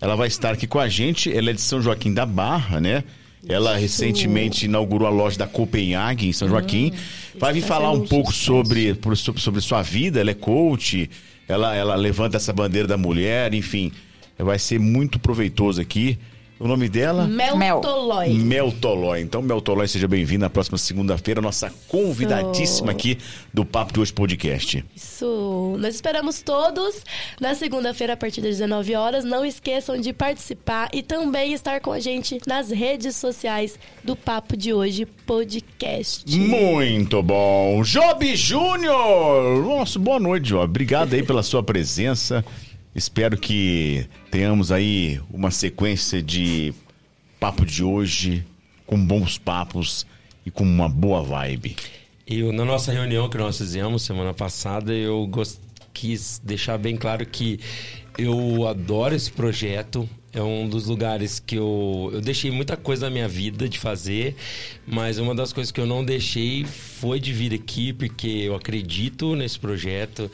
ela vai estar aqui com a gente. Ela é de São Joaquim da Barra, né? Ela recentemente inaugurou a loja da Copenhague em São Joaquim. vai vir tá falar um pouco sucesso. sobre, por- sobre, sobre sua vida. Ela é coach, ela, ela levanta essa bandeira da mulher, enfim. Vai ser muito proveitoso aqui. O nome dela? Mel. Tolói. Mel Tolói. Então, Mel Tolói, seja bem-vinda na próxima segunda-feira, nossa convidadíssima aqui do Papo de Hoje Podcast. Isso. Nós esperamos todos na segunda-feira, a partir das 19 horas. Não esqueçam de participar e também estar com a gente nas redes sociais do Papo de Hoje Podcast. Muito bom. Job Júnior! Nossa, boa noite, Job. Obrigado aí pela sua presença. Espero que tenhamos aí uma sequência de papo de hoje com bons papos e com uma boa vibe. Eu, na nossa reunião que nós fizemos semana passada, eu gos- quis deixar bem claro que eu adoro esse projeto. É um dos lugares que eu, eu deixei muita coisa na minha vida de fazer, mas uma das coisas que eu não deixei foi de vir aqui, porque eu acredito nesse projeto.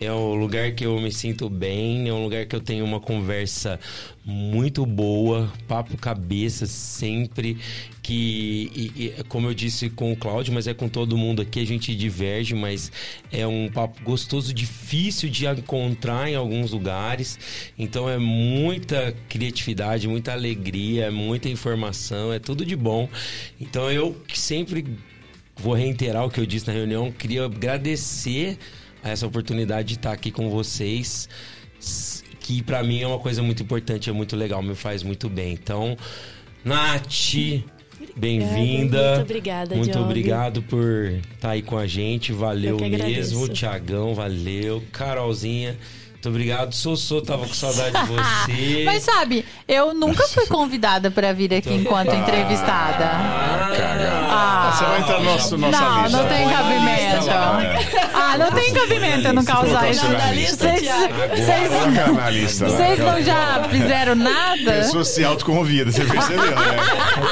É um lugar que eu me sinto bem, é um lugar que eu tenho uma conversa muito boa, papo cabeça sempre, que, e- e, como eu disse com o Cláudio, mas é com todo mundo aqui, a gente diverge, mas é um papo gostoso, difícil de encontrar em alguns lugares, então é muita criatividade, muita alegria, muita informação, é tudo de bom. Então eu sempre vou reiterar o que eu disse na reunião, queria agradecer essa oportunidade de estar aqui com vocês, que pra mim é uma coisa muito importante, é muito legal, me faz muito bem. Então, Nath, bem-vinda. Muito obrigada, Muito obrigado por estar aí com a gente, valeu mesmo. Tiagão, valeu. Carolzinha, Muito obrigado, Sossô. Tava com saudade de você. Mas sabe, eu nunca fui convidada pra vir aqui enquanto entrevistada. Ah, você vai entrar no nosso, nossa Não, lista. não tem cabimento. Ah, não tem cabimento eu não causar isso. Lista. Vocês não já fizeram nada? Pessoa se autoconvida, você percebeu, né?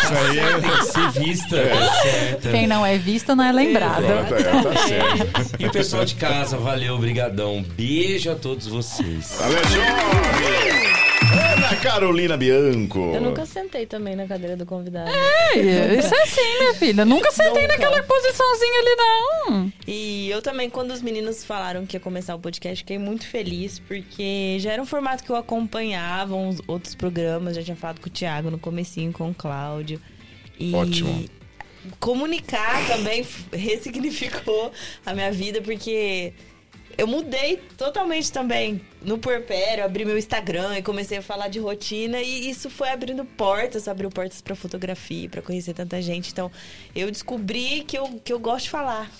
Isso aí é... Tem que ser vista, tá certo. Quem não é visto não é lembrado. É, tá certo. E o pessoal de casa, valeu, brigadão. Beijo a todos vocês. Valeu, jovem! Ana Carolina Bianco. Eu nunca sentei também na cadeira do convidado. É, Isso é assim, minha filha. Nunca sentei Nunca. naquela posiçãozinha ali, não. E eu também, quando os meninos falaram que ia começar o podcast, fiquei muito feliz, porque já era um formato que eu acompanhava, uns outros programas, já tinha falado com o Thiago no comecinho, com o Cláudio. E Ótimo. Comunicar também ressignificou a minha vida, porque eu mudei totalmente também no puerpério, abri meu Instagram e comecei a falar de rotina e isso foi abrindo portas, abriu portas para fotografia, para conhecer tanta gente. Então, eu descobri que eu, que eu gosto de falar.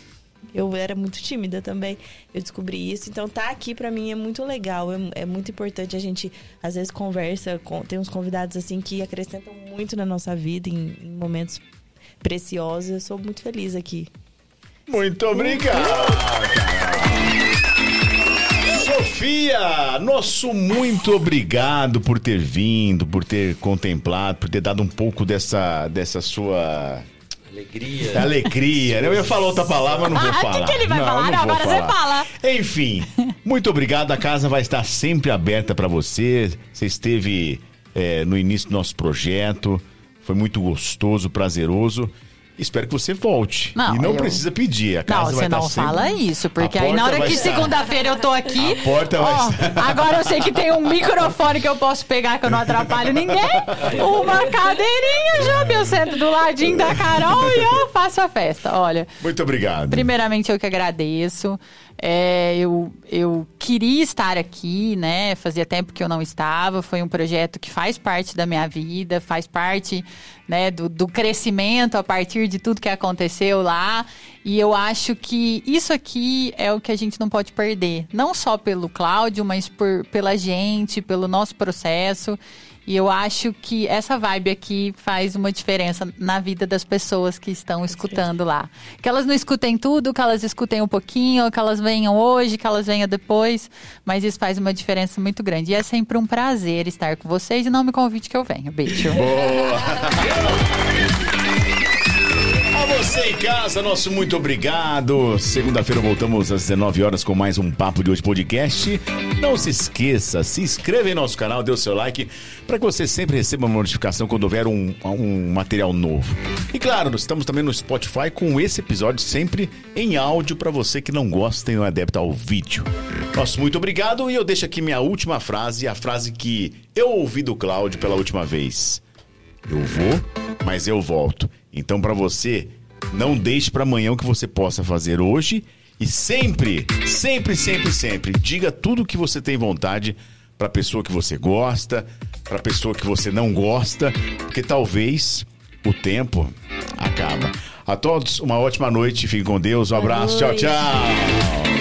Eu era muito tímida também. Eu descobri isso. Então, tá aqui pra mim é muito legal. É, é muito importante. A gente, às vezes, conversa. Com, tem uns convidados, assim, que acrescentam muito na nossa vida, em, em momentos preciosos. Eu sou muito feliz aqui. Muito obrigado. Sofia, nosso muito obrigado por ter vindo, por ter contemplado, por ter dado um pouco dessa, dessa sua Alegria. alegria. Eu ia falar outra palavra, mas não vou Ah, o que falar. que ele vai falar? não Não, vou agora você fala. Enfim, muito obrigado. A casa vai estar sempre aberta para você. Você esteve é, no início do nosso projeto. Foi muito gostoso, prazeroso. Espero que você volte. Não, e não eu- precisa pedir. A Não, casa vai você estar não sempre... fala isso, porque aí na hora que estar- segunda-feira eu tô aqui. A porta vai ó, estar- Agora eu sei que tem um microfone que eu posso pegar que eu não atrapalho ninguém. Uma cadeirinha já, eu sento do ladinho da Carol e eu faço a festa. Olha, Muito obrigado. Primeiramente, eu que agradeço. É, eu, eu queria estar aqui, né? Fazia tempo que eu não estava. Foi um projeto que faz parte da minha vida, faz parte né, do, do crescimento a partir de tudo que aconteceu lá. E eu acho que isso aqui é o que a gente não pode perder. Não só pelo Cláudio, mas por, pela gente, pelo nosso processo. E eu acho que essa vibe aqui faz uma diferença na vida das pessoas que estão escutando lá. Que elas não escutem tudo, que elas escutem um pouquinho, que elas venham hoje, que elas venham depois, mas isso faz uma diferença muito grande. E é sempre um prazer estar com vocês e não me convide que eu venha. Beijo. A você em casa, nosso muito obrigado. Segunda-feira voltamos às 19 horas com mais um Papo de Hoje Podcast. Não se esqueça, se inscreva em nosso canal, dê o seu like, para que você sempre receba uma notificação quando houver um, um material novo. E claro, nós estamos também no Spotify com esse episódio sempre em áudio para você que não gosta e não é adepto ao vídeo. Nosso muito obrigado e eu deixo aqui minha última frase, a frase que eu ouvi do Cláudio pela última vez. Eu vou, mas eu volto. Então, pra você, não deixe pra amanhã o que você possa fazer hoje e sempre, sempre, sempre, sempre diga tudo o que você tem vontade pra pessoa que você gosta, pra pessoa que você não gosta, porque talvez o tempo acaba. A todos, uma ótima noite, fiquem com Deus, um abraço, tchau, tchau.